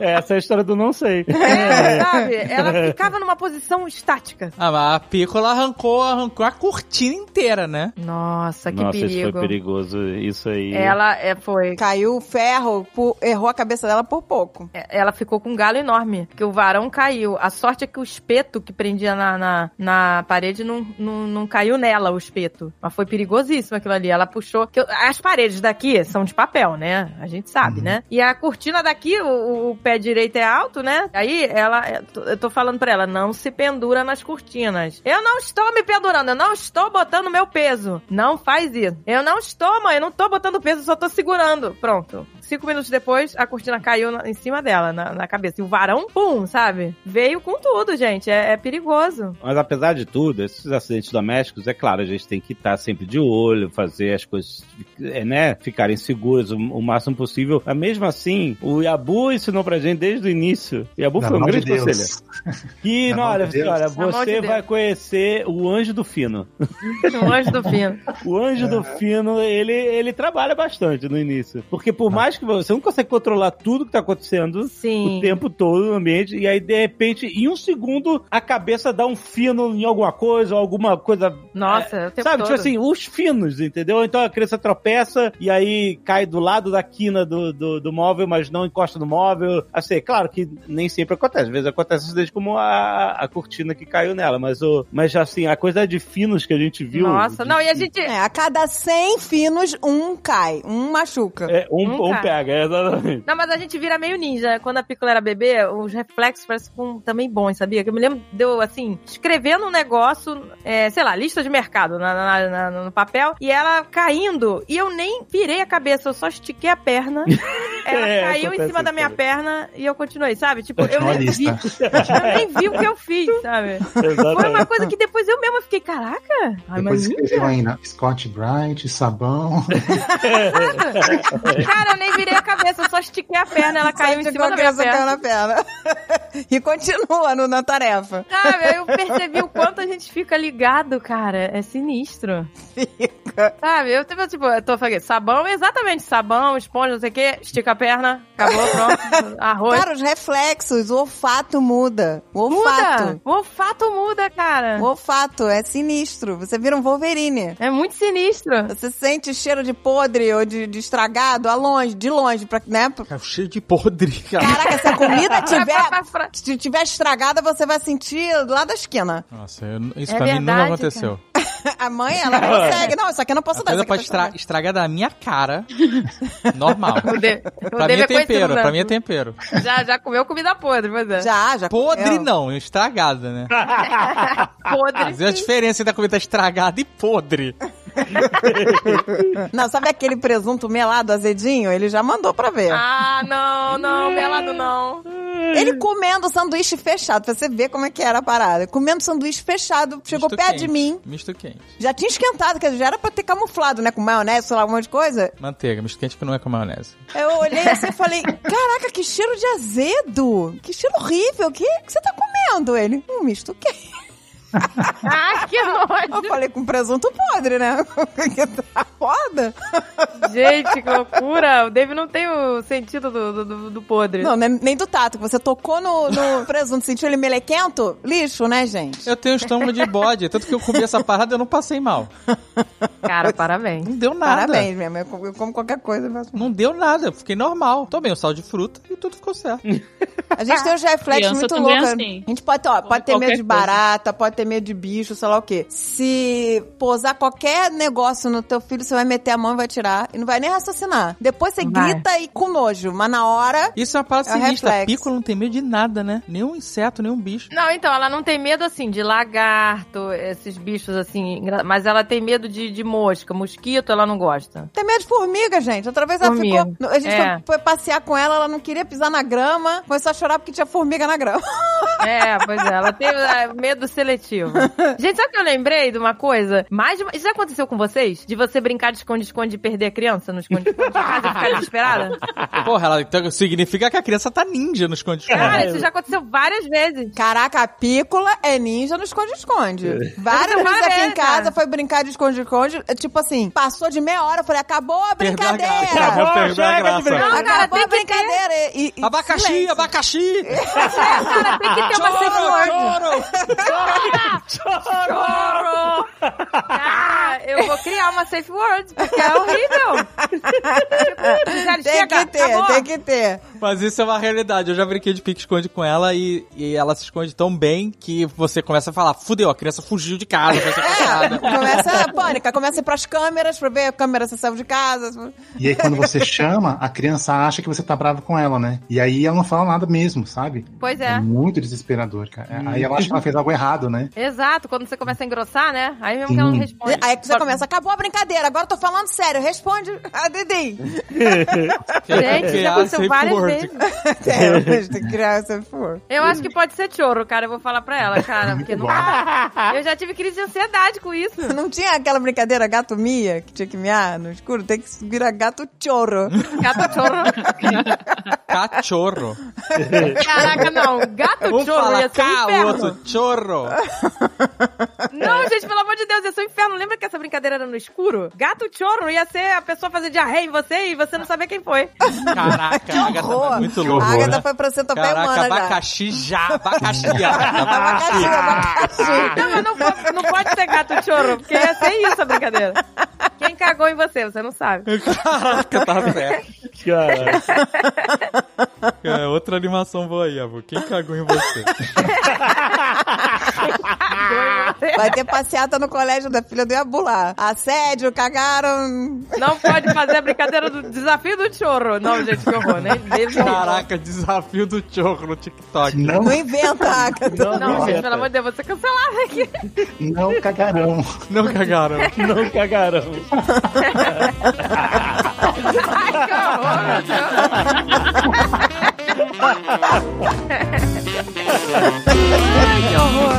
É, essa é a história do não sei. É, sabe? Ela ficava numa posição estática. Ah, mas a Pícola arrancou, arrancou a cortina inteira, né? Nossa, que Nossa, isso perigo. foi perigoso. Isso aí. Ela é, foi. Caiu o ferro, por- errou a cabeça dela por pouco. é, Ela ficou com um galo enorme, porque o varão caiu. A sorte é que o espeto que prendia na, na, na parede não, não, não caiu nela, o espeto. Mas foi perigosíssimo aquilo ali. Ela puxou. que eu- as paredes daqui são de papel, né? A gente sabe, né? E a cortina daqui, o, o pé direito é alto, né? Aí ela. Eu tô falando pra ela, não se pendura nas cortinas. Eu não estou me pendurando, eu não estou botando meu peso. Não faz isso. Eu não estou, mãe, eu não tô botando peso, eu só tô segurando. Pronto. Cinco minutos depois, a cortina caiu na- em cima dela, na, na cabeça. E o varão, pum, sabe? Veio com tudo, gente. É, é perigoso. Mas apesar de tudo, esses acidentes domésticos, é claro, a gente tem que estar sempre de olho, fazer as coisas, é, né, ficarem seguras o, o máximo possível. Mas mesmo assim, o Yabu ensinou pra gente desde o início. O Yabu foi um grande de conselheiro. Que, Pelo não, amor olha, de você vai conhecer o anjo do fino. Um anjo do fino. O anjo do fino, ele, ele trabalha bastante no início. Porque por mais que você não consegue controlar tudo que tá acontecendo Sim. o tempo todo no ambiente, e aí, de repente, em um segundo, a cabeça dá um fino em alguma coisa, ou alguma coisa. Nossa, o tempo Sabe, todo. tipo assim, os finos, entendeu? Então a criança tropeça e aí cai do lado da quina do, do, do móvel, mas não encosta no móvel. Assim, claro que nem sempre acontece. Às vezes acontece acidente como a, a cortina que caiu nela, mas, o, mas assim, a coisa de finos que a gente viu. Nossa, de- não, e a gente... É, a cada 100 finos, um cai, um machuca. É, um, Um um cai. Pega, é, exatamente. Não, mas a gente vira meio ninja. Quando a Piccolo era bebê, os reflexos parecem com- também bons, sabia? Que eu me lembro de eu, assim, escrevendo um negócio, é, sei lá, lista de mercado na, na- na- no papel, e ela caindo, e eu nem virei a cabeça, eu só estiquei a perna. Ela É, caiu em cima da minha perna e eu continuei, sabe? Tipo, eu nem vi, eu nem vi o que eu fiz, sabe? Foi uma Exatamente. coisa que depois eu mesma fiquei, caraca, ai, Depois escreveu ainda Scott Bright, sabão. cara, eu nem virei a cabeça, eu só estiquei a perna, ela caiu em cima da minha perna. caiu na perna. e continua no, na tarefa. Sabe, aí eu percebi o quanto a gente fica ligado, cara. É sinistro. Fica. Sabe, eu tipo, tipo, eu tô falando, sabão, exatamente, sabão, esponja, não sei o quê, estica a perna, acabou, pronto, arroz. Cara, os reflexos, o olfato muda. O olfato. muda! O olfato muda, cara. O olfato é sinistro. Você vira um Wolverine. É muito sinistro. Você sente cheiro de podre ou de, de estragado a longe, de longe, pra, né? É o cheiro de podre, cara. Caraca, se a comida tiver, se tiver estragada, você vai sentir lá da esquina. Nossa, eu- isso É pra mim nunca verdade, aconteceu. A mãe, ela consegue. Não, isso aqui eu não posso A dar. coisa pode estra estragar da minha cara. Normal. O de- o Pra mim é conhecido, tempero, pra mim é tempero. Já, já comeu comida podre, pois é. Já, já. Podre comeu. não, estragada, né? Podre. Mas é a diferença entre a comida estragada e podre. Não, sabe aquele presunto melado azedinho? Ele já mandou pra ver. Ah, não, não, melado não. Ele comendo sanduíche fechado, pra você ver como é que era a parada. Comendo sanduíche fechado, chegou Misto perto quente. de mim. Misto quente. Já tinha esquentado, que já era pra ter camuflado, né? Com maionese, sei lá, um monte de coisa. Manteiga, misto quente que não é com maionese. Eu olhei assim e falei: Caraca, que cheiro de azedo! Que cheiro horrível! O que, que você tá comendo? Ele, um misto quente. Ah, que nojo. Eu falei com presunto podre, né? Que tá foda. Gente, que loucura. O Dave não tem o sentido do, do, do- podre. Não, nem nem do tato. Você tocou no, no presunto, sentiu ele melequento? Lixo, né, gente? Eu tenho estômago de bode, tanto que eu comi essa parada e eu não passei mal. Cara, parabéns. Não deu nada. Parabéns mesmo. Eu como, eu como qualquer coisa. mas- Não deu nada, eu fiquei normal. Tomei um sal de fruta e tudo ficou certo. A gente tem uns reflexos muito é loucos. assim. A gente pode, ó, pode ter medo de coisa. barata, pode ter medo de bicho, sei lá o quê. Se posar qualquer negócio no teu filho, você vai meter a mão e vai tirar. E não vai nem raciocinar. Depois você Vai. grita e com nojo. Mas na hora. Isso é uma parada É sinistra. reflexo. Piccolo não tem medo de nada, né? Nenhum inseto, nenhum bicho. Não, então, ela não tem medo, assim, de lagarto, esses bichos, assim, mas ela tem medo de, de mosca. Mosquito, ela não gosta. Tem medo de formiga, gente. Outra vez ela Formiga. ficou. A gente É. foi, foi passear com ela, ela não queria pisar na grama. Começou a chorar porque tinha formiga na grama. É, pois é, ela tem é, medo seletivo. Gente, sabe o que eu lembrei de uma coisa? Mais uma... Isso já aconteceu com vocês? De você brincar de esconde-esconde e perder a criança no esconde-esconde de casa e ficar desesperada? Porra, ela, então significa que a criança tá ninja no esconde-esconde. Cara, isso já aconteceu várias vezes. Caraca, a pícola é ninja no esconde-esconde. Várias Aconteceu vezes várias aqui em casa cara. foi brincar de esconde-esconde. é Tipo assim, passou de meia hora, eu falei, acabou a brincadeira. graça. Acabou, perdeu a chega de brincar. Não, cara, Acabou a ter. brincadeira. E, e- Abacaxi, silêncio. abacaxi! Cara, tem que ter uma safe word. Choro! Choro! Ah, eu vou criar uma safe word, porque é horrível. Tipo, Tem chega, que ter, acabou. tem que ter. Mas isso é uma realidade. Eu já brinquei de pique-esconde com ela e, e ela se esconde tão bem que você começa a falar: fudeu, a criança fugiu de casa, foi sequestrada. Começa a pânica, começa a ir pras câmeras pra ver a câmera se saiu de casa. E aí, quando você chama, a criança acha que você tá bravo com ela, né? E aí ela não fala nada mesmo, sabe? Pois É é. muito desesperador, cara. Aí ela acha que ela fez algo errado, né? Exato, quando você começa a engrossar, né? Aí mesmo que ela não Sim. responde. Aí que você começa, acabou a brincadeira, agora eu tô falando sério, responde a Didi. Gente, já aconteceu várias vezes. É, tem que criar essa for. Eu acho que pode ser choro, cara. Eu vou falar pra ela, cara. Porque não. Eu já tive crise de ansiedade com isso. Não tinha aquela brincadeira gato mia, que tinha que miar no escuro? Tem que virar gato choro. Gato choro. Cachorro. Caraca, não. Gato Um choro ia ser um cá, o outro chorro. Não, gente, pelo amor de Deus, ia ser um inferno. Lembra que essa brincadeira era no escuro? Gato choro ia ser a pessoa fazer diarreia em você e você não saber quem foi. Caraca, a Agatha horror. vai muito A louca. Agatha foi pra centopeia Caraca, humana já. abacaxi já, abacaxi. Agatha. Abacaxi, abacaxi. Não, mas não, po- não pode ser gato choro, porque ia ser isso a brincadeira. Quem cagou em você, você não sabe. Caraca, tá certo. Cara. É, outra animação boa aí, avô. Quem cagou em você? Vai ter passeata no colégio da filha do Iabulá. Assédio, cagaram. Não pode fazer a brincadeira do desafio do choro. Não, gente, que horror, né? Mesmo Caraca, desafio do chorro no TikTok. Não, Não inventa, Agatha. Não, gente, pelo amor de Deus, vou ser cancelada aqui. não cagarão. Não cagaram. Não cagarão. Ai, que horror, meu Deus. Ai, que horror.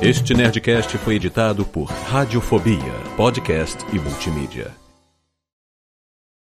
Este Nerdcast foi editado por Radiofobia, podcast e multimídia.